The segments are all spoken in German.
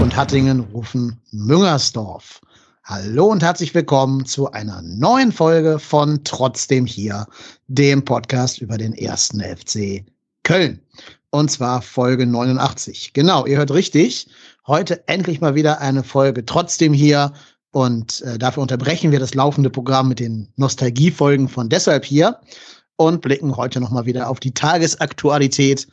Und Hattingen rufen Müngersdorf. Hallo und herzlich willkommen zu einer neuen Folge von Trotzdem hier, dem Podcast über den ersten FC Köln. Und zwar Folge 89. Genau, ihr hört richtig. Heute endlich mal wieder eine Folge Trotzdem hier. Und äh, dafür unterbrechen wir das laufende Programm mit den Nostalgiefolgen von deshalb hier und blicken heute nochmal wieder auf die Tagesaktualität,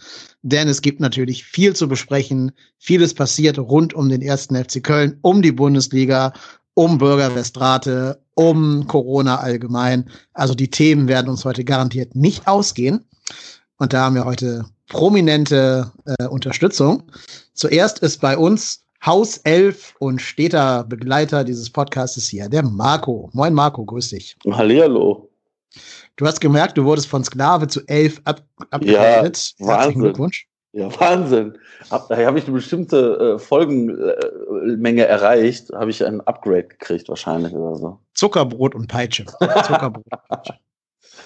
denn es gibt natürlich viel zu besprechen. Vieles passiert rund um den ersten FC Köln, um die Bundesliga, um Bürger Westrate, um Corona allgemein. Also die Themen werden uns heute garantiert nicht ausgehen. Und da haben wir heute prominente äh, Unterstützung. Zuerst ist bei uns Haus 11 und steter Begleiter dieses Podcasts hier, der Marco. Moin Marco, grüß dich. Hallihallo. Du hast gemerkt, du wurdest von Sklave zu elf ab, abgegradet. Ja, Wahnsinn. Glückwunsch. Ja, Wahnsinn. Ab, da habe ich eine bestimmte äh, Folgenmenge erreicht, habe ich ein Upgrade gekriegt wahrscheinlich oder so. Zuckerbrot und Peitsche. Zuckerbrot und Peitsche.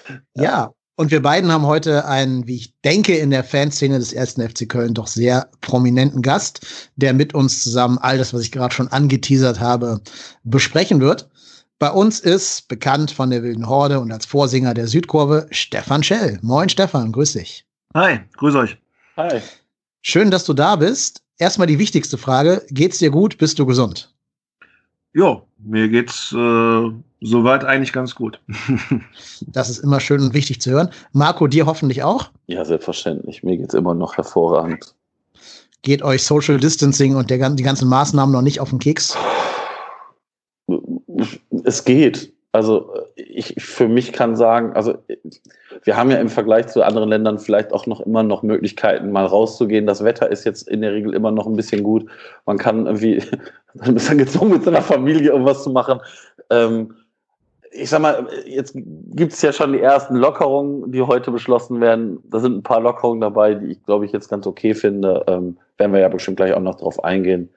ja. ja. Und wir beiden haben heute einen, wie ich denke, in der Fanszene des ersten FC Köln doch sehr prominenten Gast, der mit uns zusammen all das, was ich gerade schon angeteasert habe, besprechen wird. Bei uns ist bekannt von der Wilden Horde und als Vorsinger der Südkurve Stefan Schell. Moin Stefan, grüß dich. Hi, grüß euch. Hi. Schön, dass du da bist. Erstmal die wichtigste Frage: Geht's dir gut? Bist du gesund? Jo, mir geht's äh, soweit eigentlich ganz gut. das ist immer schön und wichtig zu hören. Marco, dir hoffentlich auch? Ja, selbstverständlich. Mir geht's immer noch hervorragend. Geht euch Social Distancing und der, die ganzen Maßnahmen noch nicht auf den Keks? Es geht. Also ich für mich kann sagen, also wir haben ja im Vergleich zu anderen Ländern vielleicht auch noch immer noch Möglichkeiten, mal rauszugehen. Das Wetter ist jetzt in der Regel immer noch ein bisschen gut. Man kann irgendwie, man ist dann gezwungen, mit seiner Familie irgendwas zu machen. Ähm, ich sag mal, jetzt gibt es ja schon die ersten Lockerungen, die heute beschlossen werden. Da sind ein paar Lockerungen dabei, die ich, glaube ich, jetzt ganz okay finde. Ähm, werden wir ja bestimmt gleich auch noch drauf eingehen.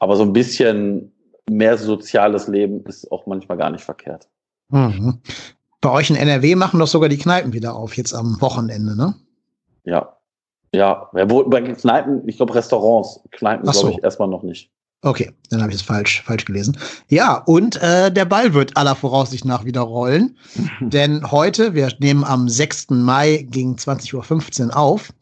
Aber so ein bisschen mehr soziales Leben ist auch manchmal gar nicht verkehrt. Mhm. Bei euch in NRW machen doch sogar die Kneipen wieder auf, jetzt am Wochenende, ne? Ja. Ja, bei Kneipen, ich glaube Restaurants, Kneipen so. glaube ich erstmal noch nicht. Okay, dann habe ich es falsch, falsch gelesen. Ja, und äh, der Ball wird aller Voraussicht nach wieder rollen. denn heute, wir nehmen am 6. Mai gegen 20.15 Uhr auf,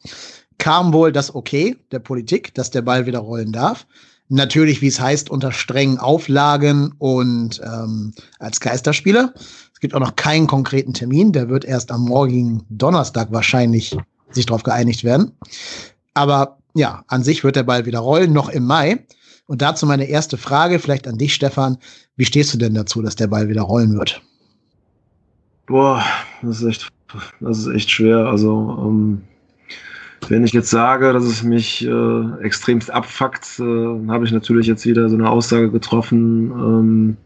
kam wohl das Okay der Politik, dass der Ball wieder rollen darf. Natürlich, wie es heißt, unter strengen Auflagen und ähm, als Geisterspieler. Es gibt auch noch keinen konkreten Termin. Der wird erst am morgigen Donnerstag wahrscheinlich sich darauf geeinigt werden. Aber ja, an sich wird der Ball wieder rollen, noch im Mai. Und dazu meine erste Frage, vielleicht an dich, Stefan. Wie stehst du denn dazu, dass der Ball wieder rollen wird? Boah, das ist echt, das ist echt schwer. Also, ähm, wenn ich jetzt sage, dass es mich äh, extremst abfuckt, äh, habe ich natürlich jetzt wieder so eine Aussage getroffen, ähm,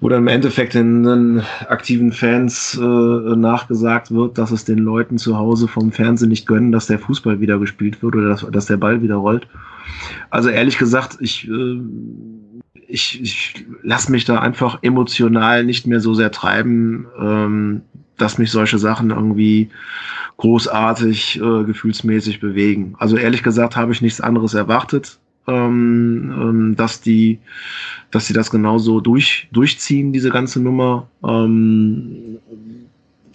wo dann im Endeffekt den, den aktiven Fans äh, nachgesagt wird, dass es den Leuten zu Hause vom Fernsehen nicht gönnen, dass der Fußball wieder gespielt wird oder dass, dass der Ball wieder rollt. Also ehrlich gesagt, ich, äh, ich, ich lasse mich da einfach emotional nicht mehr so sehr treiben, ähm, dass mich solche Sachen irgendwie großartig äh, gefühlsmäßig bewegen. Also ehrlich gesagt habe ich nichts anderes erwartet, ähm, ähm, dass die, dass sie das genauso durch, durchziehen, diese ganze Nummer. Ähm,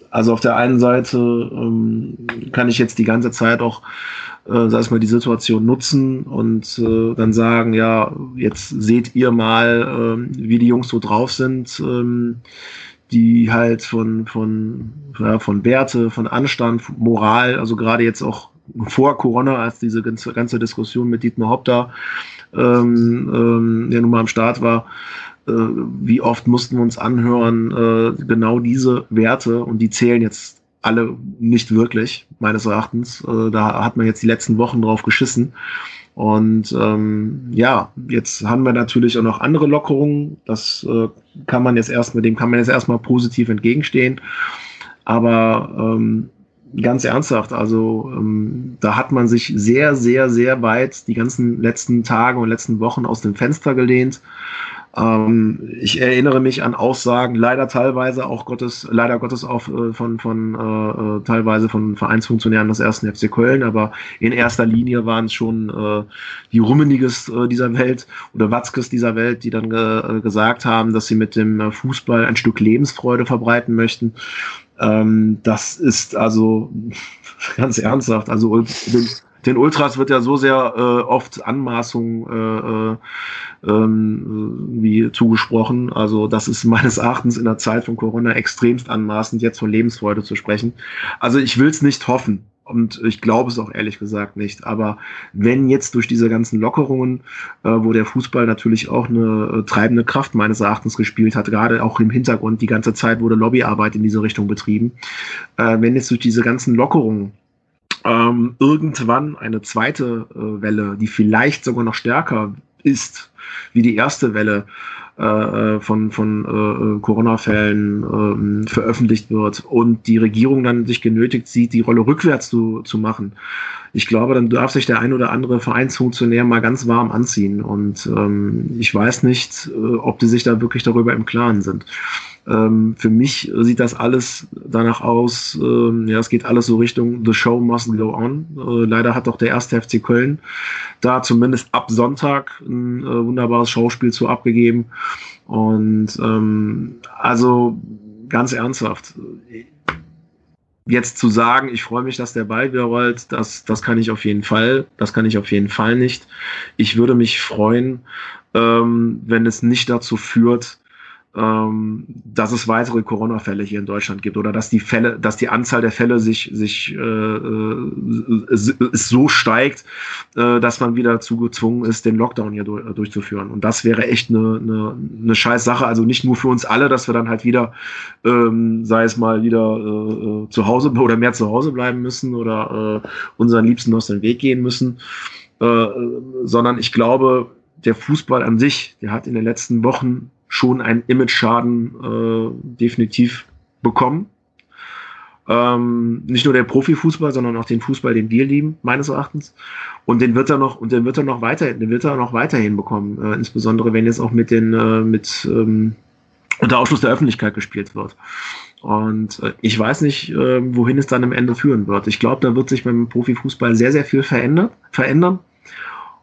also auf der einen Seite ähm, kann ich jetzt die ganze Zeit auch, äh, sag ich mal, die Situation nutzen und äh, dann sagen, ja, jetzt seht ihr mal, äh, wie die Jungs so drauf sind. Ähm, die halt von, von, ja, von Werte, von Anstand, Moral, also gerade jetzt auch vor Corona, als diese ganze, ganze Diskussion mit Dietmar Hopp da, ähm, ähm, der nun mal am Start war, äh, wie oft mussten wir uns anhören, äh, genau diese Werte, und die zählen jetzt alle nicht wirklich, meines Erachtens. Äh, da hat man jetzt die letzten Wochen drauf geschissen. Und ähm, ja, jetzt haben wir natürlich auch noch andere Lockerungen. Das äh, kann man jetzt erstmal, dem kann man jetzt erstmal positiv entgegenstehen. Aber ähm, ganz ernsthaft, also ähm, da hat man sich sehr, sehr, sehr weit die ganzen letzten Tage und letzten Wochen aus dem Fenster gelehnt. Ähm, ich erinnere mich an Aussagen, leider teilweise auch Gottes, leider Gottes auch äh, von, von äh, äh, teilweise von Vereinsfunktionären des ersten FC Köln, aber in erster Linie waren es schon äh, die Rummeniges äh, dieser Welt oder Watzkes dieser Welt, die dann ge äh, gesagt haben, dass sie mit dem Fußball ein Stück Lebensfreude verbreiten möchten. Ähm, das ist also ganz ernsthaft, also den, Ultras wird ja so sehr äh, oft Anmaßung äh, äh, ähm, wie zugesprochen. Also das ist meines Erachtens in der Zeit von Corona extremst anmaßend, jetzt von Lebensfreude zu sprechen. Also ich will es nicht hoffen. Und ich glaube es auch ehrlich gesagt nicht. Aber wenn jetzt durch diese ganzen Lockerungen, äh, wo der Fußball natürlich auch eine äh, treibende Kraft meines Erachtens gespielt hat, gerade auch im Hintergrund, die ganze Zeit wurde Lobbyarbeit in diese Richtung betrieben, äh, wenn jetzt durch diese ganzen Lockerungen ähm, irgendwann eine zweite äh, Welle, die vielleicht sogar noch stärker ist wie die erste Welle äh, äh von, von äh, Corona-Fällen äh, veröffentlicht wird und die Regierung dann sich genötigt sieht, die Rolle rückwärts zu, zu machen, ich glaube, dann darf sich der ein oder andere Vereinsfunktionär mal ganz warm anziehen. Und ähm, ich weiß nicht, äh, ob die sich da wirklich darüber im Klaren sind. Ähm, für mich sieht das alles danach aus, ähm, ja, es geht alles so Richtung The Show must go on. Äh, leider hat doch der erste FC Köln da zumindest ab Sonntag ein äh, wunderbares Schauspiel zu abgegeben. Und ähm, also ganz ernsthaft, jetzt zu sagen, ich freue mich, dass der Ball wieder rollt, das, das kann ich auf jeden Fall. Das kann ich auf jeden Fall nicht. Ich würde mich freuen, ähm, wenn es nicht dazu führt, dass es weitere Corona-Fälle hier in Deutschland gibt oder dass die Fälle, dass die Anzahl der Fälle sich, sich äh, äh, so steigt, äh, dass man wieder zu gezwungen ist, den Lockdown hier durch, durchzuführen. Und das wäre echt eine, eine, eine scheiß Sache. Also nicht nur für uns alle, dass wir dann halt wieder, ähm, sei es mal wieder äh, äh zu Hause oder mehr zu Hause bleiben müssen oder äh, unseren Liebsten aus dem Weg gehen müssen, äh, sondern ich glaube, der Fußball an sich, der hat in den letzten Wochen schon einen Image-Schaden äh, definitiv bekommen. Ähm, nicht nur der Profifußball, sondern auch den Fußball, den wir lieben, meines Erachtens. Und den wird er noch, und den wird er noch weiter, den wird er noch weiterhin bekommen. Äh, insbesondere wenn jetzt auch mit den, äh, mit ähm, unter Ausschluss der Öffentlichkeit gespielt wird. Und äh, ich weiß nicht, äh, wohin es dann am Ende führen wird. Ich glaube, da wird sich beim Profifußball sehr, sehr viel verändert, verändern.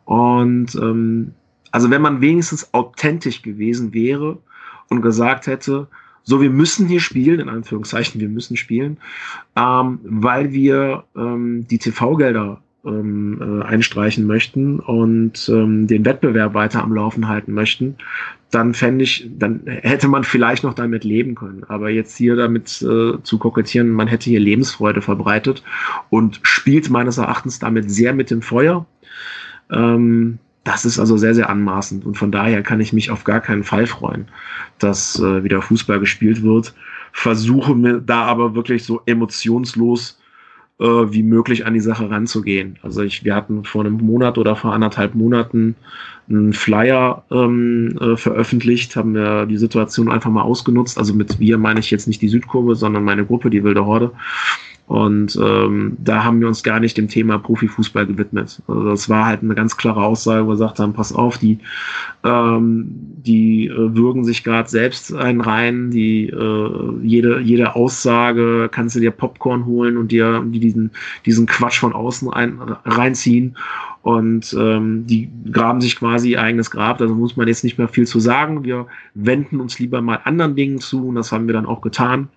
Und ähm, also wenn man wenigstens authentisch gewesen wäre und gesagt hätte, so, wir müssen hier spielen, in Anführungszeichen, wir müssen spielen, ähm, weil wir ähm, die TV-Gelder ähm, äh, einstreichen möchten und ähm, den Wettbewerb weiter am Laufen halten möchten, dann fände ich, dann hätte man vielleicht noch damit leben können. Aber jetzt hier damit äh, zu kokettieren, man hätte hier Lebensfreude verbreitet und spielt meines Erachtens damit sehr mit dem Feuer. Ähm, das ist also sehr, sehr anmaßend. Und von daher kann ich mich auf gar keinen Fall freuen, dass äh, wieder Fußball gespielt wird. Versuche mir da aber wirklich so emotionslos äh, wie möglich an die Sache ranzugehen. Also ich, wir hatten vor einem Monat oder vor anderthalb Monaten einen Flyer ähm, äh, veröffentlicht, haben wir die Situation einfach mal ausgenutzt. Also mit wir meine ich jetzt nicht die Südkurve, sondern meine Gruppe, die Wilde Horde. Und ähm, da haben wir uns gar nicht dem Thema Profifußball gewidmet. Also das war halt eine ganz klare Aussage, wo wir gesagt haben, pass auf, die, ähm, die äh, würgen sich gerade selbst einen rein, die äh, jede, jede Aussage kannst du dir Popcorn holen und dir diesen, diesen Quatsch von außen rein, reinziehen. Und ähm, die graben sich quasi ihr eigenes Grab. Da muss man jetzt nicht mehr viel zu sagen. Wir wenden uns lieber mal anderen Dingen zu und das haben wir dann auch getan.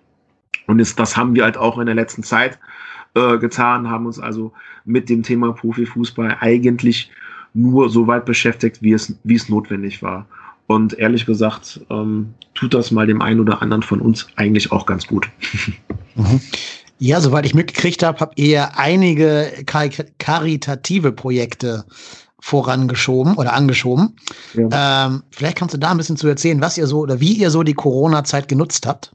Und ist, das haben wir halt auch in der letzten Zeit äh, getan, haben uns also mit dem Thema Profifußball eigentlich nur so weit beschäftigt, wie es, wie es notwendig war. Und ehrlich gesagt, ähm, tut das mal dem einen oder anderen von uns eigentlich auch ganz gut. Mhm. Ja, soweit ich mitgekriegt habe, habt ihr einige kar karitative Projekte vorangeschoben oder angeschoben. Ja. Ähm, vielleicht kannst du da ein bisschen zu erzählen, was ihr so oder wie ihr so die Corona-Zeit genutzt habt.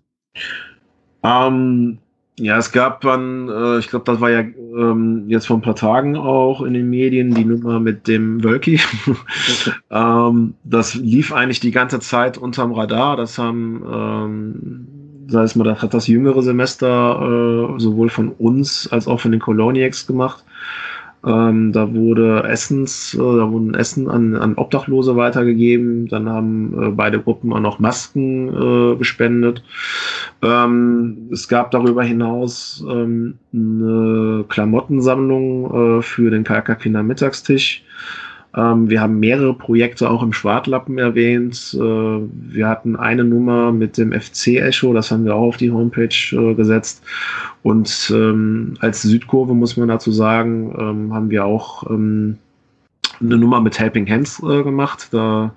Ähm, ja, es gab dann, äh, ich glaube, das war ja ähm, jetzt vor ein paar Tagen auch in den Medien, die Nummer mit dem Wölki. ähm, das lief eigentlich die ganze Zeit unterm Radar. Das haben, ähm, sei es mal, das hat das jüngere Semester äh, sowohl von uns als auch von den Coloniacs gemacht. Ähm, da wurde Essens, äh, da wurden Essen an, an Obdachlose weitergegeben. Dann haben äh, beide Gruppen auch noch Masken äh, gespendet. Ähm, es gab darüber hinaus ähm, eine Klamottensammlung äh, für den KK Kindermittagstisch. Ähm, wir haben mehrere Projekte auch im Schwartlappen erwähnt. Äh, wir hatten eine Nummer mit dem FC Echo, das haben wir auch auf die Homepage äh, gesetzt. Und ähm, als Südkurve muss man dazu sagen, ähm, haben wir auch ähm, eine Nummer mit Helping Hands äh, gemacht. Da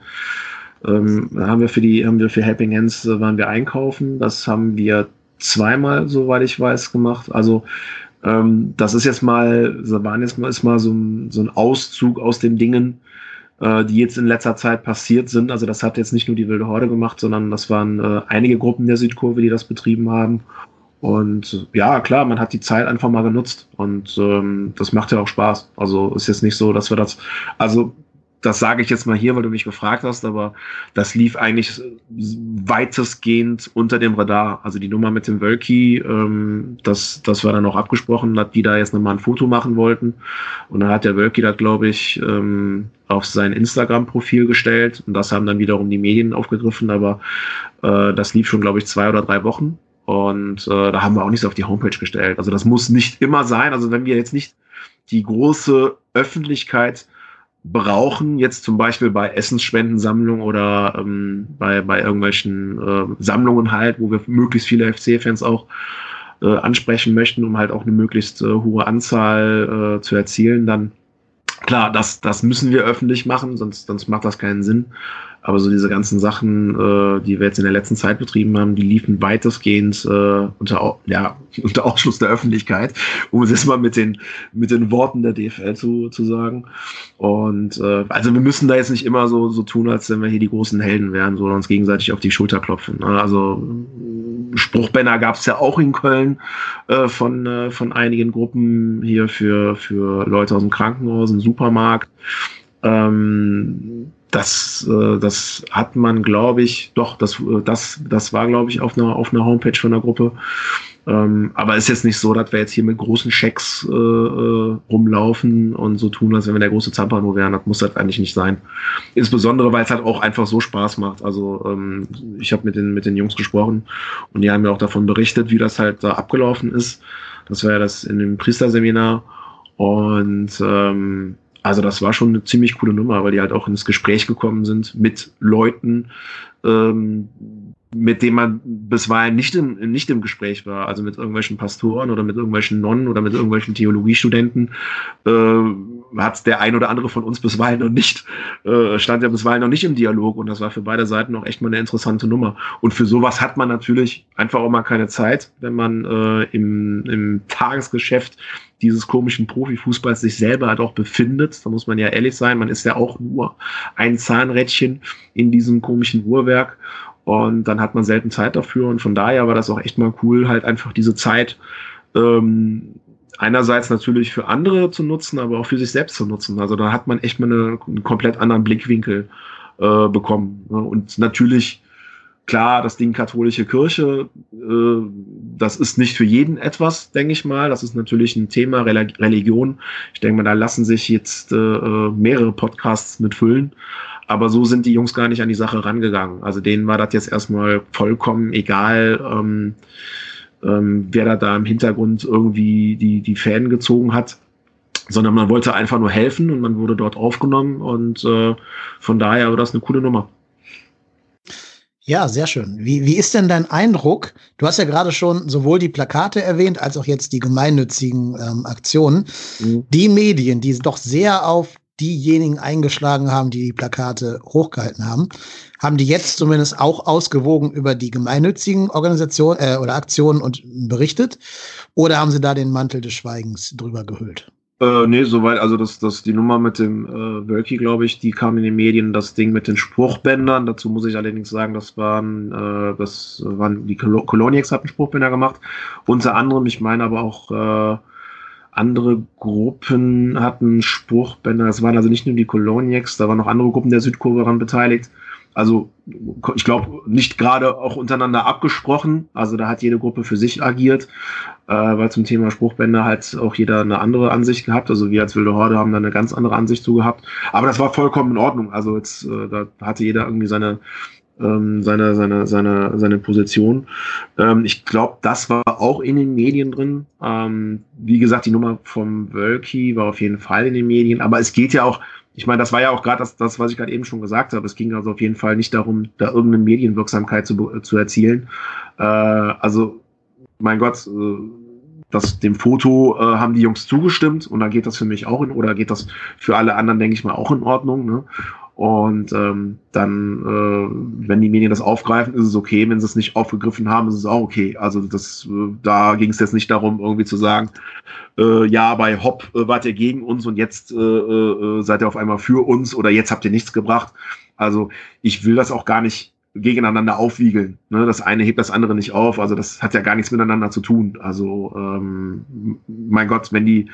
ähm, haben wir für die, haben wir für Helping Hands äh, waren wir einkaufen. Das haben wir zweimal, soweit ich weiß, gemacht. Also ähm, das ist jetzt mal, waren jetzt mal, ist mal so ein, so ein Auszug aus den Dingen, äh, die jetzt in letzter Zeit passiert sind. Also das hat jetzt nicht nur die Wilde Horde gemacht, sondern das waren äh, einige Gruppen der Südkurve, die das betrieben haben. Und ja, klar, man hat die Zeit einfach mal genutzt und ähm, das macht ja auch Spaß. Also ist jetzt nicht so, dass wir das, also das sage ich jetzt mal hier, weil du mich gefragt hast, aber das lief eigentlich weitestgehend unter dem Radar. Also die Nummer mit dem Wölki, ähm, das, das war dann auch abgesprochen, dass die da jetzt nochmal ein Foto machen wollten. Und dann hat der Wölki das, glaube ich, ähm, auf sein Instagram-Profil gestellt. Und das haben dann wiederum die Medien aufgegriffen, aber äh, das lief schon, glaube ich, zwei oder drei Wochen. Und äh, da haben wir auch nichts auf die Homepage gestellt. Also das muss nicht immer sein. Also wenn wir jetzt nicht die große Öffentlichkeit brauchen, jetzt zum Beispiel bei Essensspendensammlungen oder ähm, bei, bei irgendwelchen äh, Sammlungen halt, wo wir möglichst viele FC-Fans auch äh, ansprechen möchten, um halt auch eine möglichst äh, hohe Anzahl äh, zu erzielen, dann klar, das, das müssen wir öffentlich machen, sonst, sonst macht das keinen Sinn. Aber so diese ganzen Sachen, äh, die wir jetzt in der letzten Zeit betrieben haben, die liefen weitestgehend äh, unter, ja, unter Ausschluss der Öffentlichkeit, um es jetzt mal mit den, mit den Worten der DFL zu, zu sagen. Und äh, also wir müssen da jetzt nicht immer so, so tun, als wenn wir hier die großen Helden wären, sondern uns gegenseitig auf die Schulter klopfen. Ne? Also Spruchbanner gab es ja auch in Köln äh, von, äh, von einigen Gruppen hier für, für Leute aus dem Krankenhaus, im Supermarkt. Ähm, das, äh, das hat man, glaube ich, doch, das, äh, das, das war, glaube ich, auf einer, auf einer Homepage von der Gruppe. Ähm, aber ist jetzt nicht so, dass wir jetzt hier mit großen Schecks äh, äh, rumlaufen und so tun, als wenn wir der große Zampano wären. Das muss das eigentlich nicht sein. Insbesondere, weil es halt auch einfach so Spaß macht. Also ähm, ich habe mit den, mit den Jungs gesprochen und die haben mir auch davon berichtet, wie das halt da abgelaufen ist. Das war ja das in dem Priesterseminar. Und ähm, also das war schon eine ziemlich coole Nummer, weil die halt auch ins Gespräch gekommen sind mit Leuten, ähm, mit denen man bisweilen nicht im, nicht im Gespräch war, also mit irgendwelchen Pastoren oder mit irgendwelchen Nonnen oder mit irgendwelchen Theologiestudenten, äh, hat der ein oder andere von uns bisweilen noch nicht, äh, stand ja bisweilen noch nicht im Dialog und das war für beide Seiten auch echt mal eine interessante Nummer. Und für sowas hat man natürlich einfach auch mal keine Zeit, wenn man äh, im, im Tagesgeschäft dieses komischen Profifußballs sich selber halt auch befindet. Da muss man ja ehrlich sein, man ist ja auch nur ein Zahnrädchen in diesem komischen Uhrwerk und dann hat man selten Zeit dafür und von daher war das auch echt mal cool, halt einfach diese Zeit ähm, einerseits natürlich für andere zu nutzen, aber auch für sich selbst zu nutzen. Also da hat man echt mal eine, einen komplett anderen Blickwinkel äh, bekommen. Und natürlich Klar, das Ding katholische Kirche, äh, das ist nicht für jeden etwas, denke ich mal. Das ist natürlich ein Thema Religion. Ich denke mal, da lassen sich jetzt äh, mehrere Podcasts mitfüllen. Aber so sind die Jungs gar nicht an die Sache rangegangen. Also denen war das jetzt erstmal vollkommen egal, ähm, ähm, wer da, da im Hintergrund irgendwie die, die Fäden gezogen hat sondern man wollte einfach nur helfen und man wurde dort aufgenommen und äh, von daher war das eine coole Nummer. Ja, sehr schön. Wie, wie ist denn dein Eindruck? Du hast ja gerade schon sowohl die Plakate erwähnt, als auch jetzt die gemeinnützigen ähm, Aktionen. Mhm. Die Medien, die doch sehr auf diejenigen eingeschlagen haben, die die Plakate hochgehalten haben, haben die jetzt zumindest auch ausgewogen über die gemeinnützigen Organisationen äh, oder Aktionen und berichtet? Oder haben sie da den Mantel des Schweigens drüber gehüllt? Äh, nee, soweit, also das, das, die Nummer mit dem äh, Wölki, glaube ich, die kam in den Medien, das Ding mit den Spruchbändern, dazu muss ich allerdings sagen, das waren, äh, das waren, die Col Coloniex hat einen Spruchbänder gemacht, unter anderem, ich meine aber auch, äh, andere Gruppen hatten Spruchbänder, es waren also nicht nur die Coloniex, da waren noch andere Gruppen der Südkurve daran beteiligt, also ich glaube, nicht gerade auch untereinander abgesprochen. Also da hat jede Gruppe für sich agiert, äh, weil zum Thema Spruchbänder halt auch jeder eine andere Ansicht gehabt. Also wir als Wilde Horde haben da eine ganz andere Ansicht zu gehabt. Aber das war vollkommen in Ordnung. Also jetzt, äh, da hatte jeder irgendwie seine ähm, seine, seine, seine, seine Position. Ähm, ich glaube, das war auch in den Medien drin. Ähm, wie gesagt, die Nummer vom Wölki war auf jeden Fall in den Medien, aber es geht ja auch, ich meine, das war ja auch gerade das, das, was ich gerade eben schon gesagt habe. Es ging also auf jeden Fall nicht darum, da irgendeine Medienwirksamkeit zu, zu erzielen. Äh, also, mein Gott, äh, das, dem Foto äh, haben die Jungs zugestimmt und dann geht das für mich auch in, oder geht das für alle anderen, denke ich mal, auch in Ordnung. Ne? Und ähm, dann, äh, wenn die Medien das aufgreifen, ist es okay. Wenn sie es nicht aufgegriffen haben, ist es auch okay. Also das, äh, da ging es jetzt nicht darum, irgendwie zu sagen, äh, ja, bei Hopp äh, wart ihr gegen uns und jetzt äh, äh, seid ihr auf einmal für uns oder jetzt habt ihr nichts gebracht. Also ich will das auch gar nicht gegeneinander aufwiegeln. Ne? Das eine hebt das andere nicht auf. Also das hat ja gar nichts miteinander zu tun. Also ähm, mein Gott, wenn die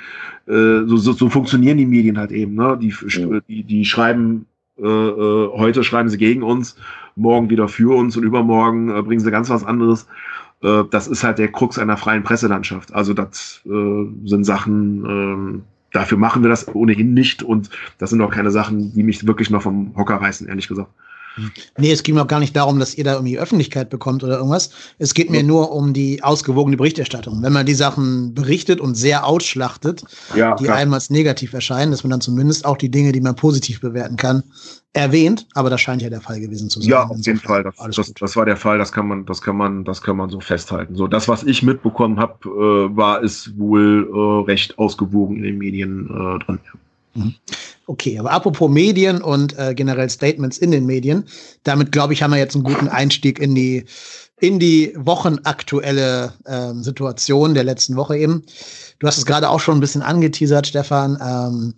äh, so, so, so funktionieren die Medien halt eben. Ne? Die, die, die schreiben äh, äh, heute schreiben sie gegen uns, morgen wieder für uns und übermorgen äh, bringen sie ganz was anderes. Äh, das ist halt der Krux einer freien Presselandschaft. Also das äh, sind Sachen, ähm, dafür machen wir das ohnehin nicht und das sind auch keine Sachen, die mich wirklich noch vom Hocker reißen, ehrlich gesagt. Nee, es ging mir auch gar nicht darum, dass ihr da irgendwie Öffentlichkeit bekommt oder irgendwas. Es geht mir nur um die ausgewogene Berichterstattung. Wenn man die Sachen berichtet und sehr ausschlachtet, ja, die klar. einem als negativ erscheinen, dass man dann zumindest auch die Dinge, die man positiv bewerten kann, erwähnt. Aber das scheint ja der Fall gewesen zu sein. Ja, auf jeden Fall. Das, das, das, war der Fall. Das kann man, das kann man, das kann man so festhalten. So, das, was ich mitbekommen habe, äh, war es wohl äh, recht ausgewogen in den Medien äh, drin. Mhm. Okay, aber apropos Medien und äh, generell Statements in den Medien, damit glaube ich, haben wir jetzt einen guten Einstieg in die in die wochenaktuelle äh, Situation der letzten Woche eben. Du hast es gerade auch schon ein bisschen angeteasert, Stefan. Ähm,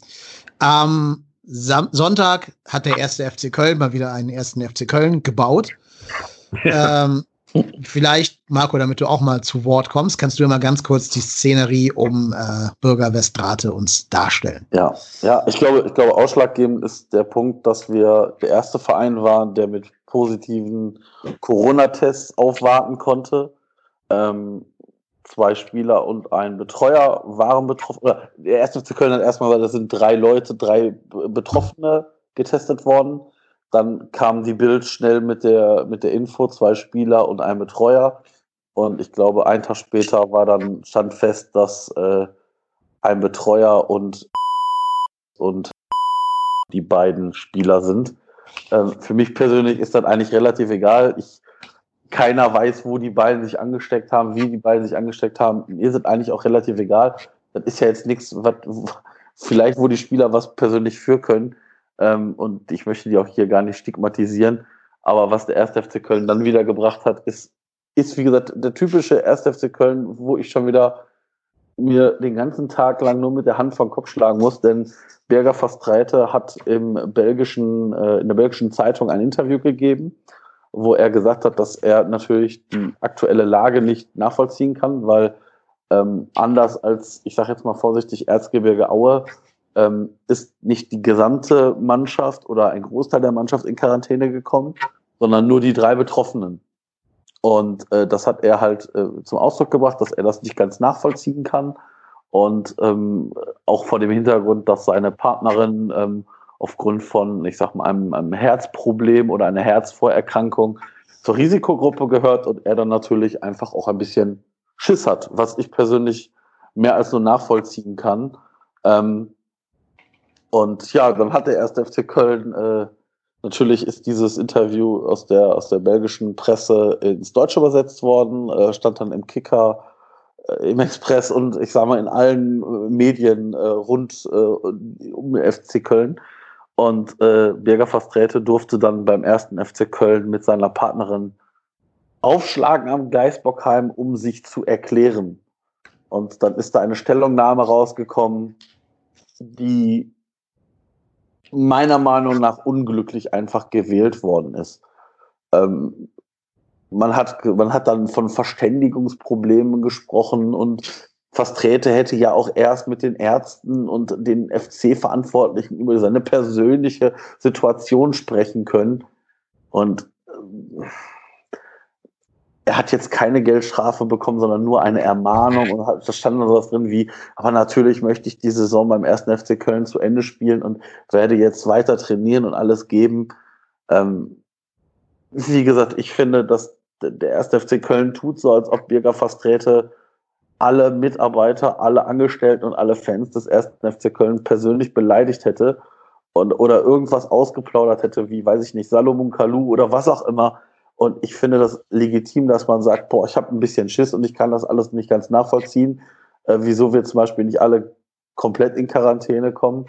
am Sam Sonntag hat der erste FC Köln mal wieder einen ersten FC Köln gebaut. Ja. Ähm, Vielleicht, Marco, damit du auch mal zu Wort kommst, kannst du ja mal ganz kurz die Szenerie um äh, Bürger Westrate uns darstellen. Ja, ja, ich glaube, ich glaube, ausschlaggebend ist der Punkt, dass wir der erste Verein waren, der mit positiven Corona-Tests aufwarten konnte. Ähm, zwei Spieler und ein Betreuer waren betroffen. Oder der erste FC Köln hat erstmal, das sind drei Leute, drei Betroffene getestet worden. Dann kam die Bild schnell mit der, mit der Info, zwei Spieler und ein Betreuer. Und ich glaube, ein Tag später war dann, stand fest, dass äh, ein Betreuer und, und die beiden Spieler sind. Ähm, für mich persönlich ist das eigentlich relativ egal. Ich, keiner weiß, wo die beiden sich angesteckt haben, wie die beiden sich angesteckt haben. Mir ist es eigentlich auch relativ egal. Das ist ja jetzt nichts, was vielleicht, wo die Spieler was persönlich für können. Ähm, und ich möchte die auch hier gar nicht stigmatisieren. Aber was der 1. FC Köln dann wieder gebracht hat, ist, ist wie gesagt, der typische 1. FC Köln, wo ich schon wieder mir den ganzen Tag lang nur mit der Hand vom Kopf schlagen muss, denn Berger Fastreite hat im belgischen, äh, in der belgischen Zeitung ein Interview gegeben, wo er gesagt hat, dass er natürlich die aktuelle Lage nicht nachvollziehen kann, weil ähm, anders als, ich sage jetzt mal vorsichtig, Erzgebirge Aue ähm, ist nicht die gesamte Mannschaft oder ein Großteil der Mannschaft in Quarantäne gekommen, sondern nur die drei Betroffenen. Und äh, das hat er halt äh, zum Ausdruck gebracht, dass er das nicht ganz nachvollziehen kann. Und ähm, auch vor dem Hintergrund, dass seine Partnerin ähm, aufgrund von, ich sag mal, einem, einem Herzproblem oder einer Herzvorerkrankung zur Risikogruppe gehört und er dann natürlich einfach auch ein bisschen Schiss hat, was ich persönlich mehr als nur nachvollziehen kann. Ähm, und ja, dann hat der erste FC Köln, äh, natürlich ist dieses Interview aus der, aus der belgischen Presse ins Deutsche übersetzt worden, äh, stand dann im Kicker, äh, im Express und ich sag mal in allen äh, Medien äh, rund äh, um FC Köln. Und äh, Birger Fasträte durfte dann beim ersten FC Köln mit seiner Partnerin aufschlagen am Geisbockheim, um sich zu erklären. Und dann ist da eine Stellungnahme rausgekommen, die meiner Meinung nach unglücklich einfach gewählt worden ist. Ähm, man, hat, man hat dann von Verständigungsproblemen gesprochen und Fastrete hätte ja auch erst mit den Ärzten und den FC-Verantwortlichen über seine persönliche Situation sprechen können. Und äh, er hat jetzt keine Geldstrafe bekommen, sondern nur eine Ermahnung und da stand dann sowas drin wie, aber natürlich möchte ich die Saison beim ersten FC Köln zu Ende spielen und werde jetzt weiter trainieren und alles geben. Ähm, wie gesagt, ich finde, dass der erste FC Köln tut so, als ob Birger Fasträte alle Mitarbeiter, alle Angestellten und alle Fans des ersten FC Köln persönlich beleidigt hätte und, oder irgendwas ausgeplaudert hätte, wie, weiß ich nicht, Salomon Kalou oder was auch immer und ich finde das legitim, dass man sagt, boah, ich habe ein bisschen Schiss und ich kann das alles nicht ganz nachvollziehen, äh, wieso wir zum Beispiel nicht alle komplett in Quarantäne kommen.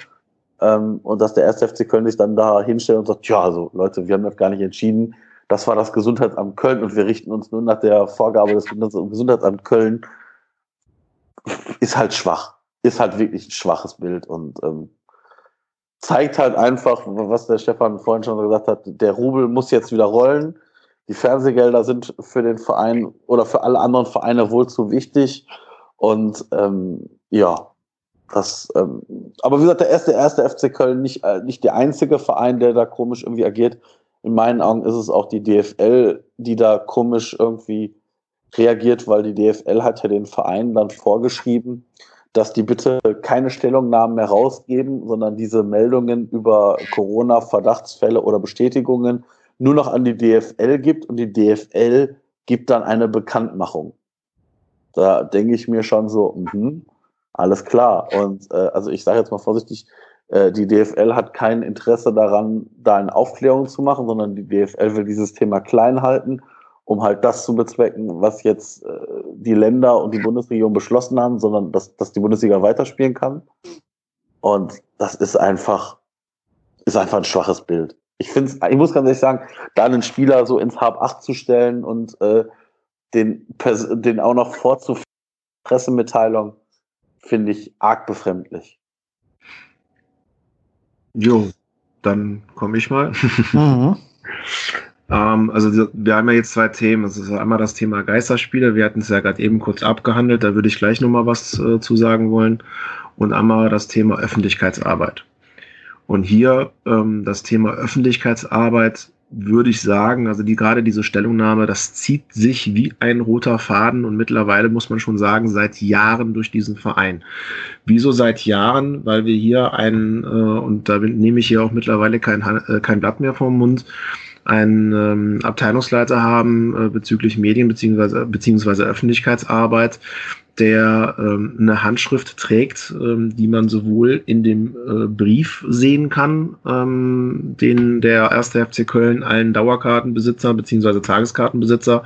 Ähm, und dass der erste FC Köln sich dann da hinstellt und sagt, ja, also Leute, wir haben das gar nicht entschieden. Das war das Gesundheitsamt Köln und wir richten uns nur nach der Vorgabe des Gesundheitsamt Köln. Ist halt schwach. Ist halt wirklich ein schwaches Bild und ähm, zeigt halt einfach, was der Stefan vorhin schon gesagt hat, der Rubel muss jetzt wieder rollen die Fernsehgelder sind für den Verein oder für alle anderen Vereine wohl zu wichtig. Und ähm, ja, das, ähm, aber wie gesagt, der erste, erste FC Köln nicht, äh, nicht der einzige Verein, der da komisch irgendwie agiert. In meinen Augen ist es auch die DFL, die da komisch irgendwie reagiert, weil die DFL hat ja den Vereinen dann vorgeschrieben, dass die bitte keine Stellungnahmen mehr rausgeben, sondern diese Meldungen über Corona-Verdachtsfälle oder Bestätigungen nur noch an die DFL gibt und die DFL gibt dann eine Bekanntmachung. Da denke ich mir schon so, mh, alles klar. Und äh, also ich sage jetzt mal vorsichtig, äh, die DFL hat kein Interesse daran, da eine Aufklärung zu machen, sondern die DFL will dieses Thema klein halten, um halt das zu bezwecken, was jetzt äh, die Länder und die Bundesregierung beschlossen haben, sondern dass, dass die Bundesliga weiterspielen kann. Und das ist einfach, ist einfach ein schwaches Bild ich finde ich muss ganz ehrlich sagen, da einen Spieler so ins Hab 8 zu stellen und äh, den, den auch noch vorzuführen, Pressemitteilung, finde ich arg befremdlich. Jo, dann komme ich mal. Mhm. ähm, also wir haben ja jetzt zwei Themen. Das ist einmal das Thema Geisterspiele. Wir hatten es ja gerade eben kurz abgehandelt. Da würde ich gleich nochmal was äh, zu sagen wollen. Und einmal das Thema Öffentlichkeitsarbeit. Und hier ähm, das Thema Öffentlichkeitsarbeit würde ich sagen, also die gerade diese Stellungnahme, das zieht sich wie ein roter Faden und mittlerweile muss man schon sagen, seit Jahren durch diesen Verein. Wieso seit Jahren? Weil wir hier einen, äh, und da nehme ich hier auch mittlerweile kein, äh, kein Blatt mehr vom Mund, einen ähm, Abteilungsleiter haben äh, bezüglich Medien beziehungsweise, beziehungsweise Öffentlichkeitsarbeit, der ähm, eine Handschrift trägt, ähm, die man sowohl in dem äh, Brief sehen kann, ähm, den der erste FC Köln allen Dauerkartenbesitzer beziehungsweise Tageskartenbesitzer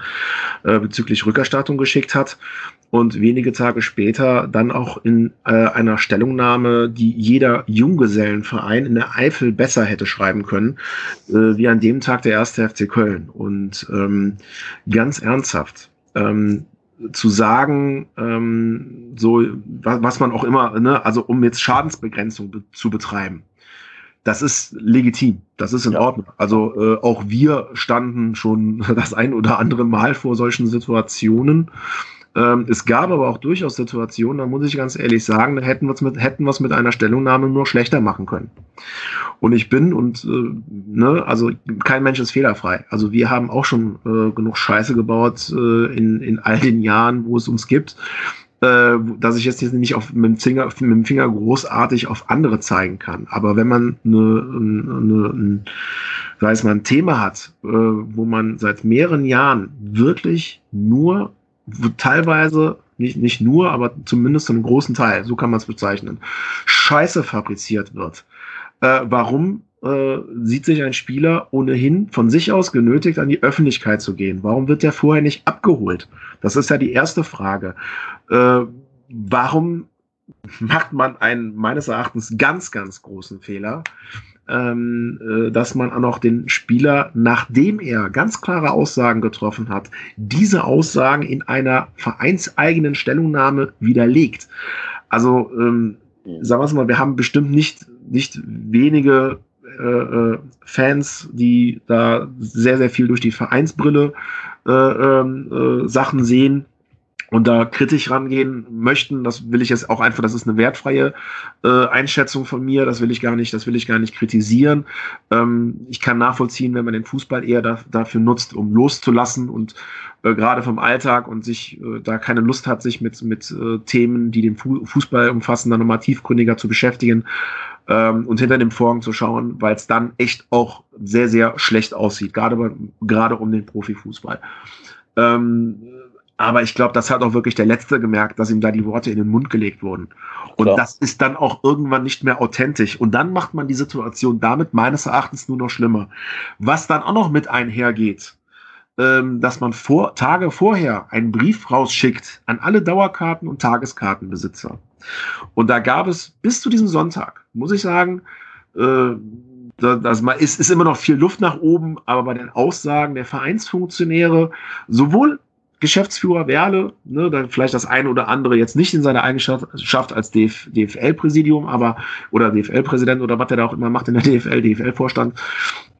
äh, bezüglich Rückerstattung geschickt hat und wenige Tage später dann auch in äh, einer Stellungnahme, die jeder Junggesellenverein in der Eifel besser hätte schreiben können, äh, wie an dem Tag der erste FC Köln. Und ähm, ganz ernsthaft, ähm, zu sagen, ähm, so was, man auch immer, ne, also um jetzt Schadensbegrenzung be zu betreiben, das ist legitim, das ist in ja. Ordnung. Also äh, auch wir standen schon das ein oder andere Mal vor solchen Situationen ähm, es gab aber auch durchaus Situationen, da muss ich ganz ehrlich sagen, da hätten wir es mit, hätten es mit einer Stellungnahme nur schlechter machen können. Und ich bin und äh, ne, also kein Mensch ist fehlerfrei. Also wir haben auch schon äh, genug Scheiße gebaut äh, in, in all den Jahren, wo es uns gibt äh, dass ich jetzt nicht auf, mit, dem Finger, mit dem Finger großartig auf andere zeigen kann. Aber wenn man eine, eine, eine, weiß man, ein Thema hat, äh, wo man seit mehreren Jahren wirklich nur teilweise, nicht, nicht nur, aber zumindest zu einem großen Teil, so kann man es bezeichnen, Scheiße fabriziert wird. Äh, warum äh, sieht sich ein Spieler ohnehin von sich aus genötigt, an die Öffentlichkeit zu gehen? Warum wird der vorher nicht abgeholt? Das ist ja die erste Frage. Äh, warum macht man einen meines Erachtens ganz, ganz großen Fehler, dass man auch noch den Spieler, nachdem er ganz klare Aussagen getroffen hat, diese Aussagen in einer vereinseigenen Stellungnahme widerlegt. Also ähm, sagen wir es mal, wir haben bestimmt nicht, nicht wenige äh, äh, Fans, die da sehr, sehr viel durch die Vereinsbrille äh, ähm, äh, Sachen sehen und da kritisch rangehen möchten, das will ich jetzt auch einfach, das ist eine wertfreie äh, Einschätzung von mir, das will ich gar nicht, das will ich gar nicht kritisieren. Ähm, ich kann nachvollziehen, wenn man den Fußball eher da, dafür nutzt, um loszulassen und äh, gerade vom Alltag und sich äh, da keine Lust hat, sich mit, mit äh, Themen, die den Fu Fußball umfassen, dann nochmal tiefgründiger zu beschäftigen ähm, und hinter dem Vorhang zu schauen, weil es dann echt auch sehr, sehr schlecht aussieht, gerade, gerade um den Profifußball. Ähm, aber ich glaube, das hat auch wirklich der Letzte gemerkt, dass ihm da die Worte in den Mund gelegt wurden. Und Klar. das ist dann auch irgendwann nicht mehr authentisch. Und dann macht man die Situation damit meines Erachtens nur noch schlimmer. Was dann auch noch mit einhergeht, ähm, dass man vor, Tage vorher einen Brief rausschickt an alle Dauerkarten- und Tageskartenbesitzer. Und da gab es bis zu diesem Sonntag, muss ich sagen, äh, das ist, ist immer noch viel Luft nach oben, aber bei den Aussagen der Vereinsfunktionäre, sowohl Geschäftsführer Werle, ne, dann vielleicht das eine oder andere jetzt nicht in seiner Eigenschaft als DF, DFL-Präsidium, aber oder DFL-Präsident oder was er da auch immer macht in der DFL, DFL-Vorstand,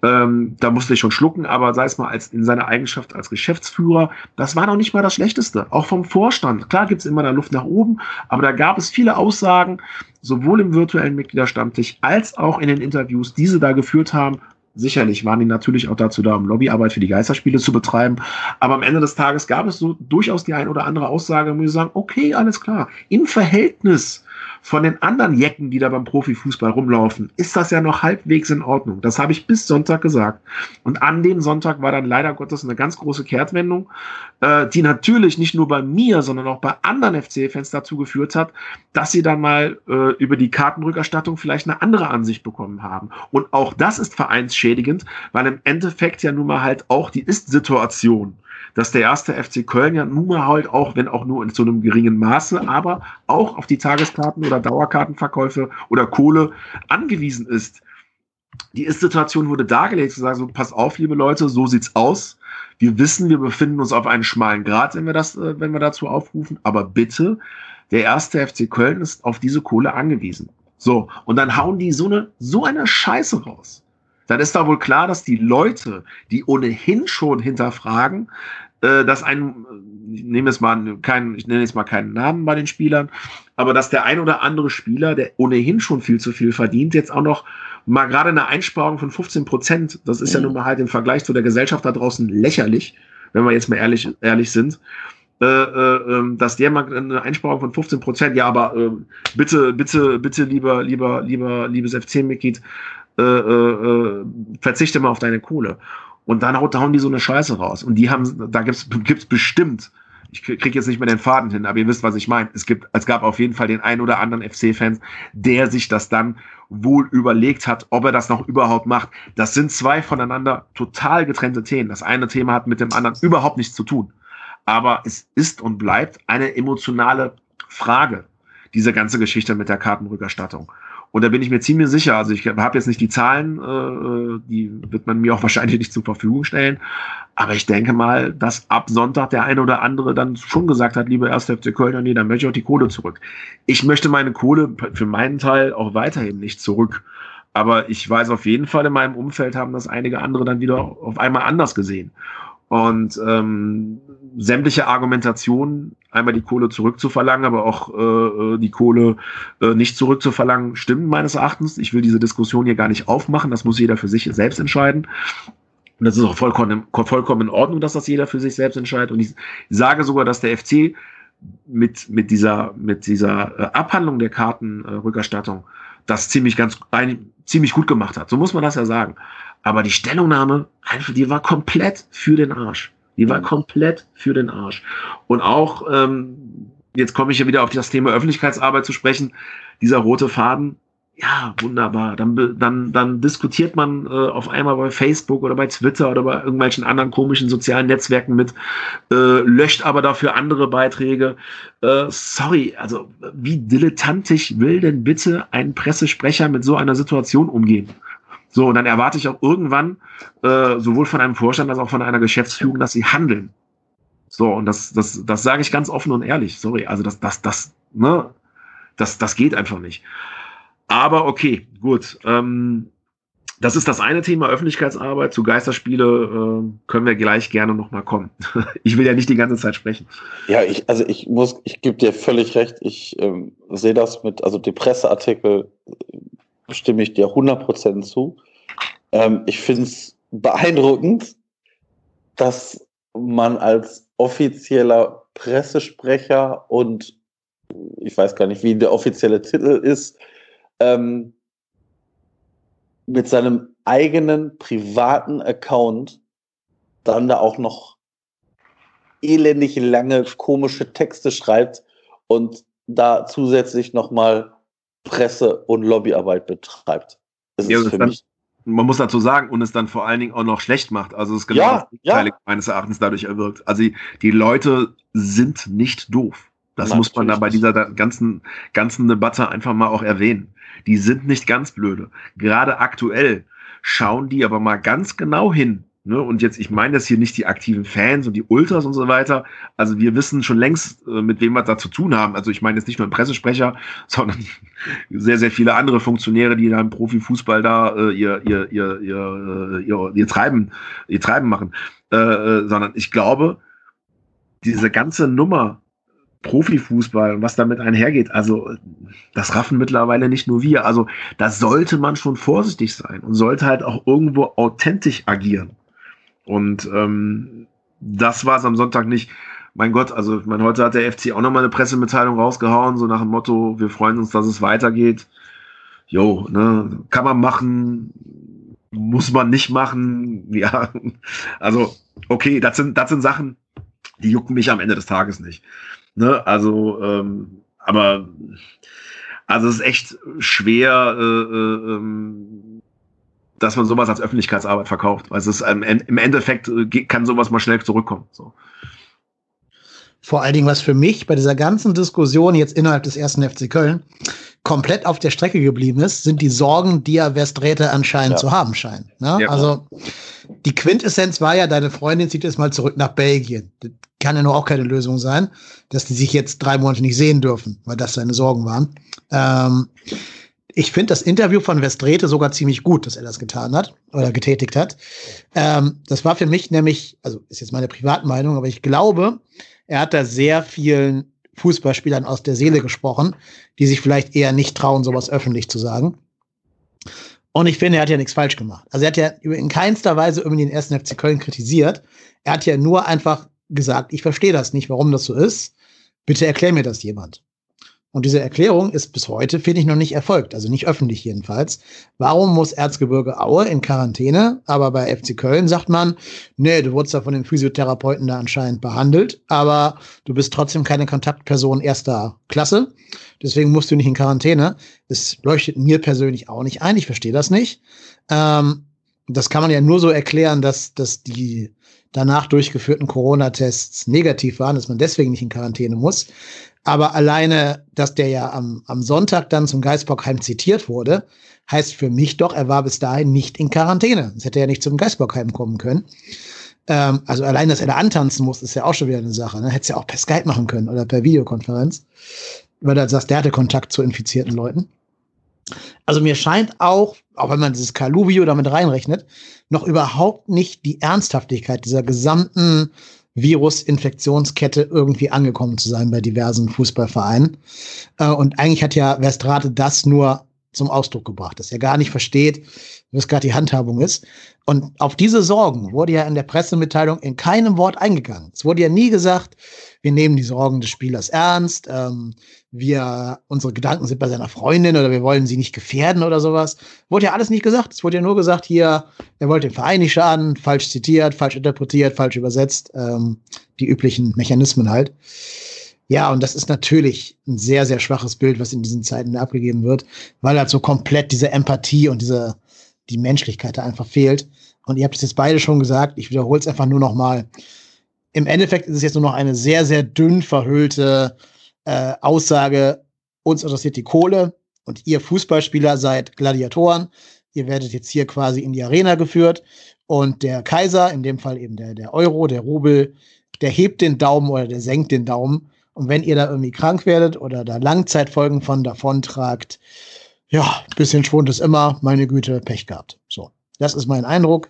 ähm, da musste ich schon schlucken, aber sei es mal als in seiner Eigenschaft als Geschäftsführer, das war noch nicht mal das Schlechteste. Auch vom Vorstand. Klar gibt's immer da Luft nach oben, aber da gab es viele Aussagen, sowohl im virtuellen Mitgliederstammtisch als auch in den Interviews, diese da geführt haben, Sicherlich waren die natürlich auch dazu da, um Lobbyarbeit für die Geisterspiele zu betreiben. Aber am Ende des Tages gab es so durchaus die ein oder andere Aussage, wo wir sagen, okay, alles klar. Im Verhältnis von den anderen Jecken, die da beim Profifußball rumlaufen, ist das ja noch halbwegs in Ordnung. Das habe ich bis Sonntag gesagt. Und an dem Sonntag war dann leider Gottes eine ganz große Kehrtwendung, äh, die natürlich nicht nur bei mir, sondern auch bei anderen FC-Fans dazu geführt hat, dass sie dann mal äh, über die Kartenrückerstattung vielleicht eine andere Ansicht bekommen haben. Und auch das ist vereinsschädigend, weil im Endeffekt ja nun mal halt auch die Ist-Situation dass der erste FC Köln ja nun mal halt auch, wenn auch nur in so einem geringen Maße, aber auch auf die Tageskarten oder Dauerkartenverkäufe oder Kohle angewiesen ist. Die Ist-Situation wurde dargelegt, zu sagen, so, pass auf, liebe Leute, so sieht's aus. Wir wissen, wir befinden uns auf einem schmalen Grad, wenn wir das, äh, wenn wir dazu aufrufen, aber bitte, der erste FC Köln ist auf diese Kohle angewiesen. So, und dann hauen die so eine, so eine Scheiße raus dann ist da wohl klar, dass die Leute, die ohnehin schon hinterfragen, äh, dass ein, ich nehme jetzt mal keinen, ich nenne jetzt mal keinen Namen bei den Spielern, aber dass der ein oder andere Spieler, der ohnehin schon viel zu viel verdient, jetzt auch noch mal gerade eine Einsparung von 15 Prozent, das ist mhm. ja nun mal halt im Vergleich zu der Gesellschaft da draußen lächerlich, wenn wir jetzt mal ehrlich, ehrlich sind, äh, äh, ähm, dass der mal eine Einsparung von 15 Prozent, ja, aber äh, bitte, bitte, bitte, lieber, lieber, lieber, liebes FC-Mitglied, äh, äh, verzichte mal auf deine Kohle. Und dann hauen die so eine Scheiße raus. Und die haben, da gibt's gibt's bestimmt, ich kriege jetzt nicht mehr den Faden hin, aber ihr wisst, was ich meine. Es gibt, es gab auf jeden Fall den einen oder anderen FC-Fans, der sich das dann wohl überlegt hat, ob er das noch überhaupt macht. Das sind zwei voneinander total getrennte Themen. Das eine Thema hat mit dem anderen überhaupt nichts zu tun. Aber es ist und bleibt eine emotionale Frage, diese ganze Geschichte mit der Kartenrückerstattung. Und da bin ich mir ziemlich sicher, also ich habe jetzt nicht die Zahlen, äh, die wird man mir auch wahrscheinlich nicht zur Verfügung stellen, aber ich denke mal, dass ab Sonntag der eine oder andere dann schon gesagt hat, liebe 1. FC Köln, nee, dann möchte ich auch die Kohle zurück. Ich möchte meine Kohle für meinen Teil auch weiterhin nicht zurück. Aber ich weiß auf jeden Fall, in meinem Umfeld haben das einige andere dann wieder auf einmal anders gesehen. Und ähm, sämtliche Argumentationen, einmal die Kohle zurückzuverlangen, aber auch äh, äh, die Kohle äh, nicht zurückzuverlangen, stimmen meines Erachtens. Ich will diese Diskussion hier gar nicht aufmachen, das muss jeder für sich selbst entscheiden. Und das ist auch vollkommen, vollkommen in Ordnung, dass das jeder für sich selbst entscheidet. Und ich sage sogar, dass der FC mit, mit dieser, mit dieser äh, Abhandlung der Kartenrückerstattung das ziemlich ganz, ein, ziemlich gut gemacht hat. So muss man das ja sagen. Aber die Stellungnahme, einfach, die war komplett für den Arsch. Die war komplett für den Arsch. Und auch, ähm, jetzt komme ich ja wieder auf das Thema Öffentlichkeitsarbeit zu sprechen, dieser rote Faden, ja, wunderbar. Dann, dann, dann diskutiert man äh, auf einmal bei Facebook oder bei Twitter oder bei irgendwelchen anderen komischen sozialen Netzwerken mit, äh, löscht aber dafür andere Beiträge. Äh, sorry, also wie dilettantisch will denn bitte ein Pressesprecher mit so einer Situation umgehen? So, und dann erwarte ich auch irgendwann, äh, sowohl von einem Vorstand als auch von einer Geschäftsführung, dass sie handeln. So, und das, das, das sage ich ganz offen und ehrlich. Sorry, also das, das, das, ne, das, das geht einfach nicht. Aber okay, gut. Ähm, das ist das eine Thema Öffentlichkeitsarbeit. Zu Geisterspiele äh, können wir gleich gerne nochmal kommen. ich will ja nicht die ganze Zeit sprechen. Ja, ich, also ich muss, ich gebe dir völlig recht. Ich ähm, sehe das mit, also die Presseartikel stimme ich dir 100% zu. Ähm, ich finde es beeindruckend, dass man als offizieller Pressesprecher und ich weiß gar nicht, wie der offizielle Titel ist, ähm, mit seinem eigenen privaten Account dann da auch noch elendig lange komische Texte schreibt und da zusätzlich nochmal Presse- und Lobbyarbeit betreibt. Ja, mich man muss dazu sagen, und es dann vor allen Dingen auch noch schlecht macht. Also es ist genau ja, das ja. meines Erachtens dadurch erwirkt. Also die, die Leute sind nicht doof. Das muss man da bei dieser ganzen, ganzen Debatte einfach mal auch erwähnen. Die sind nicht ganz blöde. Gerade aktuell schauen die aber mal ganz genau hin. Ne? Und jetzt, ich meine das hier nicht die aktiven Fans und die Ultras und so weiter. Also wir wissen schon längst, äh, mit wem wir da zu tun haben. Also ich meine jetzt nicht nur ein Pressesprecher, sondern sehr, sehr viele andere Funktionäre, die da im Profifußball da äh, ihr, ihr, ihr, ihr, ihr, ihr, Treiben, ihr Treiben machen. Äh, äh sondern ich glaube, diese ganze Nummer Profifußball und was damit einhergeht, also das raffen mittlerweile nicht nur wir. Also da sollte man schon vorsichtig sein und sollte halt auch irgendwo authentisch agieren. Und ähm, das war es am Sonntag nicht. Mein Gott, also ich meine, heute hat der FC auch nochmal eine Pressemitteilung rausgehauen, so nach dem Motto, wir freuen uns, dass es weitergeht. Jo, ne, kann man machen, muss man nicht machen, ja. Also, okay, das sind, das sind Sachen, die jucken mich am Ende des Tages nicht. Ne? Also, ähm, aber also es ist echt schwer, äh, äh, ähm, dass man sowas als Öffentlichkeitsarbeit verkauft. Weil es ist ähm, im Endeffekt äh, kann sowas mal schnell zurückkommen. So. Vor allen Dingen, was für mich bei dieser ganzen Diskussion jetzt innerhalb des ersten FC Köln komplett auf der Strecke geblieben ist, sind die Sorgen, die ja Westräte anscheinend ja. zu haben scheinen. Ne? Ja, also die Quintessenz war ja, deine Freundin zieht jetzt mal zurück nach Belgien. Das kann ja nur auch keine Lösung sein, dass die sich jetzt drei Monate nicht sehen dürfen, weil das seine Sorgen waren. Ähm, ich finde das Interview von Westrete sogar ziemlich gut, dass er das getan hat oder getätigt hat. Ähm, das war für mich nämlich, also ist jetzt meine Privatmeinung, aber ich glaube, er hat da sehr vielen Fußballspielern aus der Seele gesprochen, die sich vielleicht eher nicht trauen, sowas öffentlich zu sagen. Und ich finde, er hat ja nichts falsch gemacht. Also er hat ja in keinster Weise irgendwie den ersten FC Köln kritisiert. Er hat ja nur einfach gesagt, ich verstehe das nicht, warum das so ist. Bitte erklär mir das jemand. Und diese Erklärung ist bis heute, finde ich, noch nicht erfolgt, also nicht öffentlich jedenfalls. Warum muss Erzgebirge Aue in Quarantäne? Aber bei FC Köln sagt man, nee, du wurdest da von den Physiotherapeuten da anscheinend behandelt, aber du bist trotzdem keine Kontaktperson erster Klasse. Deswegen musst du nicht in Quarantäne. Das leuchtet mir persönlich auch nicht ein. Ich verstehe das nicht. Ähm, das kann man ja nur so erklären, dass, dass die danach durchgeführten Corona-Tests negativ waren, dass man deswegen nicht in Quarantäne muss. Aber alleine, dass der ja am, am Sonntag dann zum Geisbockheim zitiert wurde, heißt für mich doch, er war bis dahin nicht in Quarantäne. Sonst hätte er ja nicht zum Geisbockheim kommen können. Ähm, also allein, dass er da antanzen muss, ist ja auch schon wieder eine Sache. Ne? Hätte es ja auch per Skype machen können oder per Videokonferenz. Weil du sagst, der hatte Kontakt zu infizierten Leuten. Also mir scheint auch, auch wenn man dieses Kalu-Video damit reinrechnet, noch überhaupt nicht die Ernsthaftigkeit dieser gesamten Virus-Infektionskette irgendwie angekommen zu sein bei diversen Fußballvereinen. Äh, und eigentlich hat ja Westrate das nur zum Ausdruck gebracht, dass er gar nicht versteht, was gerade die Handhabung ist. Und auf diese Sorgen wurde ja in der Pressemitteilung in keinem Wort eingegangen. Es wurde ja nie gesagt, wir nehmen die Sorgen des Spielers ernst, ähm, wir, unsere Gedanken sind bei seiner Freundin oder wir wollen sie nicht gefährden oder sowas. Wurde ja alles nicht gesagt. Es wurde ja nur gesagt, hier, er wollte dem Verein nicht schaden, falsch zitiert, falsch interpretiert, falsch übersetzt, ähm, die üblichen Mechanismen halt. Ja, und das ist natürlich ein sehr, sehr schwaches Bild, was in diesen Zeiten abgegeben wird, weil halt so komplett diese Empathie und diese, die Menschlichkeit da einfach fehlt. Und ihr habt es jetzt beide schon gesagt, ich wiederhole es einfach nur noch mal. Im Endeffekt ist es jetzt nur noch eine sehr, sehr dünn verhüllte äh, Aussage, uns interessiert die Kohle und ihr Fußballspieler seid Gladiatoren. Ihr werdet jetzt hier quasi in die Arena geführt und der Kaiser, in dem Fall eben der, der Euro, der Rubel, der hebt den Daumen oder der senkt den Daumen. Und wenn ihr da irgendwie krank werdet oder da Langzeitfolgen von davon tragt, ja, bisschen Schwund ist immer, meine Güte, Pech gehabt. So. Das ist mein Eindruck.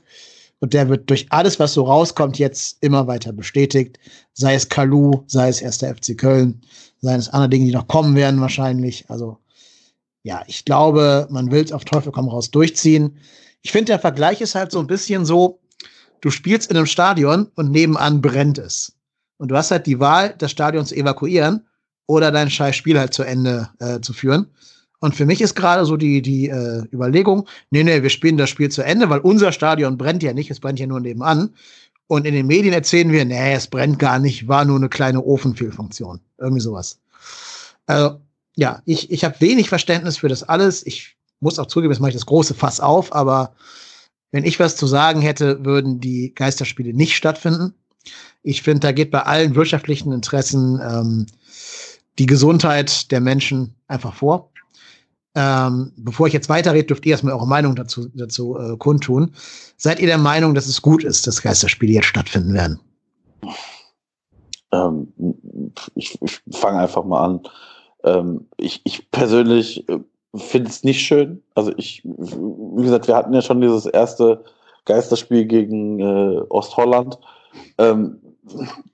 Und der wird durch alles, was so rauskommt, jetzt immer weiter bestätigt. Sei es Kalu, sei es erst der FC Köln, sei es andere Dinge, die noch kommen werden wahrscheinlich. Also ja, ich glaube, man will es auf Teufel komm raus durchziehen. Ich finde, der Vergleich ist halt so ein bisschen so, du spielst in einem Stadion und nebenan brennt es. Und du hast halt die Wahl, das Stadion zu evakuieren oder dein scheiß Spiel halt zu Ende äh, zu führen. Und für mich ist gerade so die, die äh, Überlegung, nee, nee, wir spielen das Spiel zu Ende, weil unser Stadion brennt ja nicht, es brennt ja nur nebenan. Und in den Medien erzählen wir, nee, es brennt gar nicht, war nur eine kleine Ofenfehlfunktion. Irgendwie sowas. Also, ja, ich, ich habe wenig Verständnis für das alles. Ich muss auch zugeben, jetzt mache ich das große Fass auf, aber wenn ich was zu sagen hätte, würden die Geisterspiele nicht stattfinden. Ich finde, da geht bei allen wirtschaftlichen Interessen ähm, die Gesundheit der Menschen einfach vor. Ähm, bevor ich jetzt weiterrede, dürft ihr erstmal eure Meinung dazu, dazu äh, kundtun. Seid ihr der Meinung, dass es gut ist, dass Geisterspiele jetzt stattfinden werden? Ähm, ich, ich fange einfach mal an. Ähm, ich, ich persönlich äh, finde es nicht schön. Also ich, wie gesagt, wir hatten ja schon dieses erste Geisterspiel gegen äh, Ostholland. Ähm,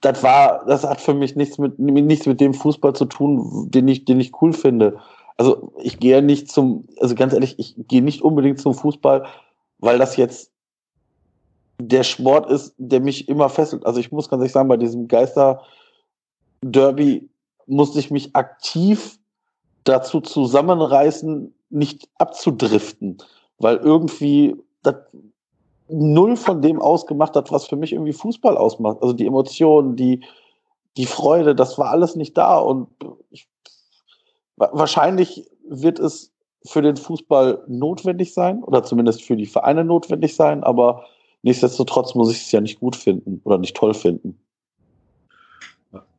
das war, das hat für mich nichts mit, nichts mit dem Fußball zu tun, den ich, den ich cool finde. Also ich gehe nicht zum, also ganz ehrlich, ich gehe nicht unbedingt zum Fußball, weil das jetzt der Sport ist, der mich immer fesselt. Also ich muss ganz ehrlich sagen, bei diesem Geister-Derby musste ich mich aktiv dazu zusammenreißen, nicht abzudriften, weil irgendwie das null von dem ausgemacht hat, was für mich irgendwie Fußball ausmacht. Also die Emotionen, die, die Freude, das war alles nicht da und ich wahrscheinlich wird es für den Fußball notwendig sein oder zumindest für die Vereine notwendig sein, aber nichtsdestotrotz muss ich es ja nicht gut finden oder nicht toll finden.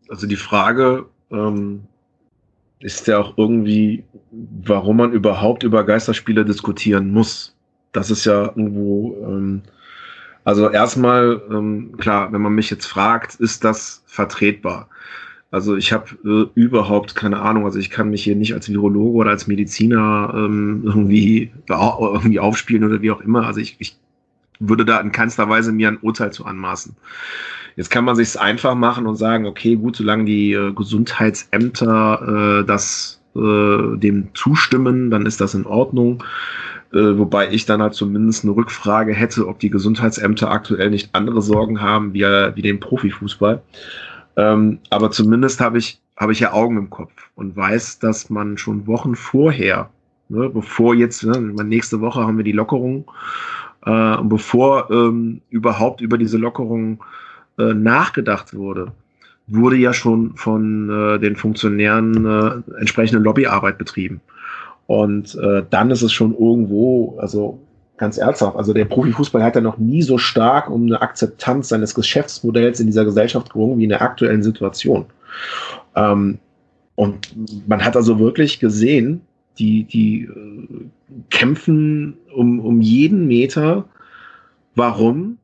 Also die Frage ähm, ist ja auch irgendwie, warum man überhaupt über Geisterspiele diskutieren muss. Das ist ja irgendwo, ähm, also erstmal, ähm, klar, wenn man mich jetzt fragt, ist das vertretbar? Also ich habe äh, überhaupt keine Ahnung. Also ich kann mich hier nicht als Virologe oder als Mediziner ähm, irgendwie, irgendwie aufspielen oder wie auch immer. Also ich, ich würde da in keinster Weise mir ein Urteil zu anmaßen. Jetzt kann man sich einfach machen und sagen, okay, gut, solange die äh, Gesundheitsämter äh, das äh, dem zustimmen, dann ist das in Ordnung. Äh, wobei ich dann halt zumindest eine Rückfrage hätte, ob die Gesundheitsämter aktuell nicht andere Sorgen haben wie, wie den Profifußball. Ähm, aber zumindest habe ich, habe ich ja Augen im Kopf und weiß, dass man schon Wochen vorher, ne, bevor jetzt, ne, nächste Woche haben wir die Lockerung, äh, und bevor ähm, überhaupt über diese Lockerung äh, nachgedacht wurde, wurde ja schon von äh, den Funktionären äh, entsprechende Lobbyarbeit betrieben. Und äh, dann ist es schon irgendwo, also ganz ernsthaft. Also der Profifußball hat ja noch nie so stark um eine Akzeptanz seines Geschäftsmodells in dieser Gesellschaft gerungen wie in der aktuellen Situation. Ähm, und man hat also wirklich gesehen, die, die äh, kämpfen um, um jeden Meter. Warum?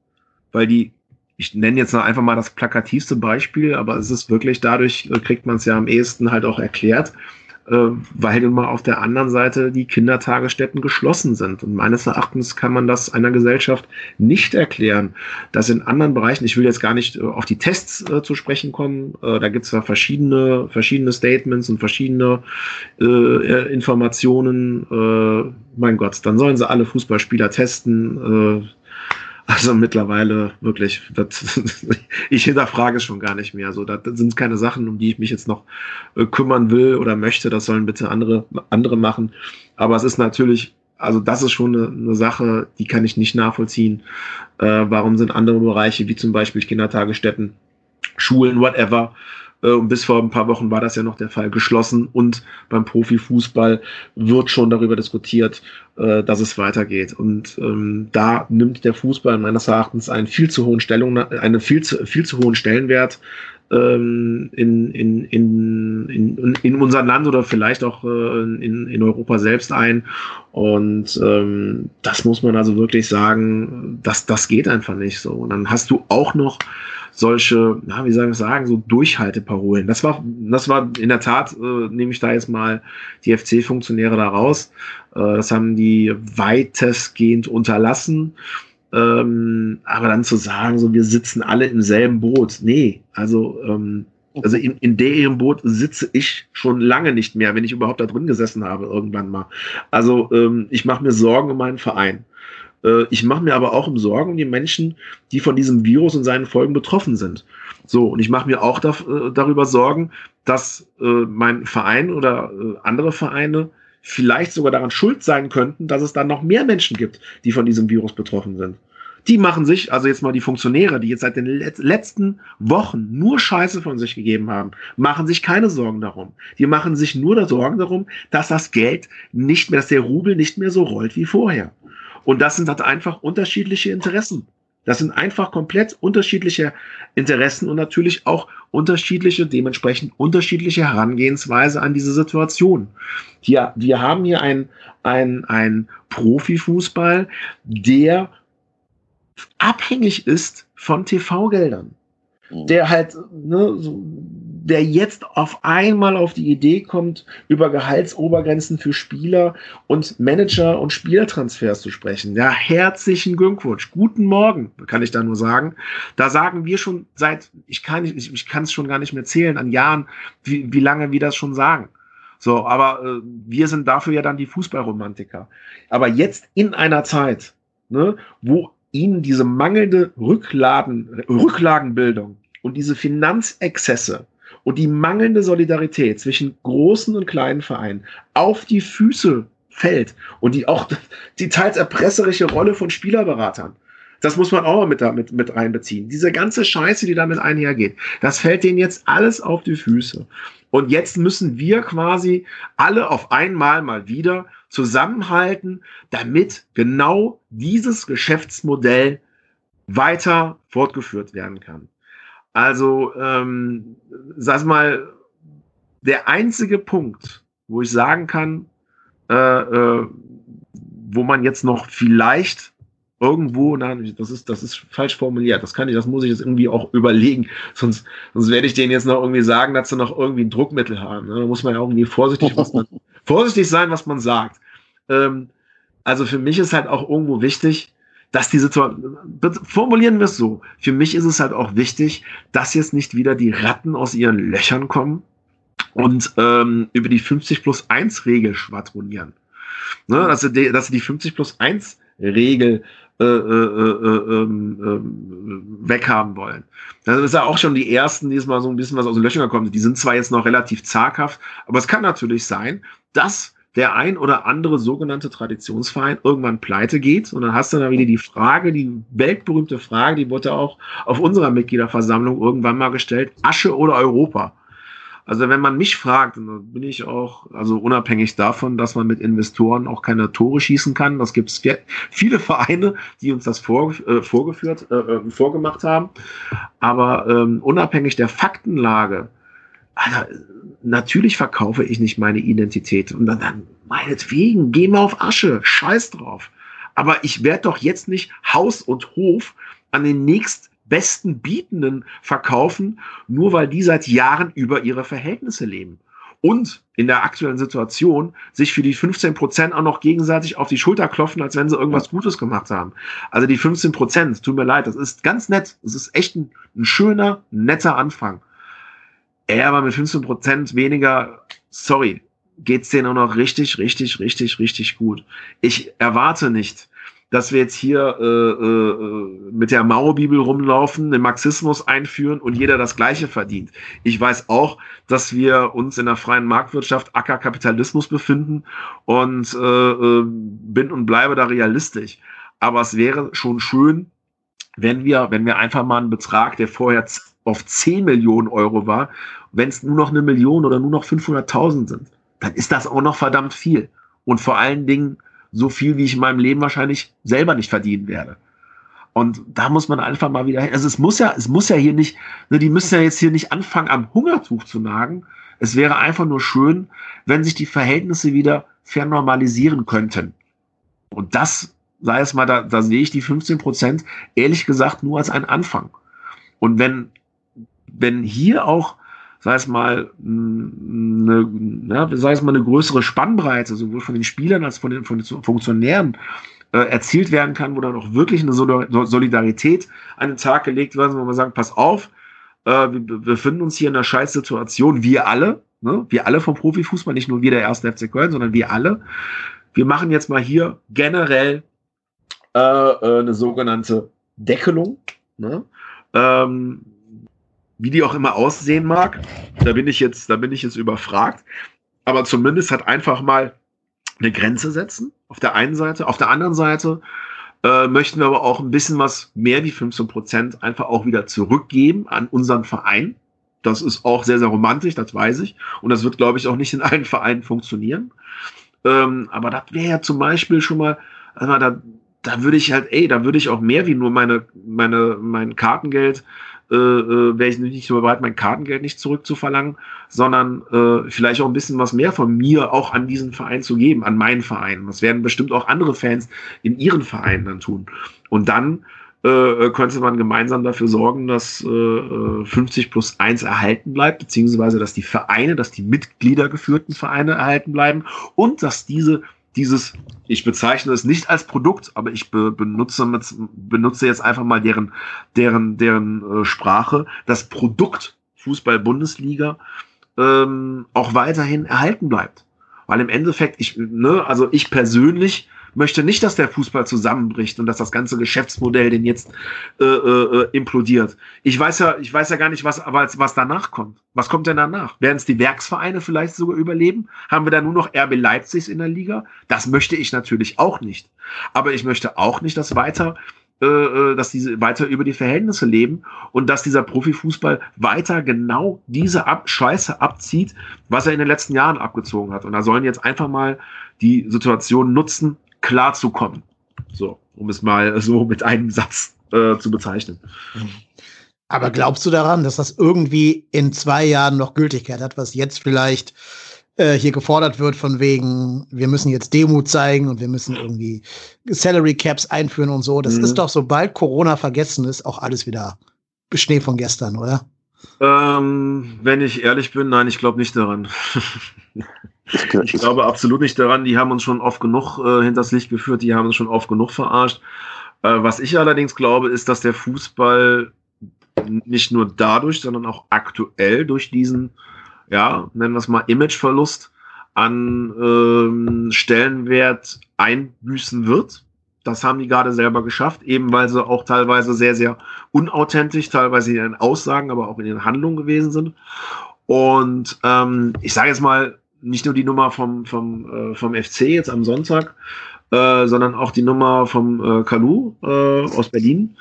Weil die, ich nenne jetzt noch einfach mal das plakativste Beispiel, aber es ist wirklich dadurch, äh, kriegt man es ja am ehesten halt auch erklärt, äh, weil immer auf der anderen Seite die Kindertagesstätten geschlossen sind. Und meines Erachtens kann man das einer Gesellschaft nicht erklären, dass in anderen Bereichen, ich will jetzt gar nicht äh, auf die Tests äh, zu sprechen kommen, äh, da gibt es ja verschiedene, verschiedene Statements und verschiedene äh, Informationen. Äh, mein Gott, dann sollen sie alle Fußballspieler testen. Also mittlerweile wirklich, das, ich hinterfrage es schon gar nicht mehr. So, das sind keine Sachen, um die ich mich jetzt noch äh, kümmern will oder möchte. Das sollen bitte andere, andere machen. Aber es ist natürlich, also das ist schon eine, eine Sache, die kann ich nicht nachvollziehen. Äh, warum sind andere Bereiche, wie zum Beispiel Kindertagesstätten, Schulen, whatever, und bis vor ein paar Wochen war das ja noch der Fall, geschlossen. Und beim Profifußball wird schon darüber diskutiert, äh, dass es weitergeht. Und ähm, da nimmt der Fußball meines Erachtens einen viel zu hohen Stellung, einen viel zu, viel zu hohen Stellenwert ähm, in, in, in, in, in unserem Land oder vielleicht auch äh, in, in Europa selbst ein. Und ähm, das muss man also wirklich sagen, das, das geht einfach nicht so. Und dann hast du auch noch solche, na, wie soll ich sagen, so Durchhalteparolen. Das war, das war in der Tat, äh, nehme ich da jetzt mal die FC-Funktionäre da raus. Äh, das haben die weitestgehend unterlassen. Ähm, aber dann zu sagen, so wir sitzen alle im selben Boot, nee, also ähm, also in, in deren Boot sitze ich schon lange nicht mehr, wenn ich überhaupt da drin gesessen habe, irgendwann mal. Also ähm, ich mache mir Sorgen um meinen Verein. Äh, ich mache mir aber auch um Sorgen um die Menschen, die von diesem Virus und seinen Folgen betroffen sind. So, und ich mache mir auch da, äh, darüber Sorgen, dass äh, mein Verein oder äh, andere Vereine vielleicht sogar daran schuld sein könnten, dass es dann noch mehr Menschen gibt, die von diesem Virus betroffen sind. Die machen sich, also jetzt mal die Funktionäre, die jetzt seit den letzten Wochen nur Scheiße von sich gegeben haben, machen sich keine Sorgen darum. Die machen sich nur Sorgen darum, dass das Geld nicht mehr, dass der Rubel nicht mehr so rollt wie vorher. Und das sind halt einfach unterschiedliche Interessen. Das sind einfach komplett unterschiedliche Interessen und natürlich auch unterschiedliche, dementsprechend unterschiedliche Herangehensweise an diese Situation. Hier, wir haben hier ein, ein, ein Profifußball, der abhängig ist von TV-Geldern. Mhm. Der halt, ne, so, der jetzt auf einmal auf die Idee kommt, über Gehaltsobergrenzen für Spieler und Manager und Spielertransfers zu sprechen. Ja, herzlichen Glückwunsch. Guten Morgen, kann ich da nur sagen. Da sagen wir schon seit, ich kann nicht, ich, ich kann es schon gar nicht mehr zählen an Jahren, wie, wie lange wir das schon sagen. So, aber äh, wir sind dafür ja dann die Fußballromantiker. Aber jetzt in einer Zeit, ne, wo ihnen diese mangelnde Rückladen, Rücklagenbildung und diese Finanzexzesse und die mangelnde Solidarität zwischen großen und kleinen Vereinen auf die Füße fällt und die auch die teils erpresserische Rolle von Spielerberatern. Das muss man auch mit, mit, mit reinbeziehen. Diese ganze Scheiße, die damit einhergeht, das fällt denen jetzt alles auf die Füße. Und jetzt müssen wir quasi alle auf einmal mal wieder zusammenhalten, damit genau dieses Geschäftsmodell weiter fortgeführt werden kann. Also, ähm, sag mal, der einzige Punkt, wo ich sagen kann, äh, äh, wo man jetzt noch vielleicht irgendwo, nein, das ist, das ist falsch formuliert. Das kann ich, das muss ich jetzt irgendwie auch überlegen. Sonst, sonst werde ich denen jetzt noch irgendwie sagen, dass sie noch irgendwie ein Druckmittel haben. Ne? Da muss man ja irgendwie vorsichtig, was man, vorsichtig sein, was man sagt. Ähm, also für mich ist halt auch irgendwo wichtig, dass die Situation, formulieren wir es so, für mich ist es halt auch wichtig, dass jetzt nicht wieder die Ratten aus ihren Löchern kommen und ähm, über die 50 plus 1 Regel schwadronieren. Ne, dass, sie die, dass sie die 50 plus 1 Regel äh, äh, äh, ähm, äh, weghaben wollen. Das ist ja auch schon die ersten, die jetzt mal so ein bisschen was aus den Löchern gekommen sind. Die sind zwar jetzt noch relativ zaghaft, aber es kann natürlich sein, dass der ein oder andere sogenannte Traditionsverein irgendwann pleite geht. Und dann hast du dann wieder die Frage, die weltberühmte Frage, die wurde auch auf unserer Mitgliederversammlung irgendwann mal gestellt, Asche oder Europa? Also wenn man mich fragt, dann bin ich auch, also unabhängig davon, dass man mit Investoren auch keine Tore schießen kann, das gibt es viele Vereine, die uns das vor, äh, vorgeführt, äh, äh, vorgemacht haben. Aber ähm, unabhängig der Faktenlage, Alter, natürlich verkaufe ich nicht meine Identität. Und dann, dann meinetwegen, geh mal auf Asche, scheiß drauf. Aber ich werde doch jetzt nicht Haus und Hof an den nächstbesten Bietenden verkaufen, nur weil die seit Jahren über ihre Verhältnisse leben. Und in der aktuellen Situation sich für die 15 Prozent auch noch gegenseitig auf die Schulter klopfen, als wenn sie irgendwas Gutes gemacht haben. Also die 15 Prozent, tut mir leid, das ist ganz nett. Das ist echt ein, ein schöner, netter Anfang. Er aber mit 15 Prozent weniger, sorry, geht's denen auch noch richtig, richtig, richtig, richtig gut. Ich erwarte nicht, dass wir jetzt hier äh, äh, mit der Mauerbibel rumlaufen, den Marxismus einführen und jeder das Gleiche verdient. Ich weiß auch, dass wir uns in der freien Marktwirtschaft Ackerkapitalismus befinden und äh, äh, bin und bleibe da realistisch. Aber es wäre schon schön, wenn wir, wenn wir einfach mal einen Betrag, der vorher auf 10 Millionen Euro war, wenn es nur noch eine Million oder nur noch 500.000 sind, dann ist das auch noch verdammt viel. Und vor allen Dingen so viel, wie ich in meinem Leben wahrscheinlich selber nicht verdienen werde. Und da muss man einfach mal wieder, also es muss ja, es muss ja hier nicht, ne, die müssen ja jetzt hier nicht anfangen, am Hungertuch zu nagen. Es wäre einfach nur schön, wenn sich die Verhältnisse wieder vernormalisieren könnten. Und das, sei es mal, da, da sehe ich die 15 Prozent ehrlich gesagt nur als einen Anfang. Und wenn wenn hier auch sei es mal eine, ja, sei es mal eine größere Spannbreite, sowohl von den Spielern als von den, von den Funktionären äh, erzielt werden kann, wo dann auch wirklich eine Solidarität an den Tag gelegt wird, wo man sagt, pass auf, äh, wir befinden uns hier in einer Scheißsituation, wir alle, ne? wir alle vom Profifußball, nicht nur wir der erste FC Köln, sondern wir alle. Wir machen jetzt mal hier generell äh, äh, eine sogenannte Deckelung. Ne? Ähm, wie die auch immer aussehen mag, da bin ich jetzt, da bin ich jetzt überfragt. Aber zumindest hat einfach mal eine Grenze setzen. Auf der einen Seite. Auf der anderen Seite äh, möchten wir aber auch ein bisschen was mehr wie 15 Prozent einfach auch wieder zurückgeben an unseren Verein. Das ist auch sehr, sehr romantisch, das weiß ich. Und das wird, glaube ich, auch nicht in allen Vereinen funktionieren. Ähm, aber das wäre ja zum Beispiel schon mal, also da, da würde ich halt, ey, da würde ich auch mehr wie nur meine, meine, mein Kartengeld äh, äh, wäre ich nicht so bereit, mein Kartengeld nicht zurückzuverlangen, sondern äh, vielleicht auch ein bisschen was mehr von mir auch an diesen Verein zu geben, an meinen Verein. Das werden bestimmt auch andere Fans in ihren Vereinen dann tun. Und dann äh, könnte man gemeinsam dafür sorgen, dass äh, 50 plus 1 erhalten bleibt, beziehungsweise dass die Vereine, dass die Mitgliedergeführten Vereine erhalten bleiben und dass diese dieses, ich bezeichne es nicht als Produkt, aber ich be benutze, benutze jetzt einfach mal deren, deren, deren äh, Sprache, das Produkt Fußball-Bundesliga ähm, auch weiterhin erhalten bleibt. Weil im Endeffekt, ich, ne, also ich persönlich möchte nicht, dass der Fußball zusammenbricht und dass das ganze Geschäftsmodell den jetzt äh, äh, implodiert. Ich weiß ja, ich weiß ja gar nicht, was, aber was danach kommt. Was kommt denn danach? Werden es die Werksvereine vielleicht sogar überleben? Haben wir da nur noch RB Leipzig in der Liga? Das möchte ich natürlich auch nicht. Aber ich möchte auch nicht, dass weiter äh, äh, dass diese weiter über die Verhältnisse leben und dass dieser Profifußball weiter genau diese Ab Scheiße abzieht, was er in den letzten Jahren abgezogen hat. Und da sollen jetzt einfach mal die Situation nutzen, klarzukommen. So, um es mal so mit einem Satz äh, zu bezeichnen. Aber glaubst du daran, dass das irgendwie in zwei Jahren noch Gültigkeit hat, was jetzt vielleicht äh, hier gefordert wird, von wegen, wir müssen jetzt Demut zeigen und wir müssen irgendwie Salary Caps einführen und so? Das mhm. ist doch, sobald Corona vergessen ist, auch alles wieder Schnee von gestern, oder? Ähm, wenn ich ehrlich bin, nein, ich glaube nicht daran. Ich glaube absolut nicht daran. Die haben uns schon oft genug äh, hinters Licht geführt, die haben uns schon oft genug verarscht. Äh, was ich allerdings glaube, ist, dass der Fußball nicht nur dadurch, sondern auch aktuell durch diesen, ja, nennen wir es mal, Imageverlust an ähm, Stellenwert einbüßen wird. Das haben die gerade selber geschafft, eben weil sie auch teilweise sehr, sehr unauthentisch, teilweise in ihren Aussagen, aber auch in ihren Handlungen gewesen sind. Und ähm, ich sage jetzt mal, nicht nur die Nummer vom, vom, äh, vom FC jetzt am Sonntag, äh, sondern auch die Nummer vom äh, Kalu äh, aus Berlin.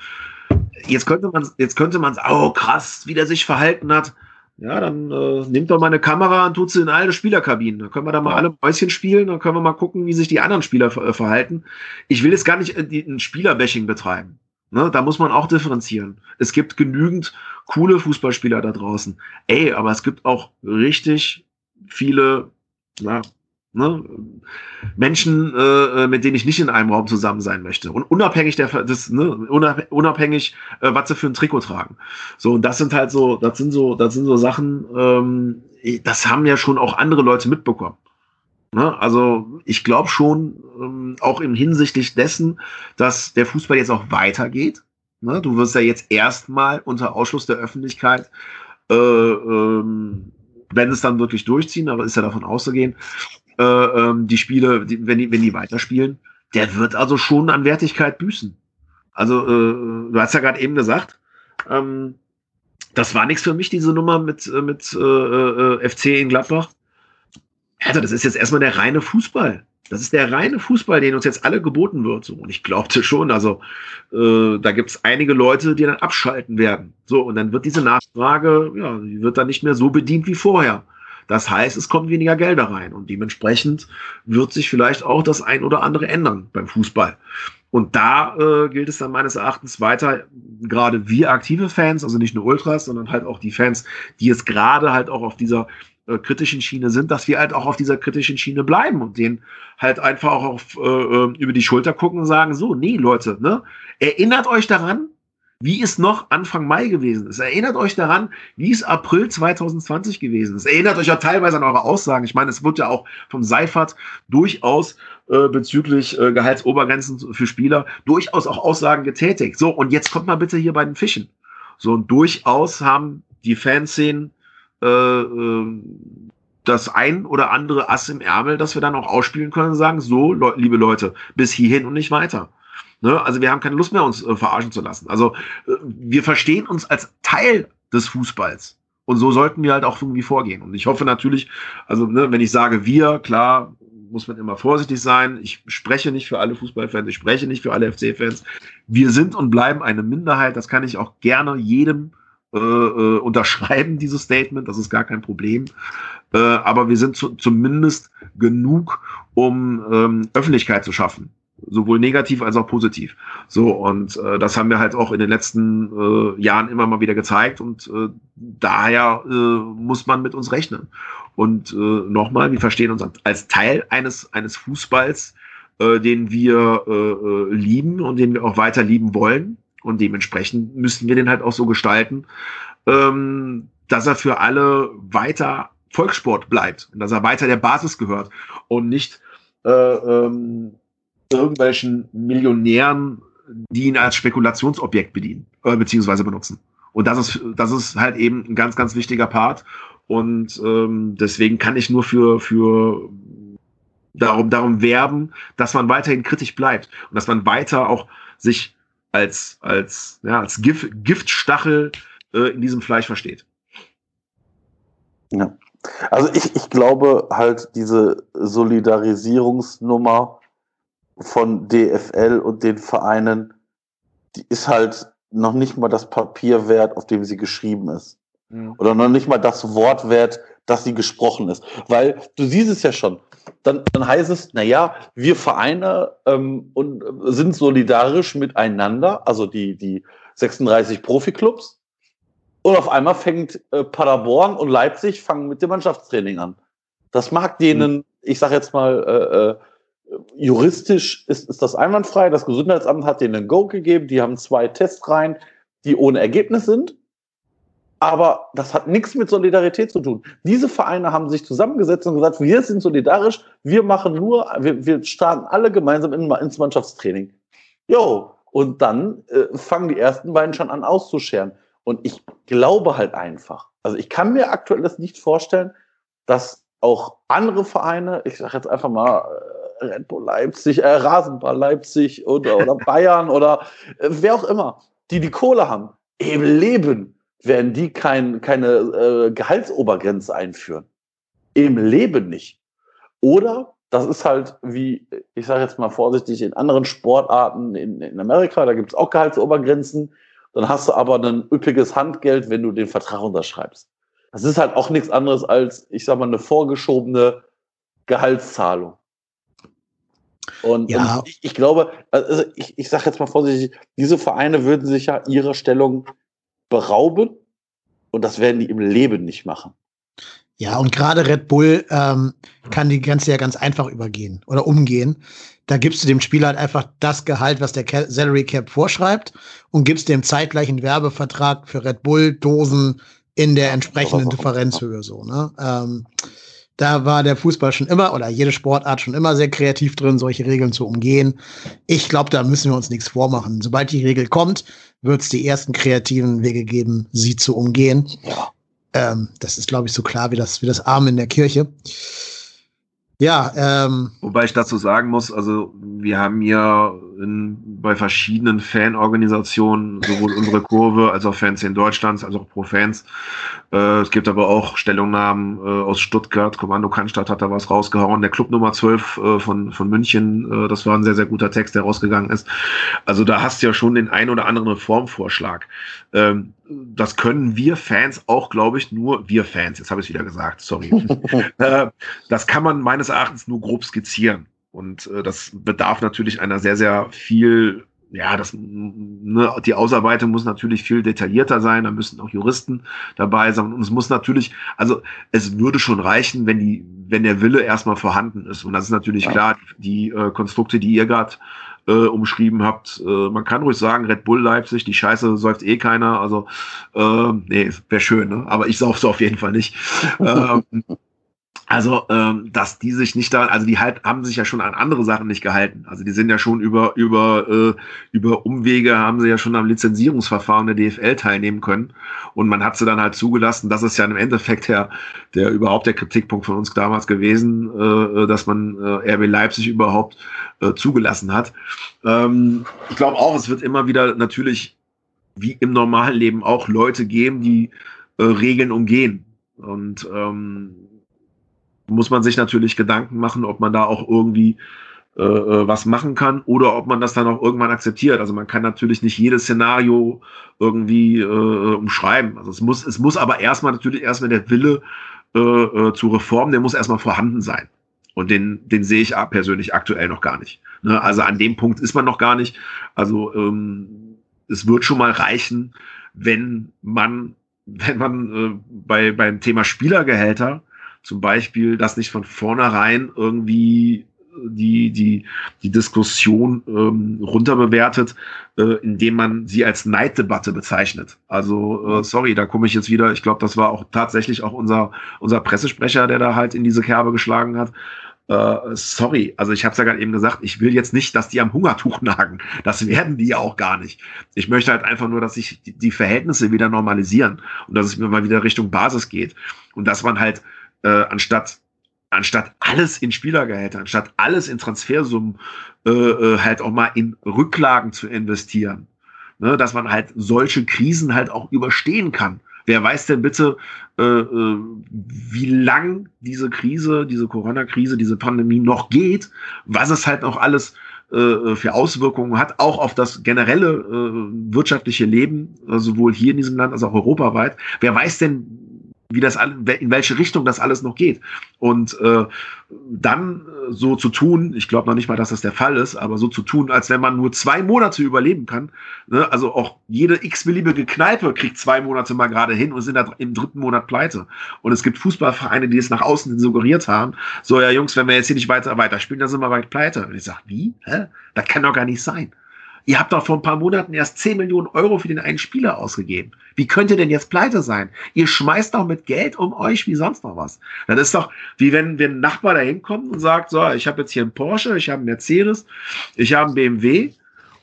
Jetzt könnte man jetzt könnte man oh krass, wie der sich verhalten hat. Ja, dann äh, nimmt doch mal eine Kamera und tut sie in alle Spielerkabinen. Dann können wir da mal alle Mäuschen spielen, dann können wir mal gucken, wie sich die anderen Spieler ver äh, verhalten. Ich will jetzt gar nicht äh, ein Spielerbashing betreiben. Ne, da muss man auch differenzieren. Es gibt genügend coole Fußballspieler da draußen. Ey, aber es gibt auch richtig viele ja, ne, Menschen, äh, mit denen ich nicht in einem Raum zusammen sein möchte. Und unabhängig der, das, ne, unabhängig, äh, was sie für ein Trikot tragen. So, und das sind halt so, das sind so, das sind so Sachen, ähm, das haben ja schon auch andere Leute mitbekommen. Ne? Also ich glaube schon, ähm, auch im hinsichtlich dessen, dass der Fußball jetzt auch weitergeht. Ne? Du wirst ja jetzt erstmal unter Ausschluss der Öffentlichkeit äh, ähm, wenn es dann wirklich durchziehen, aber ist ja davon auszugehen, äh, ähm, die Spiele, die, wenn, die, wenn die weiterspielen, der wird also schon an Wertigkeit büßen. Also, äh, du hast ja gerade eben gesagt, ähm, das war nichts für mich, diese Nummer mit, äh, mit äh, äh FC in Gladbach. Also, das ist jetzt erstmal der reine Fußball. Das ist der reine Fußball, den uns jetzt alle geboten wird. So. Und ich glaubte schon, also äh, da gibt es einige Leute, die dann abschalten werden. So, und dann wird diese Nachfrage, ja, die wird dann nicht mehr so bedient wie vorher. Das heißt, es kommt weniger Gelder rein und dementsprechend wird sich vielleicht auch das ein oder andere ändern beim Fußball. Und da äh, gilt es dann meines Erachtens weiter, gerade wir aktive Fans, also nicht nur Ultras, sondern halt auch die Fans, die jetzt gerade halt auch auf dieser äh, kritischen Schiene sind, dass wir halt auch auf dieser kritischen Schiene bleiben und denen halt einfach auch auf, äh, äh, über die Schulter gucken und sagen, so, nee, Leute, ne, erinnert euch daran, wie es noch Anfang Mai gewesen ist. Erinnert euch daran, wie es April 2020 gewesen ist. Erinnert euch ja teilweise an eure Aussagen. Ich meine, es wird ja auch vom Seifert durchaus äh, bezüglich äh, Gehaltsobergrenzen für Spieler durchaus auch Aussagen getätigt. So, und jetzt kommt mal bitte hier bei den Fischen. So, und durchaus haben die Fanszenen das ein oder andere Ass im Ärmel, das wir dann auch ausspielen können und sagen, so, le liebe Leute, bis hierhin und nicht weiter. Ne? Also wir haben keine Lust mehr, uns äh, verarschen zu lassen. Also äh, wir verstehen uns als Teil des Fußballs. Und so sollten wir halt auch irgendwie vorgehen. Und ich hoffe natürlich, also ne, wenn ich sage wir, klar, muss man immer vorsichtig sein. Ich spreche nicht für alle Fußballfans, ich spreche nicht für alle FC-Fans. Wir sind und bleiben eine Minderheit. Das kann ich auch gerne jedem äh, äh, unterschreiben, dieses Statement. Das ist gar kein Problem. Äh, aber wir sind zu, zumindest genug, um ähm, Öffentlichkeit zu schaffen sowohl negativ als auch positiv. So, und äh, das haben wir halt auch in den letzten äh, Jahren immer mal wieder gezeigt und äh, daher äh, muss man mit uns rechnen. Und äh, nochmal, wir verstehen uns als Teil eines, eines Fußballs, äh, den wir äh, äh, lieben und den wir auch weiter lieben wollen. Und dementsprechend müssen wir den halt auch so gestalten, ähm, dass er für alle weiter Volkssport bleibt und dass er weiter der Basis gehört und nicht äh, ähm, irgendwelchen Millionären, die ihn als Spekulationsobjekt bedienen, äh, beziehungsweise benutzen. Und das ist, das ist halt eben ein ganz, ganz wichtiger Part. Und ähm, deswegen kann ich nur für, für darum, darum werben, dass man weiterhin kritisch bleibt und dass man weiter auch sich als, als, ja, als Gift, Giftstachel äh, in diesem Fleisch versteht. Ja. Also ich, ich glaube halt, diese Solidarisierungsnummer von DFL und den Vereinen, die ist halt noch nicht mal das Papier wert, auf dem sie geschrieben ist. Mhm. Oder noch nicht mal das Wort wert, dass sie gesprochen ist. Weil du siehst es ja schon. Dann, dann heißt es, naja, wir Vereine ähm, und äh, sind solidarisch miteinander, also die, die 36 Profiklubs. Und auf einmal fängt äh, Paderborn und Leipzig fangen mit dem Mannschaftstraining an. Das mag denen, mhm. ich sag jetzt mal, äh, äh juristisch ist, ist das einwandfrei. Das Gesundheitsamt hat denen ein Go gegeben. Die haben zwei Tests rein, die ohne Ergebnis sind. Aber das hat nichts mit Solidarität zu tun. Diese Vereine haben sich zusammengesetzt und gesagt, wir sind solidarisch, wir machen nur, wir, wir starten alle gemeinsam in, ins Mannschaftstraining. Jo, und dann äh, fangen die ersten beiden schon an auszuscheren. Und ich glaube halt einfach, also ich kann mir aktuell das nicht vorstellen, dass auch andere Vereine, ich sage jetzt einfach mal äh, Red Bull Leipzig, äh, Rasenball Leipzig oder, oder Bayern oder äh, wer auch immer, die die Kohle haben, im Leben werden die kein, keine äh, Gehaltsobergrenze einführen. Im Leben nicht. Oder das ist halt wie, ich sage jetzt mal vorsichtig, in anderen Sportarten in, in Amerika, da gibt es auch Gehaltsobergrenzen. Dann hast du aber ein üppiges Handgeld, wenn du den Vertrag unterschreibst. Das ist halt auch nichts anderes als, ich sag mal, eine vorgeschobene Gehaltszahlung. Und, ja. und ich, ich, glaube, also ich, ich sage jetzt mal vorsichtig, diese Vereine würden sich ja ihrer Stellung berauben und das werden die im Leben nicht machen. Ja, und gerade Red Bull ähm, kann die Grenze ja ganz einfach übergehen oder umgehen. Da gibst du dem Spieler halt einfach das Gehalt, was der Salary Cap vorschreibt und gibst dem zeitgleichen Werbevertrag für Red Bull Dosen in der entsprechenden Differenzhöhe so. Ne? Ähm, da war der Fußball schon immer oder jede Sportart schon immer sehr kreativ drin, solche Regeln zu umgehen. Ich glaube, da müssen wir uns nichts vormachen. Sobald die Regel kommt, wird es die ersten kreativen Wege geben, sie zu umgehen. Ähm, das ist, glaube ich, so klar wie das, wie das Arm in der Kirche. Ja, ähm. Wobei ich dazu sagen muss, also wir haben ja in, bei verschiedenen Fanorganisationen sowohl unsere Kurve als auch Fans in Deutschland, als auch Pro-Fans. Äh, es gibt aber auch Stellungnahmen äh, aus Stuttgart. Kommando Cannstatt hat da was rausgehauen. Der Club Nummer 12 äh, von, von München, äh, das war ein sehr, sehr guter Text, der rausgegangen ist. Also da hast du ja schon den ein oder anderen Reformvorschlag. Ähm, das können wir Fans auch, glaube ich, nur wir Fans, jetzt habe ich es wieder gesagt, sorry. äh, das kann man meines Erachtens nur grob skizzieren. Und äh, das bedarf natürlich einer sehr, sehr viel, ja, das, ne, die Ausarbeitung muss natürlich viel detaillierter sein, da müssen auch Juristen dabei sein. Und es muss natürlich, also es würde schon reichen, wenn die, wenn der Wille erstmal vorhanden ist. Und das ist natürlich klar, die äh, Konstrukte, die ihr gerade äh, umschrieben habt. Äh, man kann ruhig sagen, Red Bull Leipzig, die Scheiße säuft eh keiner. Also, äh, nee, wäre schön, ne? aber ich sauf so auf jeden Fall nicht. ähm, also, ähm, dass die sich nicht da, also die halt haben sich ja schon an andere Sachen nicht gehalten. Also die sind ja schon über über äh, über Umwege haben sie ja schon am Lizenzierungsverfahren der DFL teilnehmen können und man hat sie dann halt zugelassen. Das ist ja im Endeffekt der der überhaupt der Kritikpunkt von uns damals gewesen, äh, dass man äh, RB Leipzig überhaupt äh, zugelassen hat. Ähm, ich glaube auch, es wird immer wieder natürlich wie im normalen Leben auch Leute geben, die äh, Regeln umgehen und ähm, muss man sich natürlich Gedanken machen, ob man da auch irgendwie äh, äh, was machen kann oder ob man das dann auch irgendwann akzeptiert. Also man kann natürlich nicht jedes Szenario irgendwie äh, umschreiben. Also es muss, es muss aber erstmal natürlich erstmal der Wille äh, äh, zu Reform, der muss erstmal vorhanden sein. Und den, den sehe ich persönlich aktuell noch gar nicht. Ne? Also an dem Punkt ist man noch gar nicht. Also ähm, es wird schon mal reichen, wenn man, wenn man äh, bei, beim Thema Spielergehälter zum Beispiel das nicht von vornherein irgendwie die, die, die Diskussion ähm, runterbewertet, äh, indem man sie als Neiddebatte bezeichnet. Also, äh, sorry, da komme ich jetzt wieder, ich glaube, das war auch tatsächlich auch unser, unser Pressesprecher, der da halt in diese Kerbe geschlagen hat. Äh, sorry, also ich habe es ja gerade eben gesagt, ich will jetzt nicht, dass die am Hungertuch nagen. Das werden die ja auch gar nicht. Ich möchte halt einfach nur, dass sich die, die Verhältnisse wieder normalisieren und dass es mir mal wieder Richtung Basis geht. Und dass man halt äh, anstatt anstatt alles in Spielergehälter, anstatt alles in Transfersummen, äh, äh, halt auch mal in Rücklagen zu investieren. Ne, dass man halt solche Krisen halt auch überstehen kann. Wer weiß denn bitte, äh, äh, wie lang diese Krise, diese Corona-Krise, diese Pandemie noch geht, was es halt noch alles äh, für Auswirkungen hat, auch auf das generelle wirtschaftliche Leben, sowohl hier in diesem Land als auch europaweit. Wer weiß denn, wie das in welche Richtung das alles noch geht. Und äh, dann äh, so zu tun, ich glaube noch nicht mal, dass das der Fall ist, aber so zu tun, als wenn man nur zwei Monate überleben kann. Ne? Also auch jede x-beliebige Kneipe kriegt zwei Monate mal gerade hin und sind da im dritten Monat pleite. Und es gibt Fußballvereine, die es nach außen suggeriert haben, so ja Jungs, wenn wir jetzt hier nicht weiter weiterspielen, dann sind wir bald pleite. Und ich sage, wie? Hä? Das kann doch gar nicht sein. Ihr habt doch vor ein paar Monaten erst 10 Millionen Euro für den einen Spieler ausgegeben. Wie könnt ihr denn jetzt pleite sein? Ihr schmeißt doch mit Geld um euch wie sonst noch was. Das ist doch wie wenn, wenn ein Nachbar da hinkommt und sagt, so, ich habe jetzt hier einen Porsche, ich habe einen Mercedes, ich habe einen BMW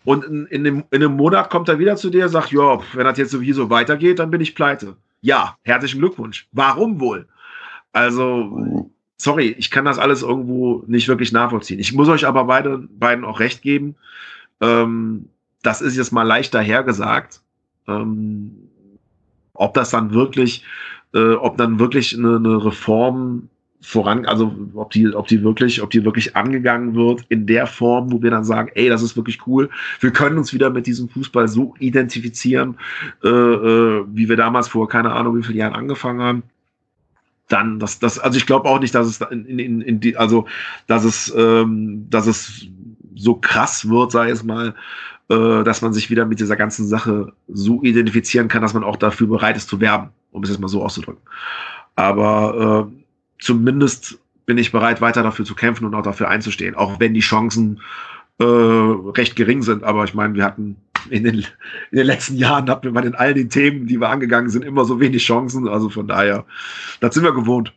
und in, in, dem, in einem Monat kommt er wieder zu dir und sagt, ja, wenn das jetzt sowieso weitergeht, dann bin ich pleite. Ja, herzlichen Glückwunsch. Warum wohl? Also, sorry, ich kann das alles irgendwo nicht wirklich nachvollziehen. Ich muss euch aber beide, beiden auch recht geben. Ähm, das ist jetzt mal leichter hergesagt. Ähm, ob das dann wirklich, äh, ob dann wirklich eine, eine Reform voran, also ob die, ob die wirklich, ob die wirklich angegangen wird in der Form, wo wir dann sagen, ey, das ist wirklich cool. Wir können uns wieder mit diesem Fußball so identifizieren, äh, äh, wie wir damals vor keine Ahnung wie vielen Jahren angefangen haben. Dann, das, das, also ich glaube auch nicht, dass es in, in, in die, also dass es, ähm, dass es so krass wird, sei es mal, äh, dass man sich wieder mit dieser ganzen Sache so identifizieren kann, dass man auch dafür bereit ist zu werben, um es jetzt mal so auszudrücken. Aber äh, zumindest bin ich bereit, weiter dafür zu kämpfen und auch dafür einzustehen, auch wenn die Chancen äh, recht gering sind. Aber ich meine, wir hatten in den, in den letzten Jahren hatten wir mal in all den Themen, die wir angegangen sind, immer so wenig Chancen. Also von daher, das sind wir gewohnt.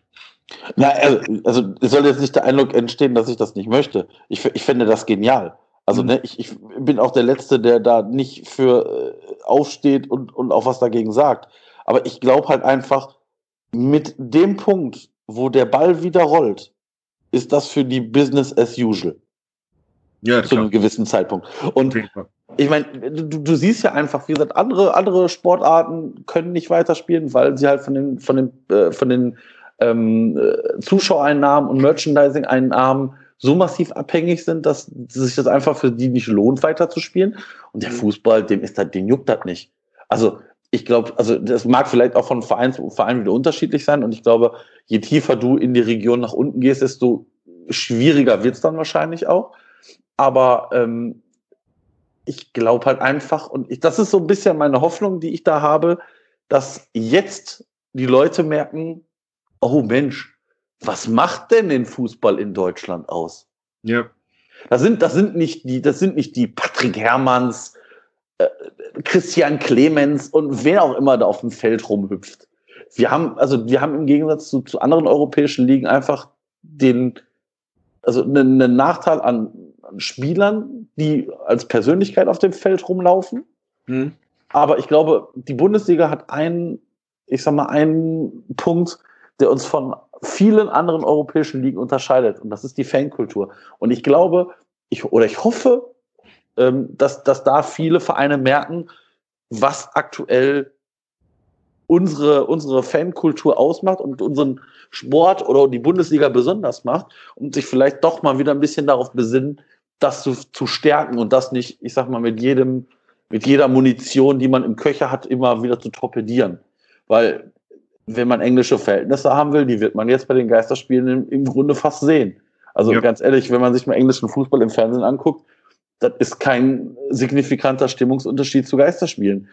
Na, also, also es soll jetzt nicht der Eindruck entstehen, dass ich das nicht möchte. Ich, ich finde das genial. Also, mhm. ne, ich, ich bin auch der Letzte, der da nicht für äh, aufsteht und, und auch was dagegen sagt. Aber ich glaube halt einfach, mit dem Punkt, wo der Ball wieder rollt, ist das für die Business as usual. Ja, zu einem gewissen Zeitpunkt. Und ich meine, du, du siehst ja einfach, wie gesagt, andere, andere Sportarten können nicht weiterspielen, weil sie halt von den, von den, äh, von den ähm, Zuschauereinnahmen und Merchandising-Einnahmen so massiv abhängig sind, dass sich das einfach für die nicht lohnt, weiterzuspielen. Und der mhm. Fußball, dem ist halt, den juckt das nicht. Also ich glaube, also das mag vielleicht auch von Verein zu Verein wieder unterschiedlich sein. Und ich glaube, je tiefer du in die Region nach unten gehst, desto schwieriger wird's dann wahrscheinlich auch. Aber ähm, ich glaube halt einfach, und ich, das ist so ein bisschen meine Hoffnung, die ich da habe, dass jetzt die Leute merken, oh Mensch, was macht denn den Fußball in Deutschland aus? Ja. Das sind, das sind nicht die, das sind nicht die Patrick Hermanns, äh, Christian Clemens und wer auch immer da auf dem Feld rumhüpft. Wir haben, also wir haben im Gegensatz zu, zu anderen europäischen Ligen einfach den, also einen, einen Nachteil an, an, Spielern, die als Persönlichkeit auf dem Feld rumlaufen. Hm. Aber ich glaube, die Bundesliga hat einen, ich sag mal, einen Punkt, der uns von vielen anderen europäischen Ligen unterscheidet. Und das ist die Fankultur. Und ich glaube, ich, oder ich hoffe, ähm, dass, dass da viele Vereine merken, was aktuell unsere, unsere Fankultur ausmacht und unseren Sport oder die Bundesliga besonders macht und sich vielleicht doch mal wieder ein bisschen darauf besinnen, das zu, zu stärken und das nicht, ich sag mal, mit jedem, mit jeder Munition, die man im Köcher hat, immer wieder zu torpedieren. Weil wenn man englische Verhältnisse haben will, die wird man jetzt bei den Geisterspielen im, im Grunde fast sehen. Also ja. ganz ehrlich, wenn man sich mal englischen Fußball im Fernsehen anguckt, das ist kein signifikanter Stimmungsunterschied zu Geisterspielen.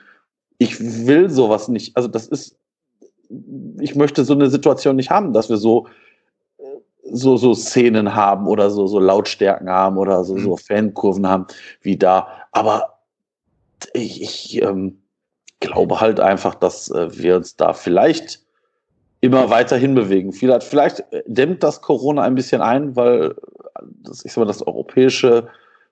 Ich will sowas nicht. Also das ist, ich möchte so eine Situation nicht haben, dass wir so so so Szenen haben oder so so Lautstärken haben oder so so mhm. Fankurven haben wie da. Aber ich, ich ähm, glaube halt einfach, dass äh, wir uns da vielleicht immer weiter hinbewegen. Vielleicht, vielleicht dämmt das Corona ein bisschen ein, weil das, ich sag mal, das europäische,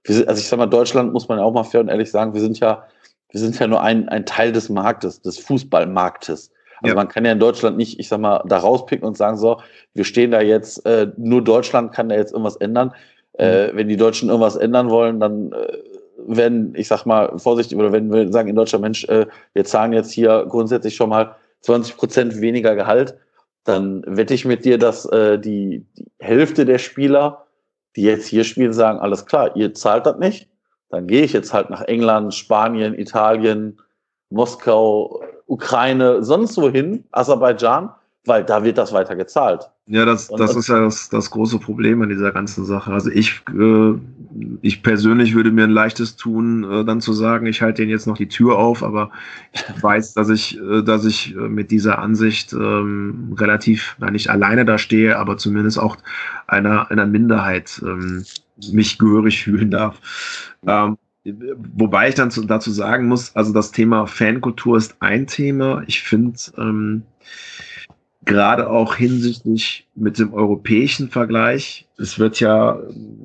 also ich sag mal, Deutschland muss man ja auch mal fair und ehrlich sagen, wir sind ja, wir sind ja nur ein, ein Teil des Marktes, des Fußballmarktes. Also ja. man kann ja in Deutschland nicht, ich sag mal, da rauspicken und sagen, so, wir stehen da jetzt, äh, nur Deutschland kann da jetzt irgendwas ändern. Äh, mhm. wenn die Deutschen irgendwas ändern wollen, dann äh, werden, ich sag mal, vorsichtig, oder wenn wir sagen in Deutschland, Mensch, äh, wir zahlen jetzt hier grundsätzlich schon mal 20 Prozent weniger Gehalt, dann wette ich mit dir, dass äh, die, die Hälfte der Spieler, die jetzt hier spielen, sagen, alles klar, ihr zahlt das nicht, dann gehe ich jetzt halt nach England, Spanien, Italien, Moskau, Ukraine, sonst wohin, Aserbaidschan, weil da wird das weiter gezahlt. Ja, das, das ist ja das, das große Problem an dieser ganzen Sache. Also ich, äh, ich persönlich würde mir ein leichtes tun, äh, dann zu sagen, ich halte denen jetzt noch die Tür auf, aber ich weiß, dass ich, äh, dass ich äh, mit dieser Ansicht ähm, relativ, na, nicht alleine da stehe, aber zumindest auch einer, einer Minderheit ähm, mich gehörig fühlen darf. Ähm, wobei ich dann zu, dazu sagen muss, also das Thema Fankultur ist ein Thema. Ich finde, ähm, gerade auch hinsichtlich mit dem europäischen Vergleich. Es wird ja,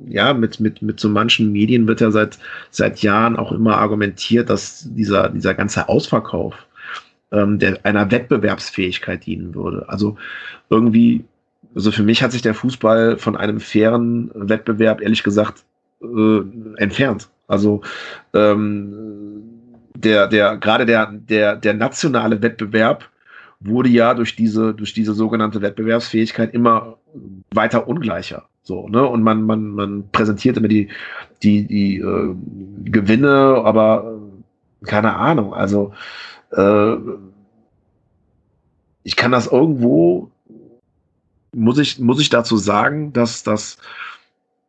ja, mit, mit, mit so manchen Medien wird ja seit, seit Jahren auch immer argumentiert, dass dieser, dieser ganze Ausverkauf ähm, der, einer Wettbewerbsfähigkeit dienen würde. Also irgendwie, also für mich hat sich der Fußball von einem fairen Wettbewerb ehrlich gesagt äh, entfernt. Also ähm, der, der, gerade der, der, der nationale Wettbewerb wurde ja durch diese, durch diese sogenannte Wettbewerbsfähigkeit immer weiter ungleicher. So, ne? Und man, man, man präsentiert immer die, die, die äh, Gewinne, aber äh, keine Ahnung. Also äh, ich kann das irgendwo, muss ich, muss ich dazu sagen, dass das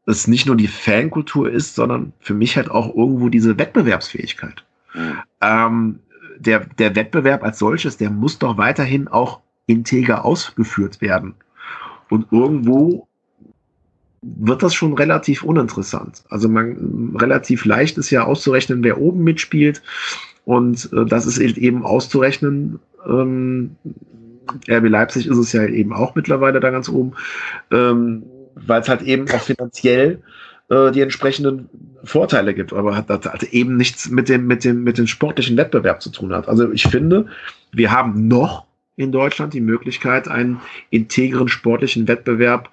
es nicht nur die Fankultur ist, sondern für mich halt auch irgendwo diese Wettbewerbsfähigkeit. Mhm. Ähm, der, der Wettbewerb als solches, der muss doch weiterhin auch integer ausgeführt werden. Und irgendwo wird das schon relativ uninteressant. Also man relativ leicht ist ja auszurechnen, wer oben mitspielt. Und äh, das ist eben auszurechnen. Ähm, RB Leipzig ist es ja eben auch mittlerweile da ganz oben, ähm, weil es halt eben auch finanziell äh, die entsprechenden Vorteile gibt, aber hat, hat, hat eben nichts mit dem, mit dem, mit dem sportlichen Wettbewerb zu tun hat. Also ich finde, wir haben noch in Deutschland die Möglichkeit, einen integren sportlichen Wettbewerb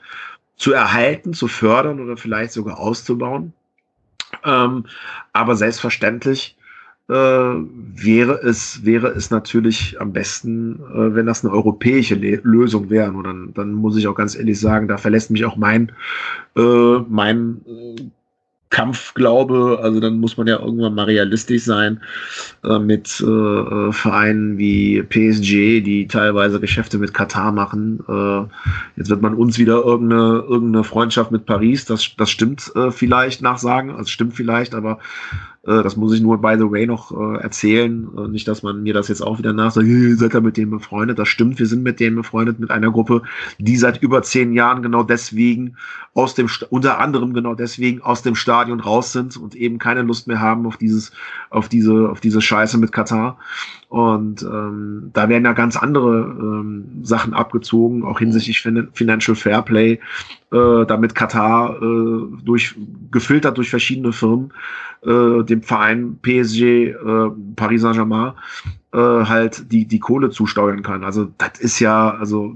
zu erhalten, zu fördern oder vielleicht sogar auszubauen. Ähm, aber selbstverständlich äh, wäre es wäre es natürlich am besten, äh, wenn das eine europäische Le Lösung wäre. Und dann, dann muss ich auch ganz ehrlich sagen, da verlässt mich auch mein äh, mein äh, Kampfglaube, also dann muss man ja irgendwann mal realistisch sein äh, mit äh, äh Vereinen wie PSG, die teilweise Geschäfte mit Katar machen. Äh, jetzt wird man uns wieder irgendeine, irgendeine Freundschaft mit Paris, das, das stimmt äh, vielleicht nachsagen, also stimmt vielleicht, aber das muss ich nur, by the way, noch äh, erzählen. Äh, nicht, dass man mir das jetzt auch wieder nachsagt, hey, seid ihr mit denen befreundet. Das stimmt, wir sind mit denen befreundet, mit einer Gruppe, die seit über zehn Jahren genau deswegen aus dem, unter anderem genau deswegen aus dem Stadion raus sind und eben keine Lust mehr haben auf dieses, auf diese, auf diese Scheiße mit Katar. Und ähm, da werden ja ganz andere ähm, Sachen abgezogen, auch hinsichtlich Financial Fairplay, äh, damit Katar äh, durch gefiltert durch verschiedene Firmen äh, dem Verein PSG äh, Paris Saint-Germain äh, halt die die Kohle zusteuern kann. Also das ist ja also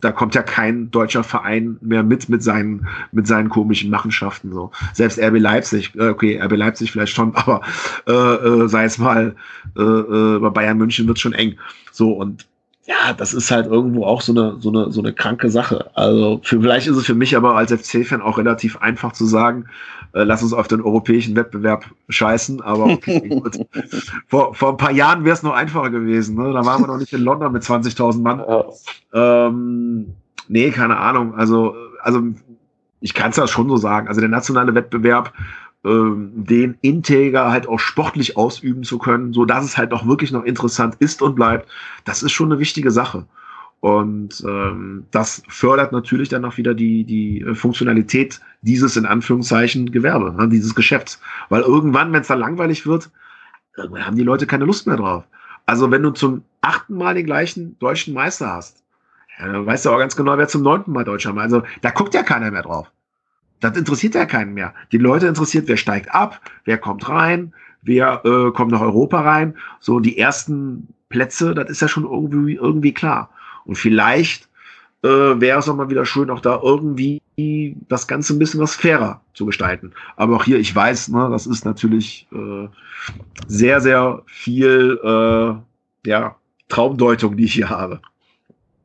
da kommt ja kein deutscher Verein mehr mit mit seinen mit seinen komischen Machenschaften so. Selbst RB Leipzig, äh, okay, RB Leipzig vielleicht schon, aber äh, äh, sei es mal äh, äh, bei Bayern München wird schon eng. So und ja, das ist halt irgendwo auch so eine, so eine, so eine kranke Sache. Also für, vielleicht ist es für mich aber als FC-Fan auch relativ einfach zu sagen, äh, lass uns auf den europäischen Wettbewerb scheißen, aber okay, gut. Vor, vor ein paar Jahren wäre es noch einfacher gewesen. Ne? Da waren wir noch nicht in London mit 20.000 Mann. Ja. Ähm, nee, keine Ahnung. Also, also ich kann es ja schon so sagen. Also der nationale Wettbewerb ähm, den integer halt auch sportlich ausüben zu können, so dass es halt auch wirklich noch interessant ist und bleibt, das ist schon eine wichtige Sache. Und ähm, das fördert natürlich dann auch wieder die, die Funktionalität dieses in Anführungszeichen Gewerbe, ne, dieses Geschäfts. Weil irgendwann, wenn es dann langweilig wird, irgendwann haben die Leute keine Lust mehr drauf. Also wenn du zum achten Mal den gleichen deutschen Meister hast, ja, weißt du auch ganz genau, wer zum neunten Mal Deutscher Meister. Also da guckt ja keiner mehr drauf. Das interessiert ja keinen mehr. Die Leute interessiert, wer steigt ab, wer kommt rein, wer äh, kommt nach Europa rein. So die ersten Plätze, das ist ja schon irgendwie, irgendwie klar. Und vielleicht äh, wäre es auch mal wieder schön, auch da irgendwie das Ganze ein bisschen was fairer zu gestalten. Aber auch hier, ich weiß, ne, das ist natürlich äh, sehr, sehr viel äh, ja, Traumdeutung, die ich hier habe.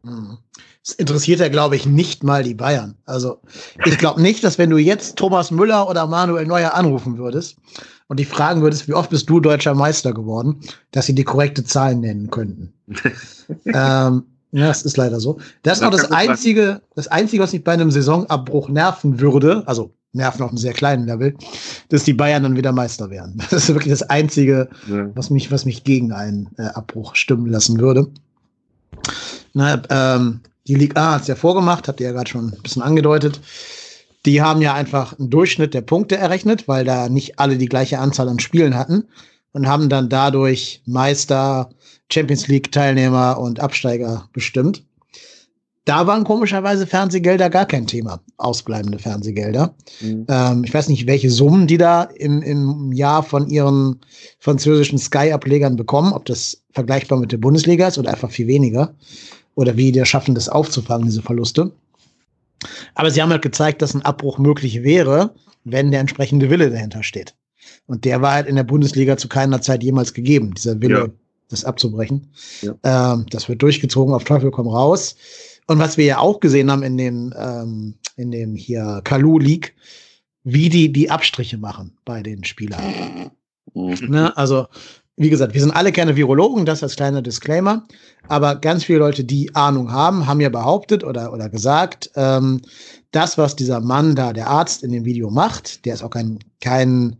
Mhm. Es interessiert ja, glaube ich, nicht mal die Bayern. Also ich glaube nicht, dass wenn du jetzt Thomas Müller oder Manuel Neuer anrufen würdest und die fragen würdest, wie oft bist du deutscher Meister geworden, dass sie die korrekte Zahl nennen könnten. ähm, ja, das ist leider so. Das ist noch das einzige, das einzige, was mich bei einem Saisonabbruch nerven würde, also nerven auf einem sehr kleinen Level, dass die Bayern dann wieder Meister werden. Das ist wirklich das einzige, ja. was mich, was mich gegen einen äh, Abbruch stimmen lassen würde. Na, ähm, die Liga A hat es ja vorgemacht, habt ihr ja gerade schon ein bisschen angedeutet. Die haben ja einfach einen Durchschnitt der Punkte errechnet, weil da nicht alle die gleiche Anzahl an Spielen hatten und haben dann dadurch Meister, Champions League Teilnehmer und Absteiger bestimmt. Da waren komischerweise Fernsehgelder gar kein Thema, ausbleibende Fernsehgelder. Mhm. Ähm, ich weiß nicht, welche Summen die da im, im Jahr von ihren französischen Sky-Ablegern bekommen, ob das vergleichbar mit der Bundesliga ist oder einfach viel weniger oder wie die schaffen, das aufzufangen, diese Verluste. Aber sie haben halt gezeigt, dass ein Abbruch möglich wäre, wenn der entsprechende Wille dahinter steht. Und der war halt in der Bundesliga zu keiner Zeit jemals gegeben, dieser Wille, ja. Das abzubrechen. Ja. Ähm, das wird durchgezogen, auf Teufel komm raus. Und was wir ja auch gesehen haben in dem, ähm, in dem hier Kalu League, wie die die Abstriche machen bei den Spielern. Mhm. Ne? Also wie gesagt, wir sind alle keine Virologen, das als kleiner Disclaimer. Aber ganz viele Leute, die Ahnung haben, haben ja behauptet oder, oder gesagt, ähm, das, was dieser Mann da, der Arzt in dem Video macht, der ist auch kein, kein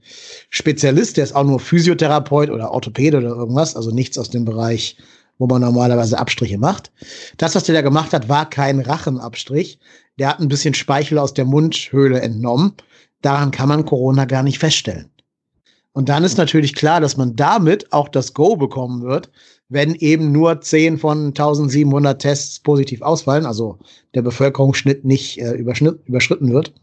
Spezialist, der ist auch nur Physiotherapeut oder Orthopäde oder irgendwas, also nichts aus dem Bereich, wo man normalerweise Abstriche macht. Das, was der da gemacht hat, war kein Rachenabstrich. Der hat ein bisschen Speichel aus der Mundhöhle entnommen. Daran kann man Corona gar nicht feststellen. Und dann ist natürlich klar, dass man damit auch das Go bekommen wird, wenn eben nur 10 von 1700 Tests positiv ausfallen, also der Bevölkerungsschnitt nicht äh, überschritten wird.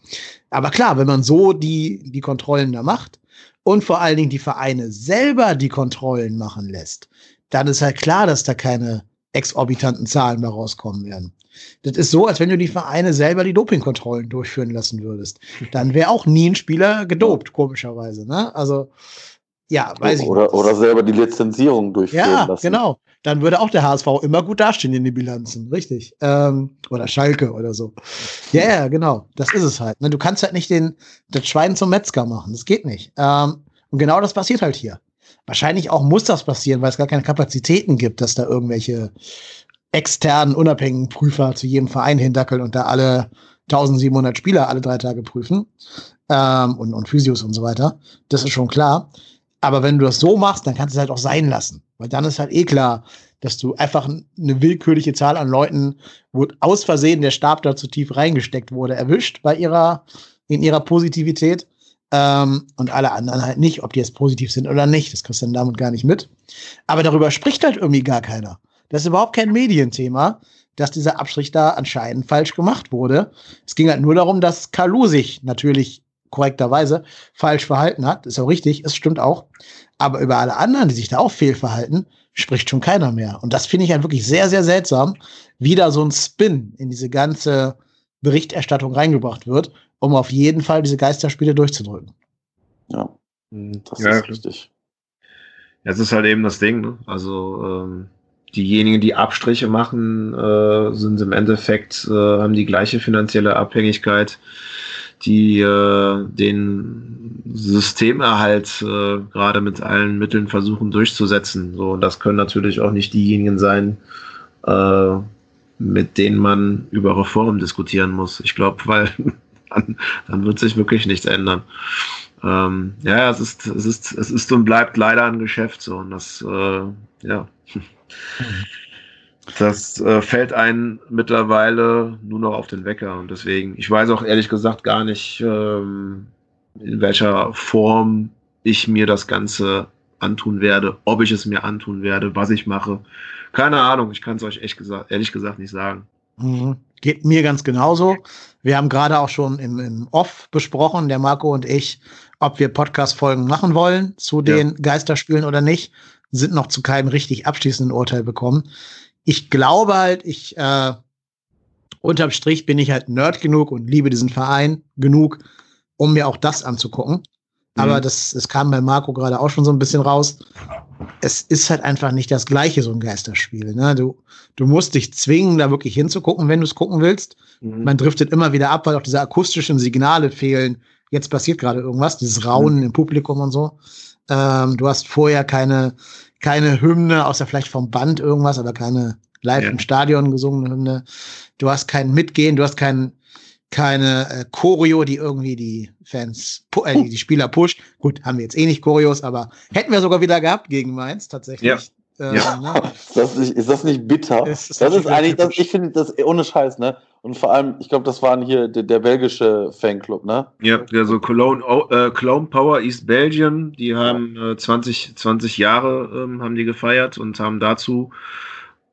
Aber klar, wenn man so die, die Kontrollen da macht und vor allen Dingen die Vereine selber die Kontrollen machen lässt, dann ist halt klar, dass da keine exorbitanten Zahlen mehr rauskommen werden. Das ist so, als wenn du die Vereine selber die Dopingkontrollen durchführen lassen würdest. Dann wäre auch nie ein Spieler gedopt, komischerweise. Ne? Also, ja, weiß oder, ich nicht. Oder selber die Lizenzierung durchführen ja, lassen. Ja, genau. Dann würde auch der HSV immer gut dastehen in den Bilanzen, richtig. Ähm, oder Schalke oder so. Ja, ja, genau. Das ist es halt. Ne? Du kannst halt nicht den, das Schwein zum Metzger machen. Das geht nicht. Ähm, und genau das passiert halt hier. Wahrscheinlich auch muss das passieren, weil es gar keine Kapazitäten gibt, dass da irgendwelche externen, unabhängigen Prüfer zu jedem Verein hindackeln und da alle 1700 Spieler alle drei Tage prüfen ähm, und, und Physios und so weiter. Das ist schon klar. Aber wenn du das so machst, dann kannst du es halt auch sein lassen. Weil dann ist halt eh klar, dass du einfach eine willkürliche Zahl an Leuten, wo aus Versehen der Stab da zu tief reingesteckt wurde, erwischt bei ihrer, in ihrer Positivität. Ähm, und alle anderen halt nicht, ob die jetzt positiv sind oder nicht. Das kriegst du dann damit gar nicht mit. Aber darüber spricht halt irgendwie gar keiner. Das ist überhaupt kein Medienthema, dass dieser Abstrich da anscheinend falsch gemacht wurde. Es ging halt nur darum, dass Kalu sich natürlich korrekterweise falsch verhalten hat. Ist auch richtig, es stimmt auch. Aber über alle anderen, die sich da auch fehlverhalten, spricht schon keiner mehr. Und das finde ich halt wirklich sehr, sehr seltsam, wie da so ein Spin in diese ganze Berichterstattung reingebracht wird, um auf jeden Fall diese Geisterspiele durchzudrücken. Ja, hm, das ja, ist richtig. Ja, es ist halt eben das Ding, ne? Also ähm, diejenigen, die Abstriche machen, äh, sind im Endeffekt, äh, haben die gleiche finanzielle Abhängigkeit die äh, den Systemerhalt äh, gerade mit allen Mitteln versuchen durchzusetzen. So, und das können natürlich auch nicht diejenigen sein, äh, mit denen man über Reformen diskutieren muss. Ich glaube, weil dann, dann wird sich wirklich nichts ändern. Ähm, ja, es ist, es ist, es ist und bleibt leider ein Geschäft so. Und das, äh, ja. Das äh, fällt einem mittlerweile nur noch auf den Wecker. Und deswegen, ich weiß auch ehrlich gesagt gar nicht, ähm, in welcher Form ich mir das Ganze antun werde, ob ich es mir antun werde, was ich mache. Keine Ahnung, ich kann es euch echt gesagt, ehrlich gesagt nicht sagen. Mhm. Geht mir ganz genauso. Wir haben gerade auch schon im, im Off besprochen, der Marco und ich, ob wir Podcast-Folgen machen wollen zu den ja. Geisterspielen oder nicht. Sind noch zu keinem richtig abschließenden Urteil bekommen ich glaube halt, ich äh, unterm Strich bin ich halt Nerd genug und liebe diesen Verein genug, um mir auch das anzugucken. Mhm. Aber das, es kam bei Marco gerade auch schon so ein bisschen raus. Es ist halt einfach nicht das gleiche, so ein Geisterspiel. Ne? Du, du musst dich zwingen, da wirklich hinzugucken, wenn du es gucken willst. Mhm. Man driftet immer wieder ab, weil auch diese akustischen Signale fehlen. Jetzt passiert gerade irgendwas, dieses Raunen mhm. im Publikum und so. Ähm, du hast vorher keine, keine Hymne, außer vielleicht vom Band irgendwas, aber keine live ja. im Stadion gesungene Hymne. Du hast kein Mitgehen, du hast kein, keine äh, Choreo, die irgendwie die Fans, äh, die, die Spieler pusht. Gut, haben wir jetzt eh nicht Choreos, aber hätten wir sogar wieder gehabt gegen Mainz, tatsächlich. Ja. Ähm, ja. Ne? Ist, das nicht, ist das nicht bitter? Ist, ist das ist eigentlich, das, ich finde das ohne Scheiß, ne? Und vor allem, ich glaube, das waren hier der, der, belgische Fanclub, ne? Ja, also Cologne, äh, Cologne Power East Belgium, die haben äh, 20, 20 Jahre ähm, haben die gefeiert und haben dazu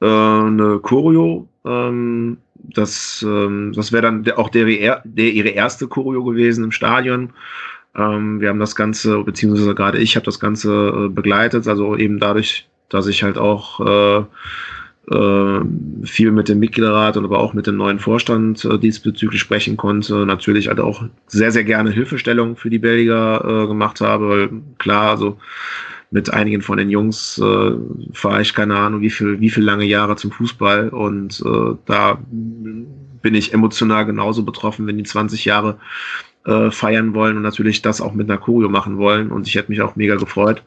äh, eine Choreo. Ähm, das ähm, das wäre dann auch der, der, ihre erste Choreo gewesen im Stadion. Ähm, wir haben das Ganze, beziehungsweise gerade ich habe das Ganze äh, begleitet, also eben dadurch, dass ich halt auch äh, äh, viel mit dem Mitgliederrat und aber auch mit dem neuen Vorstand äh, diesbezüglich sprechen konnte. Natürlich halt auch sehr, sehr gerne Hilfestellung für die Belgier äh, gemacht habe, weil klar, also mit einigen von den Jungs äh, fahre ich keine Ahnung, wie viel, wie viel lange Jahre zum Fußball und äh, da bin ich emotional genauso betroffen, wenn die 20 Jahre äh, feiern wollen und natürlich das auch mit einer Choreo machen wollen und ich hätte mich auch mega gefreut.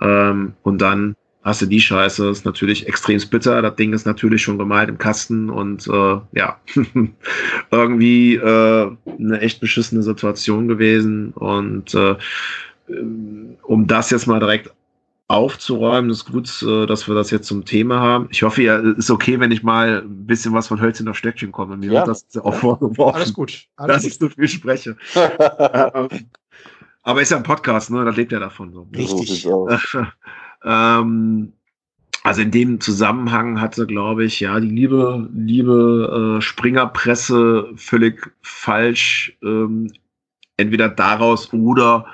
Ähm, und dann hast du die Scheiße, ist natürlich extrem bitter. Das Ding ist natürlich schon gemalt im Kasten und äh, ja, irgendwie äh, eine echt beschissene Situation gewesen. Und äh, um das jetzt mal direkt aufzuräumen, ist gut, äh, dass wir das jetzt zum Thema haben. Ich hoffe, ja, ist okay, wenn ich mal ein bisschen was von Hölzchen auf Stöckchen komme. Mir ja. wird das auch vorgeworfen, Alles gut. Alles dass gut. ich so viel spreche. Ähm, aber ist ja ein Podcast, ne? Das lebt ja davon. So. Richtig. ähm, also in dem Zusammenhang hatte, glaube ich, ja, die liebe, liebe äh, Springerpresse völlig falsch ähm, entweder daraus oder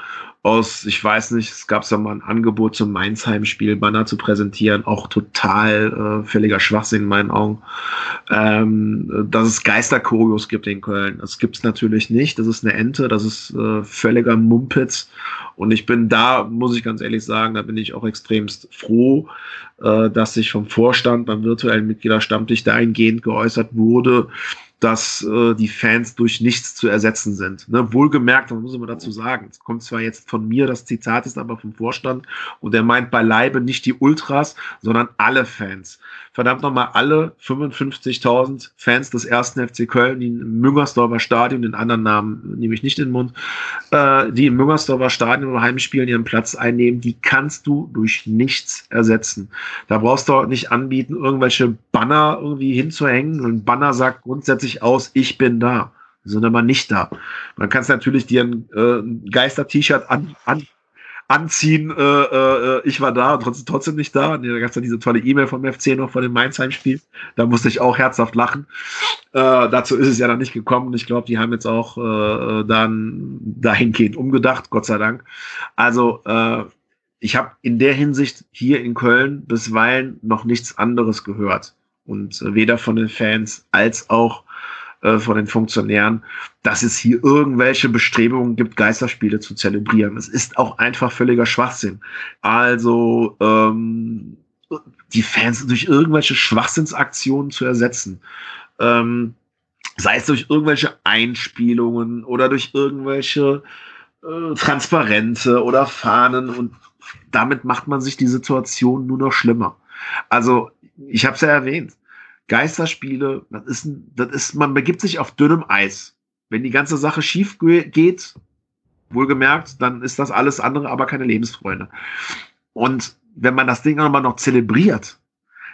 aus, ich weiß nicht, es gab ja mal ein Angebot zum Mainzheim-Spiel, Banner zu präsentieren, auch total äh, völliger Schwachsinn in meinen Augen. Ähm, dass es Geisterchoreos gibt in Köln. Das gibt es natürlich nicht. Das ist eine Ente, das ist äh, völliger Mumpitz. Und ich bin da, muss ich ganz ehrlich sagen, da bin ich auch extremst froh, äh, dass sich vom Vorstand beim virtuellen Mitgliederstammtisch dahingehend geäußert wurde, dass äh, die Fans durch nichts zu ersetzen sind. Ne? Wohlgemerkt, das muss man dazu sagen, es kommt zwar jetzt von mir, das Zitat ist aber vom Vorstand und er meint beileibe nicht die Ultras, sondern alle Fans. Verdammt nochmal, alle 55.000 Fans des ersten FC Köln, die im Müngersdorfer Stadion, den anderen Namen nehme ich nicht in den Mund, äh, die im Müngersdorfer Stadion oder Heimspielen ihren Platz einnehmen, die kannst du durch nichts ersetzen. Da brauchst du auch nicht anbieten, irgendwelche Banner irgendwie hinzuhängen. Ein Banner sagt grundsätzlich aus, ich bin da. Sind aber nicht da. Man kann es natürlich dir ein äh, Geister-T-Shirt an, an, anziehen, äh, äh, ich war da und trotzdem, trotzdem nicht da. da gab es ja diese tolle E-Mail vom FC noch von dem Mainz-Heimspiel. Da musste ich auch herzhaft lachen. Äh, dazu ist es ja dann nicht gekommen. Ich glaube, die haben jetzt auch äh, dann dahingehend umgedacht, Gott sei Dank. Also äh, ich habe in der Hinsicht hier in Köln bisweilen noch nichts anderes gehört. Und äh, weder von den Fans als auch äh, von den Funktionären, dass es hier irgendwelche Bestrebungen gibt, Geisterspiele zu zelebrieren. Es ist auch einfach völliger Schwachsinn. Also ähm, die Fans durch irgendwelche Schwachsinnsaktionen zu ersetzen. Ähm, sei es durch irgendwelche Einspielungen oder durch irgendwelche äh, Transparente oder Fahnen und damit macht man sich die Situation nur noch schlimmer. Also, ich habe es ja erwähnt. Geisterspiele, das ist, das ist, man begibt sich auf dünnem Eis. Wenn die ganze Sache schief geht, wohlgemerkt, dann ist das alles andere aber keine Lebensfreunde. Und wenn man das Ding aber noch zelebriert,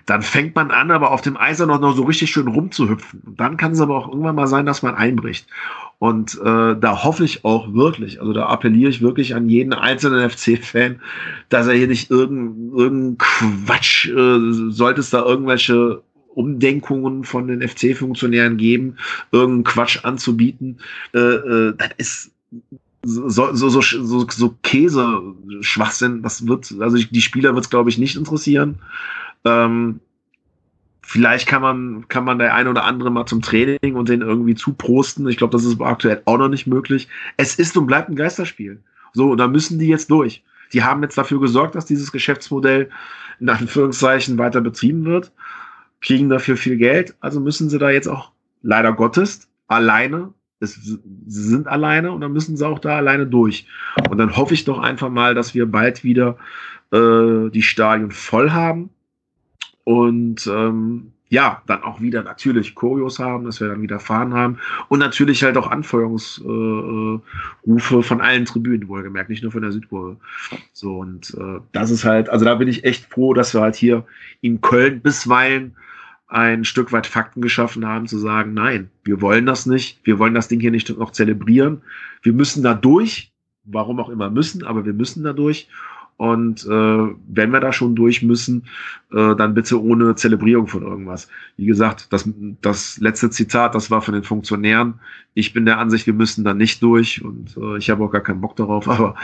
dann fängt man an, aber auf dem Eis noch, noch so richtig schön rumzuhüpfen. Und dann kann es aber auch irgendwann mal sein, dass man einbricht. Und äh, da hoffe ich auch wirklich, also da appelliere ich wirklich an jeden einzelnen FC-Fan, dass er hier nicht irgendein irgendein Quatsch, äh, sollte es da irgendwelche Umdenkungen von den FC-Funktionären geben, irgendeinen Quatsch anzubieten. Äh, äh, das ist so, so, so, so, so Käse-Schwachsinn. Das wird, also die Spieler wird es, glaube ich, nicht interessieren. Ähm, vielleicht kann man, kann man der eine oder andere mal zum Training und den irgendwie zuprosten. Ich glaube, das ist aktuell auch noch nicht möglich. Es ist und bleibt ein Geisterspiel. So, da müssen die jetzt durch. Die haben jetzt dafür gesorgt, dass dieses Geschäftsmodell in Anführungszeichen weiter betrieben wird kriegen dafür viel Geld, also müssen sie da jetzt auch leider Gottes alleine, es, sie sind alleine und dann müssen sie auch da alleine durch. Und dann hoffe ich doch einfach mal, dass wir bald wieder äh, die Stadien voll haben und ähm, ja, dann auch wieder natürlich Choreos haben, dass wir dann wieder fahren haben und natürlich halt auch Anfeuerungsrufe äh, von allen Tribünen, wohlgemerkt, nicht nur von der Südkurve. So und äh, das ist halt, also da bin ich echt froh, dass wir halt hier in Köln bisweilen ein Stück weit Fakten geschaffen haben, zu sagen, nein, wir wollen das nicht, wir wollen das Ding hier nicht noch zelebrieren, wir müssen da durch, warum auch immer müssen, aber wir müssen da durch. Und äh, wenn wir da schon durch müssen, äh, dann bitte ohne Zelebrierung von irgendwas. Wie gesagt, das, das letzte Zitat, das war von den Funktionären. Ich bin der Ansicht, wir müssen da nicht durch und äh, ich habe auch gar keinen Bock darauf, aber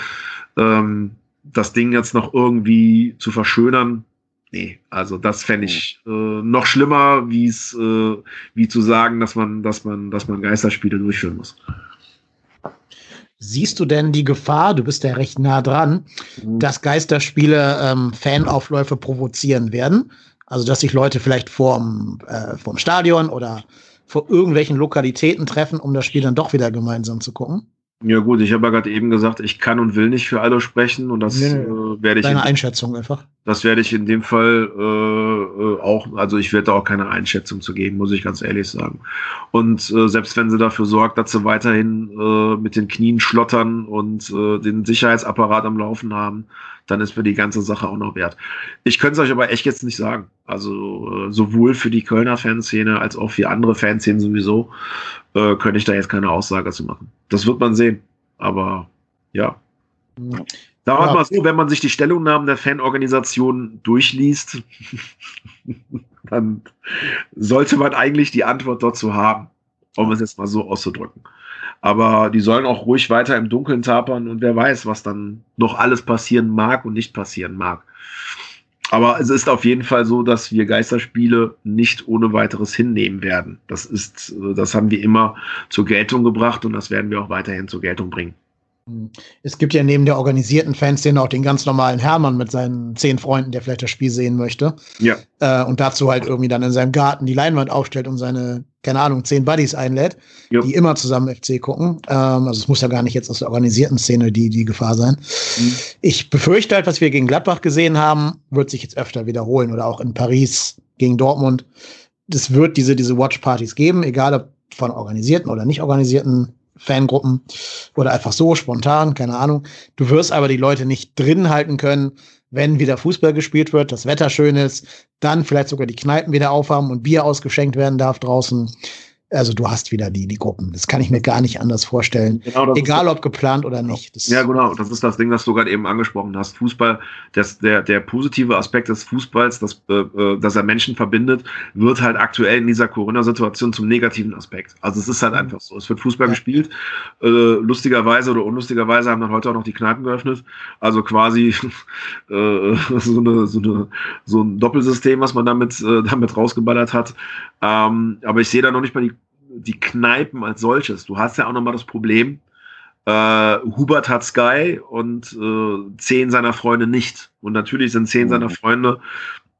ähm, das Ding jetzt noch irgendwie zu verschönern, Nee, also das fände ich äh, noch schlimmer, wie es, äh, wie zu sagen, dass man, dass man, dass man Geisterspiele durchführen muss. Siehst du denn die Gefahr, du bist ja recht nah dran, mhm. dass Geisterspiele ähm, Fanaufläufe provozieren werden? Also, dass sich Leute vielleicht vorm, äh, vorm Stadion oder vor irgendwelchen Lokalitäten treffen, um das Spiel dann doch wieder gemeinsam zu gucken? Ja gut, ich habe ja gerade eben gesagt, ich kann und will nicht für alle sprechen und das nee. Äh, werde ich. Deine Einschätzung einfach. Das werde ich in dem Fall äh, äh, auch, also ich werde da auch keine Einschätzung zu geben, muss ich ganz ehrlich sagen. Und äh, selbst wenn sie dafür sorgt, dass sie weiterhin äh, mit den Knien schlottern und äh, den Sicherheitsapparat am Laufen haben, dann ist mir die ganze Sache auch noch wert. Ich könnte es euch aber echt jetzt nicht sagen. Also äh, sowohl für die Kölner Fanszene als auch für andere Fanszenen sowieso äh, könnte ich da jetzt keine Aussage zu machen. Das wird man sehen. Aber ja. ja. Sagen wir ja. mal so, wenn man sich die Stellungnahmen der Fanorganisation durchliest, dann sollte man eigentlich die Antwort dazu haben, um es jetzt mal so auszudrücken. Aber die sollen auch ruhig weiter im Dunkeln tapern und wer weiß, was dann noch alles passieren mag und nicht passieren mag. Aber es ist auf jeden Fall so, dass wir Geisterspiele nicht ohne weiteres hinnehmen werden. Das ist, das haben wir immer zur Geltung gebracht und das werden wir auch weiterhin zur Geltung bringen. Es gibt ja neben der organisierten Fanszene auch den ganz normalen Hermann mit seinen zehn Freunden, der vielleicht das Spiel sehen möchte. Ja. Äh, und dazu halt irgendwie dann in seinem Garten die Leinwand aufstellt und seine, keine Ahnung, zehn Buddies einlädt, jo. die immer zusammen FC gucken. Ähm, also es muss ja gar nicht jetzt aus der organisierten Szene die, die Gefahr sein. Mhm. Ich befürchte halt, was wir gegen Gladbach gesehen haben, wird sich jetzt öfter wiederholen oder auch in Paris gegen Dortmund. Es wird diese, diese Watch-Partys geben, egal ob von organisierten oder nicht organisierten Fangruppen oder einfach so spontan, keine Ahnung. Du wirst aber die Leute nicht drin halten können, wenn wieder Fußball gespielt wird, das Wetter schön ist, dann vielleicht sogar die Kneipen wieder aufhaben und Bier ausgeschenkt werden darf draußen. Also du hast wieder die, die Gruppen. Das kann ich mir gar nicht anders vorstellen. Genau, Egal ob geplant oder nicht. Das ja, genau. Das ist das Ding, das du gerade eben angesprochen hast. Fußball, das, der, der positive Aspekt des Fußballs, das, äh, äh, dass er Menschen verbindet, wird halt aktuell in dieser Corona-Situation zum negativen Aspekt. Also es ist halt einfach so. Es wird Fußball ja. gespielt. Äh, lustigerweise oder unlustigerweise haben dann heute auch noch die Kneipen geöffnet. Also quasi äh, so, eine, so, eine, so ein Doppelsystem, was man damit, äh, damit rausgeballert hat. Ähm, aber ich sehe da noch nicht mal die die Kneipen als solches. Du hast ja auch nochmal das Problem, äh, Hubert hat Sky und äh, zehn seiner Freunde nicht. Und natürlich sind zehn mhm. seiner Freunde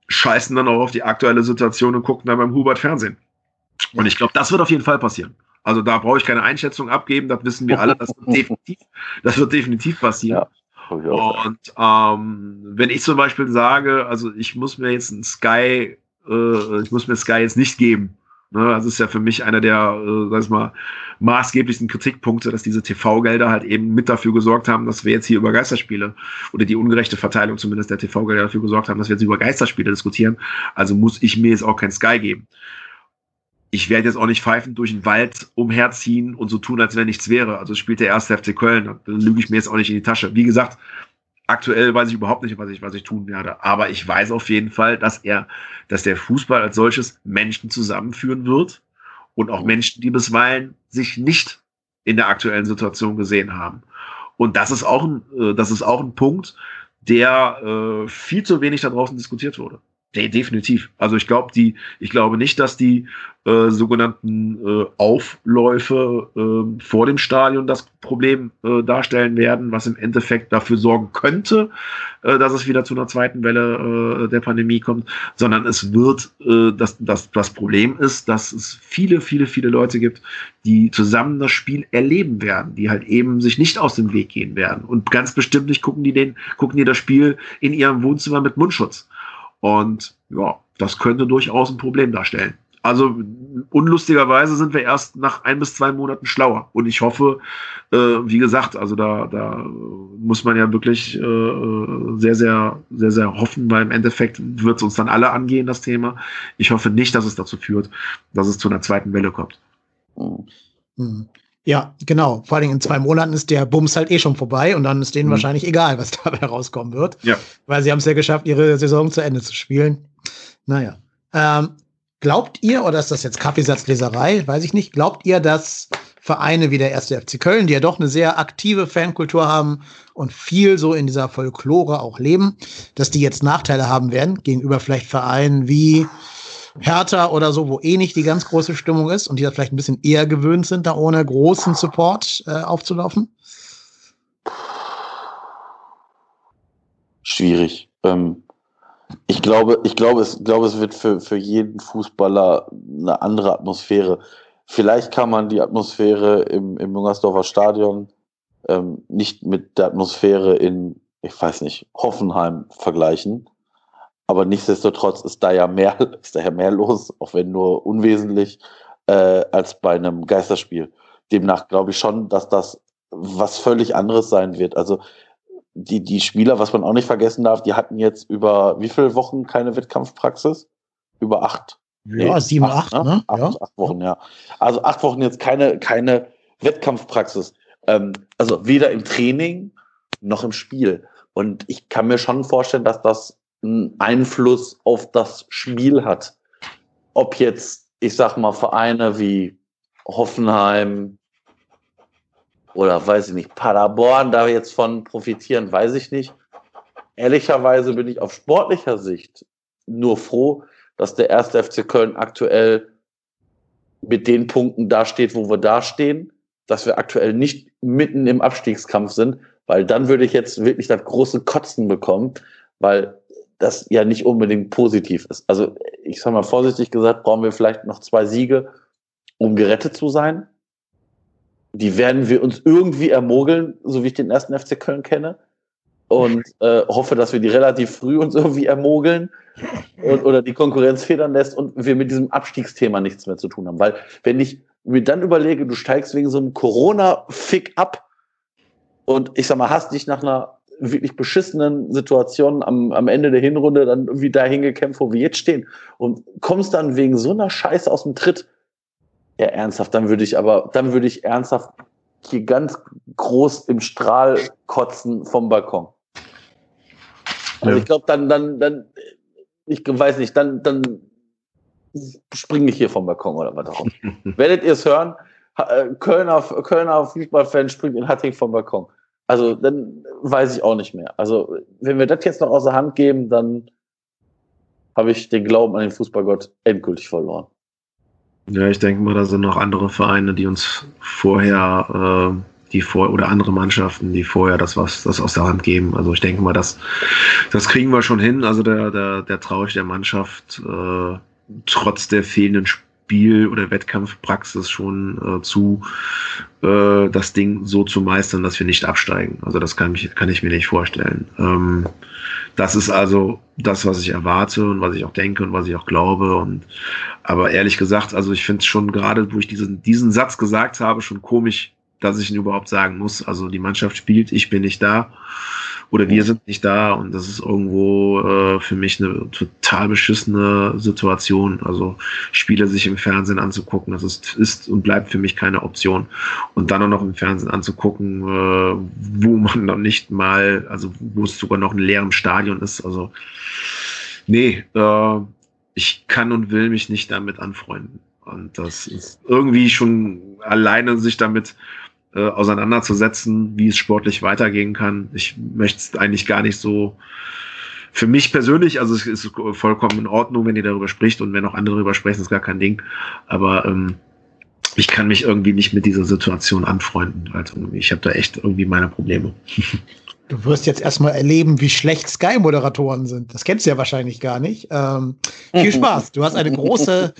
scheißen dann auch auf die aktuelle Situation und gucken dann beim Hubert Fernsehen. Und ich glaube, das wird auf jeden Fall passieren. Also da brauche ich keine Einschätzung abgeben, das wissen wir alle, das wird definitiv, das wird definitiv passieren. Ja, und ähm, wenn ich zum Beispiel sage, also ich muss mir jetzt ein Sky, äh, ich muss mir Sky jetzt nicht geben, Ne, das ist ja für mich einer der, äh, sag ich mal, maßgeblichsten Kritikpunkte, dass diese TV-Gelder halt eben mit dafür gesorgt haben, dass wir jetzt hier über Geisterspiele oder die ungerechte Verteilung zumindest der TV-Gelder dafür gesorgt haben, dass wir jetzt über Geisterspiele diskutieren. Also muss ich mir jetzt auch kein Sky geben. Ich werde jetzt auch nicht pfeifend durch den Wald umherziehen und so tun, als wenn nichts wäre. Also spielt der erste FC Köln, dann lüge ich mir jetzt auch nicht in die Tasche. Wie gesagt, Aktuell weiß ich überhaupt nicht, was ich, was ich tun werde. Aber ich weiß auf jeden Fall, dass er, dass der Fußball als solches Menschen zusammenführen wird und auch Menschen, die bisweilen sich nicht in der aktuellen Situation gesehen haben. Und das ist auch ein, äh, das ist auch ein Punkt, der äh, viel zu wenig da draußen diskutiert wurde. De definitiv. Also ich glaube, die, ich glaube nicht, dass die äh, sogenannten äh, Aufläufe äh, vor dem Stadion das Problem äh, darstellen werden, was im Endeffekt dafür sorgen könnte, äh, dass es wieder zu einer zweiten Welle äh, der Pandemie kommt, sondern es wird, äh, das, das, das Problem ist, dass es viele, viele, viele Leute gibt, die zusammen das Spiel erleben werden, die halt eben sich nicht aus dem Weg gehen werden. Und ganz bestimmt nicht gucken die den, gucken die das Spiel in ihrem Wohnzimmer mit Mundschutz und ja, das könnte durchaus ein Problem darstellen. Also unlustigerweise sind wir erst nach ein bis zwei Monaten schlauer. Und ich hoffe, äh, wie gesagt, also da, da muss man ja wirklich äh, sehr, sehr, sehr, sehr hoffen, weil im Endeffekt wird es uns dann alle angehen, das Thema. Ich hoffe nicht, dass es dazu führt, dass es zu einer zweiten Welle kommt. Mhm. Ja, genau. Vor allem in zwei Monaten ist der Bums halt eh schon vorbei und dann ist denen mhm. wahrscheinlich egal, was dabei rauskommen wird. Ja. Weil sie haben es ja geschafft, ihre Saison zu Ende zu spielen. Naja. Ähm, glaubt ihr, oder ist das jetzt Kaffeesatzleserei, weiß ich nicht, glaubt ihr, dass Vereine wie der erste FC Köln, die ja doch eine sehr aktive Fankultur haben und viel so in dieser Folklore auch leben, dass die jetzt Nachteile haben werden gegenüber vielleicht Vereinen wie Hertha oder so, wo eh nicht die ganz große Stimmung ist und die das vielleicht ein bisschen eher gewöhnt sind, da ohne großen Support äh, aufzulaufen? Schwierig. Ähm, ich glaube, ich glaube, es, glaube, es wird für, für jeden Fußballer eine andere Atmosphäre. Vielleicht kann man die Atmosphäre im, im Müngersdorfer Stadion ähm, nicht mit der Atmosphäre in, ich weiß nicht, Hoffenheim vergleichen. Aber nichtsdestotrotz ist da ja mehr, ist da ja mehr los, auch wenn nur unwesentlich, äh, als bei einem Geisterspiel. Demnach glaube ich schon, dass das was völlig anderes sein wird. Also die, die Spieler, was man auch nicht vergessen darf, die hatten jetzt über wie viele Wochen keine Wettkampfpraxis? Über acht. Ja, nee, sieben, acht, acht, ne? Acht, ja. acht Wochen, ja. Also acht Wochen jetzt keine, keine Wettkampfpraxis. Ähm, also weder im Training noch im Spiel. Und ich kann mir schon vorstellen, dass das einen Einfluss auf das Spiel hat. Ob jetzt, ich sag mal, Vereine wie Hoffenheim oder weiß ich nicht, Paderborn da jetzt von profitieren, weiß ich nicht. Ehrlicherweise bin ich auf sportlicher Sicht nur froh, dass der erste FC Köln aktuell mit den Punkten dasteht, wo wir dastehen. dass wir aktuell nicht mitten im Abstiegskampf sind, weil dann würde ich jetzt wirklich das große Kotzen bekommen, weil das ja nicht unbedingt positiv ist. Also ich sage mal vorsichtig gesagt, brauchen wir vielleicht noch zwei Siege, um gerettet zu sein. Die werden wir uns irgendwie ermogeln, so wie ich den ersten FC Köln kenne. Und äh, hoffe, dass wir die relativ früh uns irgendwie ermogeln und, oder die Konkurrenz federn lässt und wir mit diesem Abstiegsthema nichts mehr zu tun haben. Weil wenn ich mir dann überlege, du steigst wegen so einem Corona-Fick ab und ich sag mal, hast dich nach einer wirklich beschissenen Situation am, am Ende der Hinrunde dann irgendwie dahin gekämpft, wo wir jetzt stehen und kommst dann wegen so einer Scheiße aus dem Tritt. Ja, ernsthaft, dann würde ich aber, dann würde ich ernsthaft hier ganz groß im Strahl kotzen vom Balkon. Also ja. ich glaube, dann, dann, dann, ich weiß nicht, dann, dann springe ich hier vom Balkon oder was auch. Werdet ihr es hören? Äh, Kölner, Kölner Fußballfan springt in Hatting vom Balkon. Also dann weiß ich auch nicht mehr. Also wenn wir das jetzt noch außer Hand geben, dann habe ich den Glauben an den Fußballgott endgültig verloren. Ja, ich denke mal, da sind noch andere Vereine, die uns vorher, äh, die vor oder andere Mannschaften, die vorher das was das aus der Hand geben. Also ich denke mal, das das kriegen wir schon hin. Also der der der traue ich der Mannschaft äh, trotz der fehlenden Spiele Spiel- oder Wettkampfpraxis schon äh, zu, äh, das Ding so zu meistern, dass wir nicht absteigen. Also das kann, mich, kann ich mir nicht vorstellen. Ähm, das ist also das, was ich erwarte und was ich auch denke und was ich auch glaube. Und aber ehrlich gesagt, also ich finde es schon gerade, wo ich diesen, diesen Satz gesagt habe, schon komisch, dass ich ihn überhaupt sagen muss. Also die Mannschaft spielt, ich bin nicht da oder wir sind nicht da und das ist irgendwo äh, für mich eine total beschissene Situation. Also Spiele sich im Fernsehen anzugucken, das ist, ist und bleibt für mich keine Option. Und dann auch noch im Fernsehen anzugucken, äh, wo man noch nicht mal, also wo es sogar noch ein leerem Stadion ist. Also nee, äh, ich kann und will mich nicht damit anfreunden. Und das ist irgendwie schon alleine sich damit äh, auseinanderzusetzen, wie es sportlich weitergehen kann. Ich möchte es eigentlich gar nicht so für mich persönlich, also es ist vollkommen in Ordnung, wenn ihr darüber spricht und wenn auch andere darüber sprechen, ist gar kein Ding. Aber ähm, ich kann mich irgendwie nicht mit dieser Situation anfreunden. Also ich habe da echt irgendwie meine Probleme. Du wirst jetzt erstmal erleben, wie schlecht Sky-Moderatoren sind. Das kennst du ja wahrscheinlich gar nicht. Ähm, viel Spaß. Du hast eine große,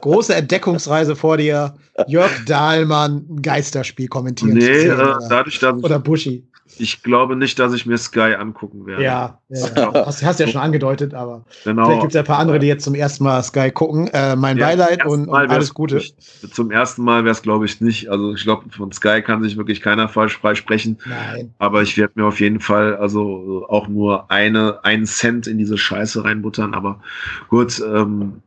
große Entdeckungsreise vor dir. Jörg Dahlmann, Geisterspiel kommentieren. Nee, äh, dadurch, dass oder Buschi. Ich glaube nicht, dass ich mir Sky angucken werde. Ja, ja, ja. Hast, hast ja schon angedeutet, aber genau. vielleicht gibt es ja ein paar andere, die jetzt zum ersten Mal Sky gucken. Äh, mein ja, Beileid und, und alles Gute. Nicht, zum ersten Mal wäre es, glaube ich, nicht. Also ich glaube, von Sky kann sich wirklich keiner falsch freisprechen. Nein. Aber ich werde mir auf jeden Fall also auch nur eine, einen Cent in diese Scheiße reinbuttern. Aber gut, ähm,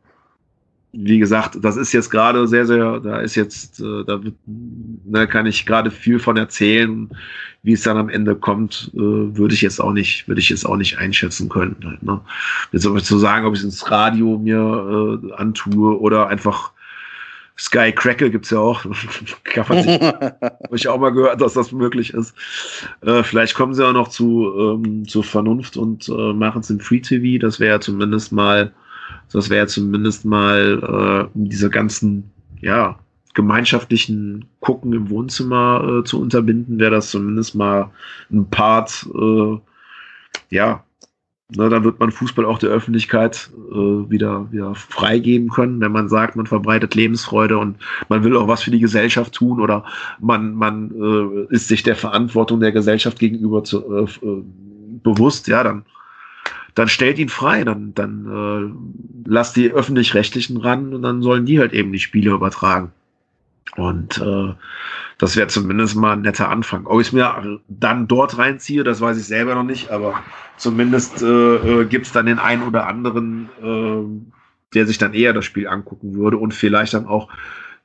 wie gesagt, das ist jetzt gerade sehr, sehr, da ist jetzt, äh, da wird, da kann ich gerade viel von erzählen. Wie es dann am Ende kommt, äh, würde ich jetzt auch nicht, würde ich jetzt auch nicht einschätzen können. Halt, ne? Jetzt aber zu sagen, ob ich ins Radio mir äh, antue oder einfach Sky Crackle gibt's ja auch. Kann man sich, habe ich auch mal gehört, dass das möglich ist. Äh, vielleicht kommen sie auch noch zu, ähm, zur Vernunft und äh, machen es im Free TV. Das wäre ja zumindest mal das wäre zumindest mal, äh, diese ganzen, ja, gemeinschaftlichen Gucken im Wohnzimmer äh, zu unterbinden, wäre das zumindest mal ein Part, äh, ja, na, dann wird man Fußball auch der Öffentlichkeit äh, wieder, wieder freigeben können, wenn man sagt, man verbreitet Lebensfreude und man will auch was für die Gesellschaft tun oder man, man äh, ist sich der Verantwortung der Gesellschaft gegenüber zu, äh, äh bewusst, ja, dann dann stellt ihn frei, dann, dann äh, lasst die öffentlich-rechtlichen ran und dann sollen die halt eben die Spiele übertragen. Und äh, das wäre zumindest mal ein netter Anfang. Ob ich es mir dann dort reinziehe, das weiß ich selber noch nicht, aber zumindest äh, äh, gibt es dann den einen oder anderen, äh, der sich dann eher das Spiel angucken würde und vielleicht dann auch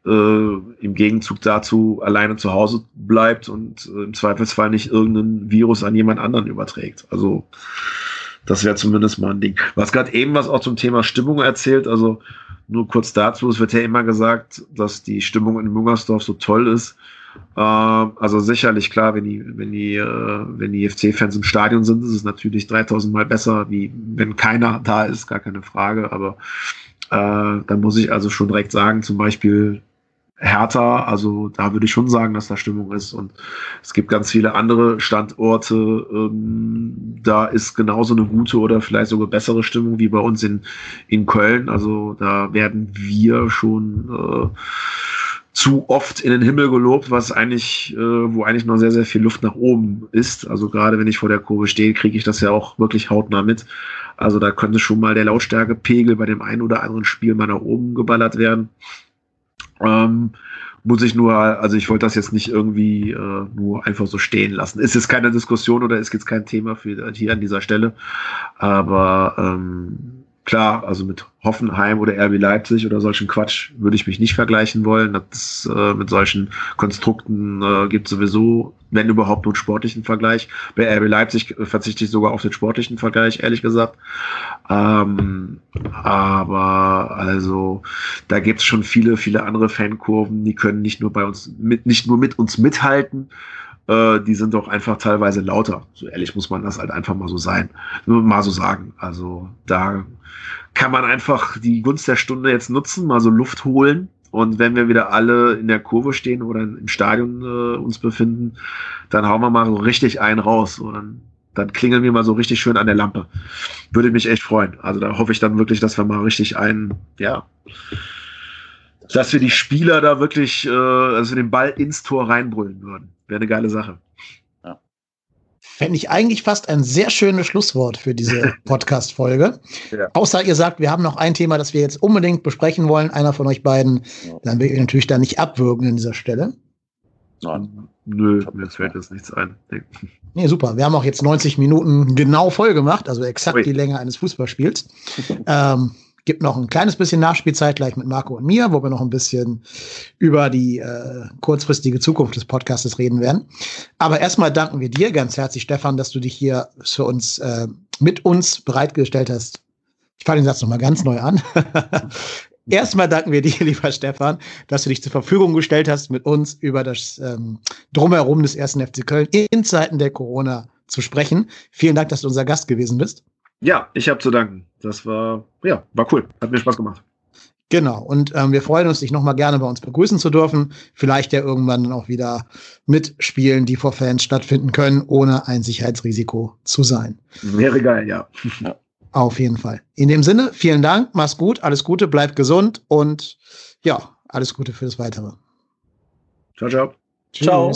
äh, im Gegenzug dazu alleine zu Hause bleibt und äh, im Zweifelsfall nicht irgendein Virus an jemand anderen überträgt. Also das wäre zumindest mal ein Ding. Was gerade eben was auch zum Thema Stimmung erzählt, also nur kurz dazu, es wird ja immer gesagt, dass die Stimmung in Müngersdorf so toll ist. Äh, also sicherlich klar, wenn die, wenn die, äh, wenn die FC-Fans im Stadion sind, ist es natürlich 3000 Mal besser, wie wenn keiner da ist, gar keine Frage. Aber äh, dann muss ich also schon direkt sagen, zum Beispiel härter. Also da würde ich schon sagen, dass da Stimmung ist. Und es gibt ganz viele andere Standorte. Ähm, da ist genauso eine gute oder vielleicht sogar bessere Stimmung wie bei uns in, in Köln. Also da werden wir schon äh, zu oft in den Himmel gelobt, was eigentlich, äh, wo eigentlich noch sehr, sehr viel Luft nach oben ist. Also gerade wenn ich vor der Kurve stehe, kriege ich das ja auch wirklich hautnah mit. Also da könnte schon mal der Lautstärkepegel bei dem einen oder anderen Spiel mal nach oben geballert werden. Ähm, muss ich nur, also ich wollte das jetzt nicht irgendwie äh, nur einfach so stehen lassen. Ist jetzt keine Diskussion oder ist jetzt kein Thema für hier an dieser Stelle. Aber ähm, klar, also mit Hoffenheim oder RB Leipzig oder solchen Quatsch würde ich mich nicht vergleichen wollen. Das, äh, mit solchen Konstrukten äh, gibt sowieso, wenn überhaupt, nur einen sportlichen Vergleich. Bei RB Leipzig verzichte ich sogar auf den sportlichen Vergleich, ehrlich gesagt. Ähm, aber also da gibt es schon viele, viele andere Fankurven, die können nicht nur bei uns mit, nicht nur mit uns mithalten, äh, die sind doch einfach teilweise lauter. So ehrlich muss man das halt einfach mal so sein, mal so sagen. Also da kann man einfach die Gunst der Stunde jetzt nutzen, mal so Luft holen. Und wenn wir wieder alle in der Kurve stehen oder im Stadion äh, uns befinden, dann hauen wir mal so richtig einen raus. Und dann, dann klingeln wir mal so richtig schön an der Lampe. Würde mich echt freuen. Also da hoffe ich dann wirklich, dass wir mal richtig einen, ja, dass wir die Spieler da wirklich, äh, also den Ball ins Tor reinbrüllen würden. Wäre eine geile Sache. Ja. Fände ich eigentlich fast ein sehr schönes Schlusswort für diese Podcast-Folge. ja. Außer ihr sagt, wir haben noch ein Thema, das wir jetzt unbedingt besprechen wollen, einer von euch beiden, ja. dann will ich natürlich da nicht abwürgen an dieser Stelle. Nein. Nö, mir fällt jetzt nichts ein. Nee, super. Wir haben auch jetzt 90 Minuten genau voll gemacht, also exakt Ui. die Länge eines Fußballspiels. ähm, gibt noch ein kleines bisschen Nachspielzeit gleich mit Marco und mir, wo wir noch ein bisschen über die äh, kurzfristige Zukunft des Podcastes reden werden. Aber erstmal danken wir dir ganz herzlich, Stefan, dass du dich hier für uns äh, mit uns bereitgestellt hast. Ich fange den Satz nochmal ganz neu an. Erstmal danken wir dir, lieber Stefan, dass du dich zur Verfügung gestellt hast, mit uns über das ähm, Drumherum des ersten FC Köln in Zeiten der Corona zu sprechen. Vielen Dank, dass du unser Gast gewesen bist. Ja, ich habe zu danken. Das war, ja, war cool. Hat mir Spaß gemacht. Genau. Und ähm, wir freuen uns, dich nochmal gerne bei uns begrüßen zu dürfen. Vielleicht ja irgendwann dann auch wieder mit Spielen, die vor Fans stattfinden können, ohne ein Sicherheitsrisiko zu sein. Wäre geil, ja. ja. Auf jeden Fall. In dem Sinne, vielen Dank, mach's gut, alles Gute, bleib gesund und ja, alles Gute für das Weitere. Ciao, ciao. Tschüss. Ciao.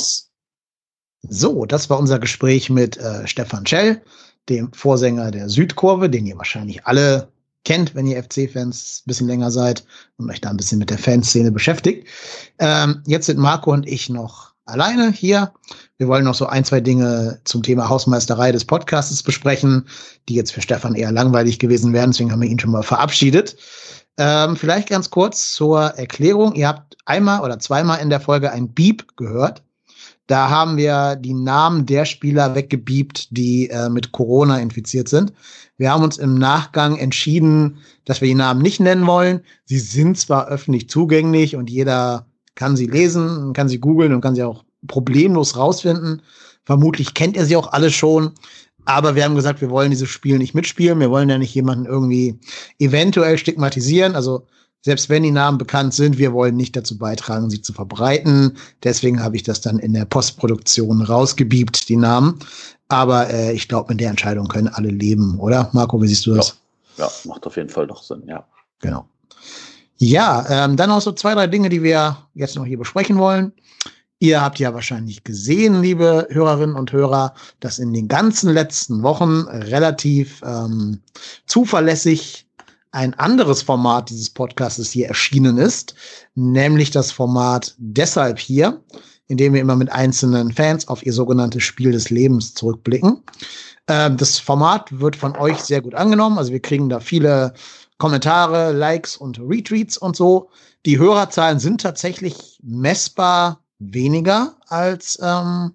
So, das war unser Gespräch mit äh, Stefan Schell dem Vorsänger der Südkurve, den ihr wahrscheinlich alle kennt, wenn ihr FC-Fans ein bisschen länger seid und euch da ein bisschen mit der Fanszene beschäftigt. Ähm, jetzt sind Marco und ich noch alleine hier. Wir wollen noch so ein, zwei Dinge zum Thema Hausmeisterei des Podcasts besprechen, die jetzt für Stefan eher langweilig gewesen wären. Deswegen haben wir ihn schon mal verabschiedet. Ähm, vielleicht ganz kurz zur Erklärung. Ihr habt einmal oder zweimal in der Folge ein Beep gehört. Da haben wir die Namen der Spieler weggebiebt, die äh, mit Corona infiziert sind. Wir haben uns im Nachgang entschieden, dass wir die Namen nicht nennen wollen. Sie sind zwar öffentlich zugänglich und jeder kann sie lesen, kann sie googeln und kann sie auch problemlos rausfinden. Vermutlich kennt er sie auch alle schon. Aber wir haben gesagt, wir wollen dieses Spiel nicht mitspielen. Wir wollen ja nicht jemanden irgendwie eventuell stigmatisieren. Also selbst wenn die Namen bekannt sind, wir wollen nicht dazu beitragen, sie zu verbreiten. Deswegen habe ich das dann in der Postproduktion rausgebiebt, die Namen. Aber äh, ich glaube, mit der Entscheidung können alle leben, oder? Marco, wie siehst du das? Ja, ja macht auf jeden Fall doch Sinn, ja. Genau. Ja, ähm, dann noch so zwei, drei Dinge, die wir jetzt noch hier besprechen wollen. Ihr habt ja wahrscheinlich gesehen, liebe Hörerinnen und Hörer, dass in den ganzen letzten Wochen relativ ähm, zuverlässig ein anderes Format dieses Podcasts hier erschienen ist, nämlich das Format deshalb hier, in dem wir immer mit einzelnen Fans auf ihr sogenanntes Spiel des Lebens zurückblicken. Ähm, das Format wird von euch sehr gut angenommen, also wir kriegen da viele Kommentare, Likes und Retweets und so. Die Hörerzahlen sind tatsächlich messbar weniger als ähm,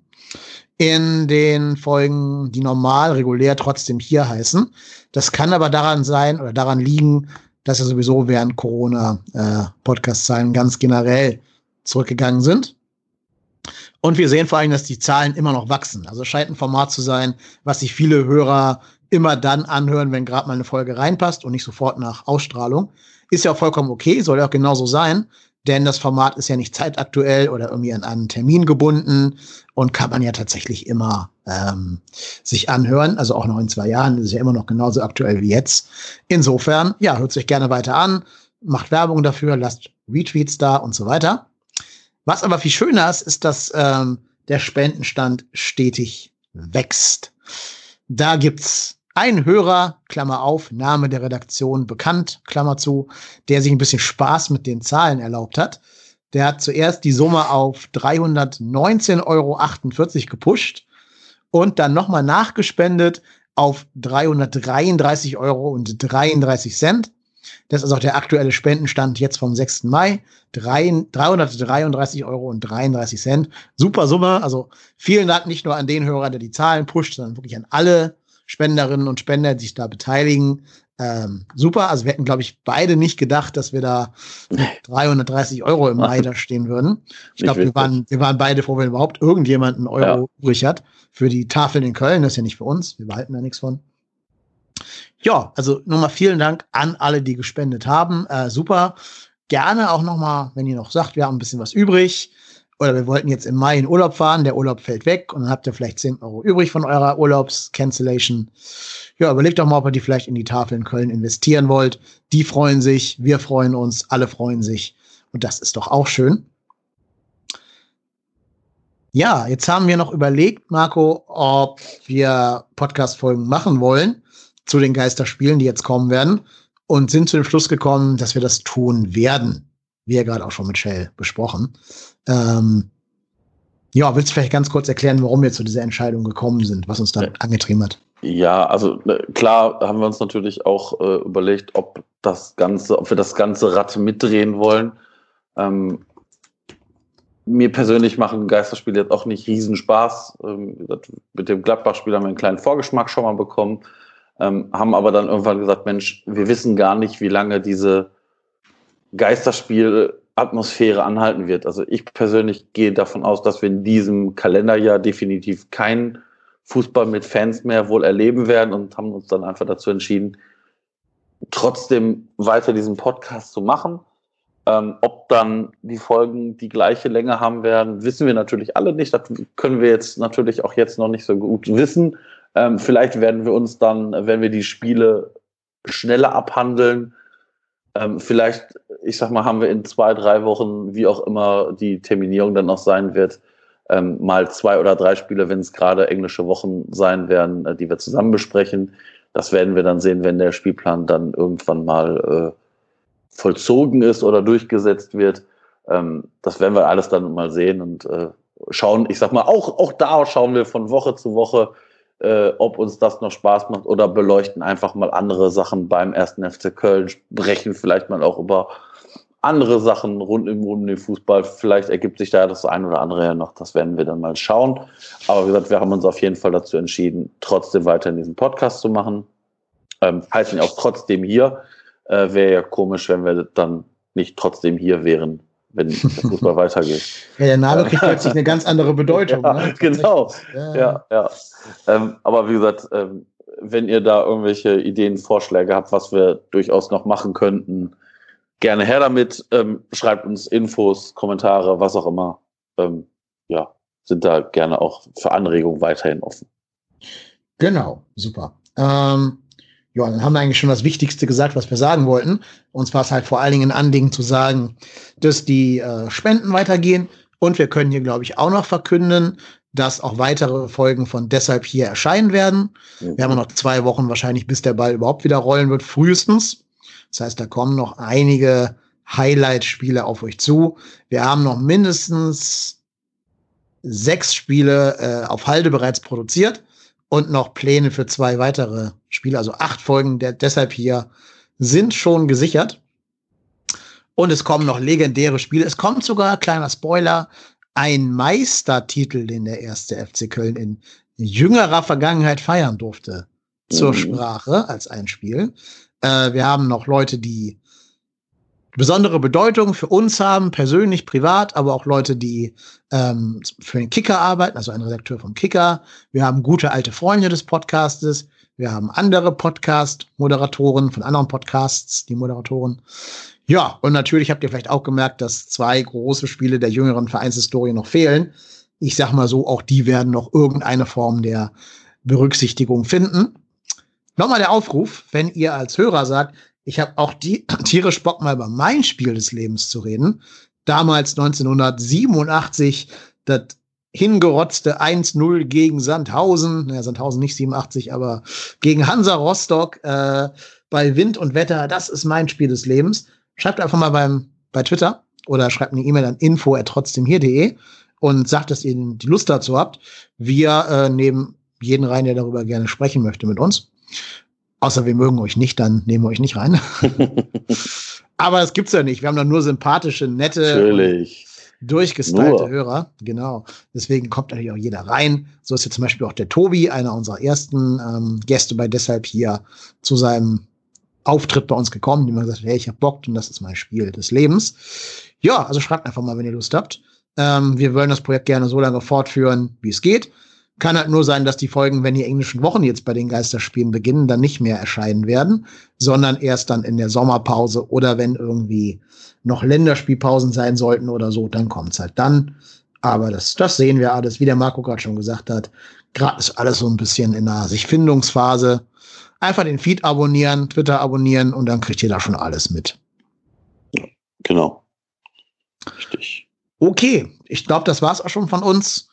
in den Folgen, die normal, regulär trotzdem hier heißen. Das kann aber daran sein oder daran liegen, dass ja sowieso während Corona äh, Podcast-Zahlen ganz generell zurückgegangen sind. Und wir sehen vor allem, dass die Zahlen immer noch wachsen. Also scheint ein Format zu sein, was sich viele Hörer immer dann anhören, wenn gerade mal eine Folge reinpasst und nicht sofort nach Ausstrahlung. Ist ja auch vollkommen okay, soll ja auch genauso sein. Denn das Format ist ja nicht zeitaktuell oder irgendwie an einen Termin gebunden und kann man ja tatsächlich immer ähm, sich anhören. Also auch noch in zwei Jahren ist es ja immer noch genauso aktuell wie jetzt. Insofern, ja, hört sich gerne weiter an, macht Werbung dafür, lasst Retweets da und so weiter. Was aber viel schöner ist, ist, dass ähm, der Spendenstand stetig wächst. Da gibt's einen Hörer, Klammer auf, Name der Redaktion bekannt, Klammer zu, der sich ein bisschen Spaß mit den Zahlen erlaubt hat. Der hat zuerst die Summe auf 319,48 Euro gepusht und dann nochmal nachgespendet auf 333,33 Euro. Das ist auch der aktuelle Spendenstand jetzt vom 6. Mai. 333,33 Euro. Super Summe. Also vielen Dank nicht nur an den Hörer, der die Zahlen pusht, sondern wirklich an alle Spenderinnen und Spender, die sich da beteiligen. Ähm, super. Also wir hätten, glaube ich, beide nicht gedacht, dass wir da mit 330 Euro im Mai da stehen würden. Ich glaube, wir waren, wir waren beide froh, wenn überhaupt irgendjemand einen Euro ja. übrig hat für die Tafeln in Köln. Das ist ja nicht für uns. Wir behalten da nichts von. Ja, also nochmal vielen Dank an alle, die gespendet haben. Äh, super. Gerne auch nochmal, wenn ihr noch sagt, wir haben ein bisschen was übrig oder wir wollten jetzt im Mai in Urlaub fahren, der Urlaub fällt weg und dann habt ihr vielleicht 10 Euro übrig von eurer Urlaubscancellation. Ja, überlegt doch mal, ob ihr die vielleicht in die Tafel in Köln investieren wollt. Die freuen sich, wir freuen uns, alle freuen sich. Und das ist doch auch schön. Ja, jetzt haben wir noch überlegt, Marco, ob wir Podcast-Folgen machen wollen zu den Geisterspielen, die jetzt kommen werden. Und sind zu dem Schluss gekommen, dass wir das tun werden. Wie ja gerade auch schon mit Shell besprochen. Ähm, ja, willst du vielleicht ganz kurz erklären, warum wir zu dieser Entscheidung gekommen sind, was uns da ja. angetrieben hat? Ja, also ne, klar haben wir uns natürlich auch äh, überlegt, ob das Ganze, ob wir das ganze Rad mitdrehen wollen. Ähm, mir persönlich machen Geisterspiele jetzt auch nicht riesen Spaß. Ähm, mit dem Gladbach-Spiel haben wir einen kleinen Vorgeschmack schon mal bekommen, ähm, haben aber dann irgendwann gesagt, Mensch, wir wissen gar nicht, wie lange diese Geisterspiele Atmosphäre anhalten wird. Also ich persönlich gehe davon aus, dass wir in diesem Kalenderjahr definitiv keinen Fußball mit Fans mehr wohl erleben werden und haben uns dann einfach dazu entschieden, trotzdem weiter diesen Podcast zu machen. Ähm, ob dann die Folgen die gleiche Länge haben werden, wissen wir natürlich alle nicht. Das können wir jetzt natürlich auch jetzt noch nicht so gut wissen. Ähm, vielleicht werden wir uns dann, wenn wir die Spiele schneller abhandeln, ähm, vielleicht, ich sag mal, haben wir in zwei, drei Wochen, wie auch immer die Terminierung dann noch sein wird, ähm, mal zwei oder drei Spiele, wenn es gerade englische Wochen sein werden, äh, die wir zusammen besprechen. Das werden wir dann sehen, wenn der Spielplan dann irgendwann mal äh, vollzogen ist oder durchgesetzt wird. Ähm, das werden wir alles dann mal sehen und äh, schauen. Ich sag mal, auch, auch da schauen wir von Woche zu Woche, äh, ob uns das noch Spaß macht oder beleuchten einfach mal andere Sachen beim ersten FC Köln, sprechen vielleicht mal auch über andere Sachen rund rund um den Fußball. Vielleicht ergibt sich da das ein oder andere ja noch. Das werden wir dann mal schauen. Aber wie gesagt, wir haben uns auf jeden Fall dazu entschieden, trotzdem weiter in diesen Podcast zu machen. Ähm, heißen auch trotzdem hier. Äh, Wäre ja komisch, wenn wir dann nicht trotzdem hier wären wenn der Fußball weitergeht. Ja, der Name kriegt plötzlich eine ganz andere Bedeutung. Ja, ne? Genau. Ja, ja. ja. Ähm, aber wie gesagt, ähm, wenn ihr da irgendwelche Ideen, Vorschläge habt, was wir durchaus noch machen könnten, gerne her damit. Ähm, schreibt uns Infos, Kommentare, was auch immer. Ähm, ja, sind da gerne auch für Anregungen weiterhin offen. Genau, super. Ähm, ja, dann haben wir eigentlich schon das Wichtigste gesagt, was wir sagen wollten. Uns war es halt vor allen Dingen ein Anliegen zu sagen, dass die äh, Spenden weitergehen. Und wir können hier, glaube ich, auch noch verkünden, dass auch weitere Folgen von deshalb hier erscheinen werden. Mhm. Wir haben noch zwei Wochen wahrscheinlich, bis der Ball überhaupt wieder rollen wird, frühestens. Das heißt, da kommen noch einige Highlight-Spiele auf euch zu. Wir haben noch mindestens sechs Spiele äh, auf Halde bereits produziert und noch Pläne für zwei weitere Spiele, also acht Folgen der, deshalb hier sind schon gesichert. Und es kommen noch legendäre Spiele. Es kommt sogar, kleiner Spoiler, ein Meistertitel, den der erste FC Köln in jüngerer Vergangenheit feiern durfte, zur mhm. Sprache als ein Spiel. Äh, wir haben noch Leute, die besondere Bedeutung für uns haben, persönlich, privat, aber auch Leute, die ähm, für den Kicker arbeiten, also ein Redakteur vom Kicker. Wir haben gute alte Freunde des Podcastes. Wir haben andere Podcast-Moderatoren von anderen Podcasts, die Moderatoren. Ja, und natürlich habt ihr vielleicht auch gemerkt, dass zwei große Spiele der jüngeren Vereinshistorie noch fehlen. Ich sag mal so, auch die werden noch irgendeine Form der Berücksichtigung finden. Nochmal der Aufruf, wenn ihr als Hörer sagt, ich habe auch die tierisch Bock mal über mein Spiel des Lebens zu reden. Damals 1987 das hingerotzte 1-0 gegen Sandhausen, naja, Sandhausen nicht 87, aber gegen Hansa Rostock äh, bei Wind und Wetter, das ist mein Spiel des Lebens. Schreibt einfach mal beim, bei Twitter oder schreibt eine E-Mail an info.trotzdemhier.de und sagt, dass ihr die Lust dazu habt. Wir äh, nehmen jeden rein, der darüber gerne sprechen möchte mit uns. Außer wir mögen euch nicht, dann nehmen wir euch nicht rein. Aber das gibt's ja nicht. Wir haben doch nur sympathische, nette, Natürlich. durchgestylte Hörer. Genau. Deswegen kommt natürlich auch jeder rein. So ist jetzt zum Beispiel auch der Tobi, einer unserer ersten ähm, Gäste bei deshalb hier zu seinem Auftritt bei uns gekommen, die mir gesagt hat, hey, ich hab Bock und das ist mein Spiel des Lebens. Ja, also schreibt einfach mal, wenn ihr Lust habt. Ähm, wir wollen das Projekt gerne so lange fortführen, wie es geht. Kann halt nur sein, dass die Folgen, wenn die englischen Wochen jetzt bei den Geisterspielen beginnen, dann nicht mehr erscheinen werden, sondern erst dann in der Sommerpause oder wenn irgendwie noch Länderspielpausen sein sollten oder so, dann kommt's halt dann. Aber das, das sehen wir alles, wie der Marco gerade schon gesagt hat. Gerade ist alles so ein bisschen in einer sich Findungsphase. Einfach den Feed abonnieren, Twitter abonnieren und dann kriegt ihr da schon alles mit. Genau. Richtig. Okay, ich glaube, das war's auch schon von uns.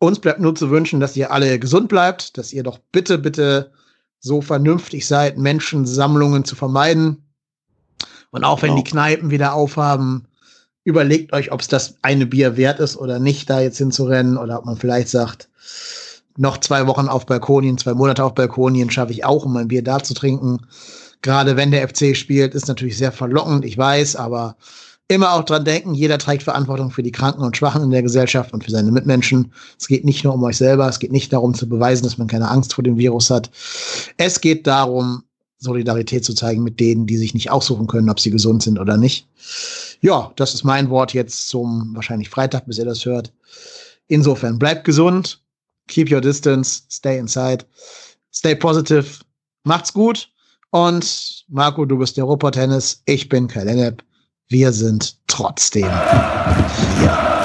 Uns bleibt nur zu wünschen, dass ihr alle gesund bleibt, dass ihr doch bitte, bitte so vernünftig seid, Menschensammlungen zu vermeiden. Und auch wenn Genau. die Kneipen wieder aufhaben, überlegt euch, ob es das eine Bier wert ist oder nicht, da jetzt hinzurennen. Oder ob man vielleicht sagt, noch zwei Wochen auf Balkonien, zwei Monate auf Balkonien schaffe ich auch, um ein Bier da zu trinken. Gerade wenn der FC spielt, ist natürlich sehr verlockend, ich weiß, aber immer auch dran denken, jeder trägt Verantwortung für die Kranken und Schwachen in der Gesellschaft und für seine Mitmenschen. Es geht nicht nur um euch selber, es geht nicht darum zu beweisen, dass man keine Angst vor dem Virus hat. Es geht darum, Solidarität zu zeigen mit denen, die sich nicht aussuchen können, ob sie gesund sind oder nicht. Ja, das ist mein Wort jetzt zum wahrscheinlich Freitag, bis ihr das hört. Insofern bleibt gesund, keep your distance, stay inside, stay positive, macht's gut. Und Marco, du bist der Ruhrpott Tennis, ich bin Kai Lennep. Wir sind trotzdem hier.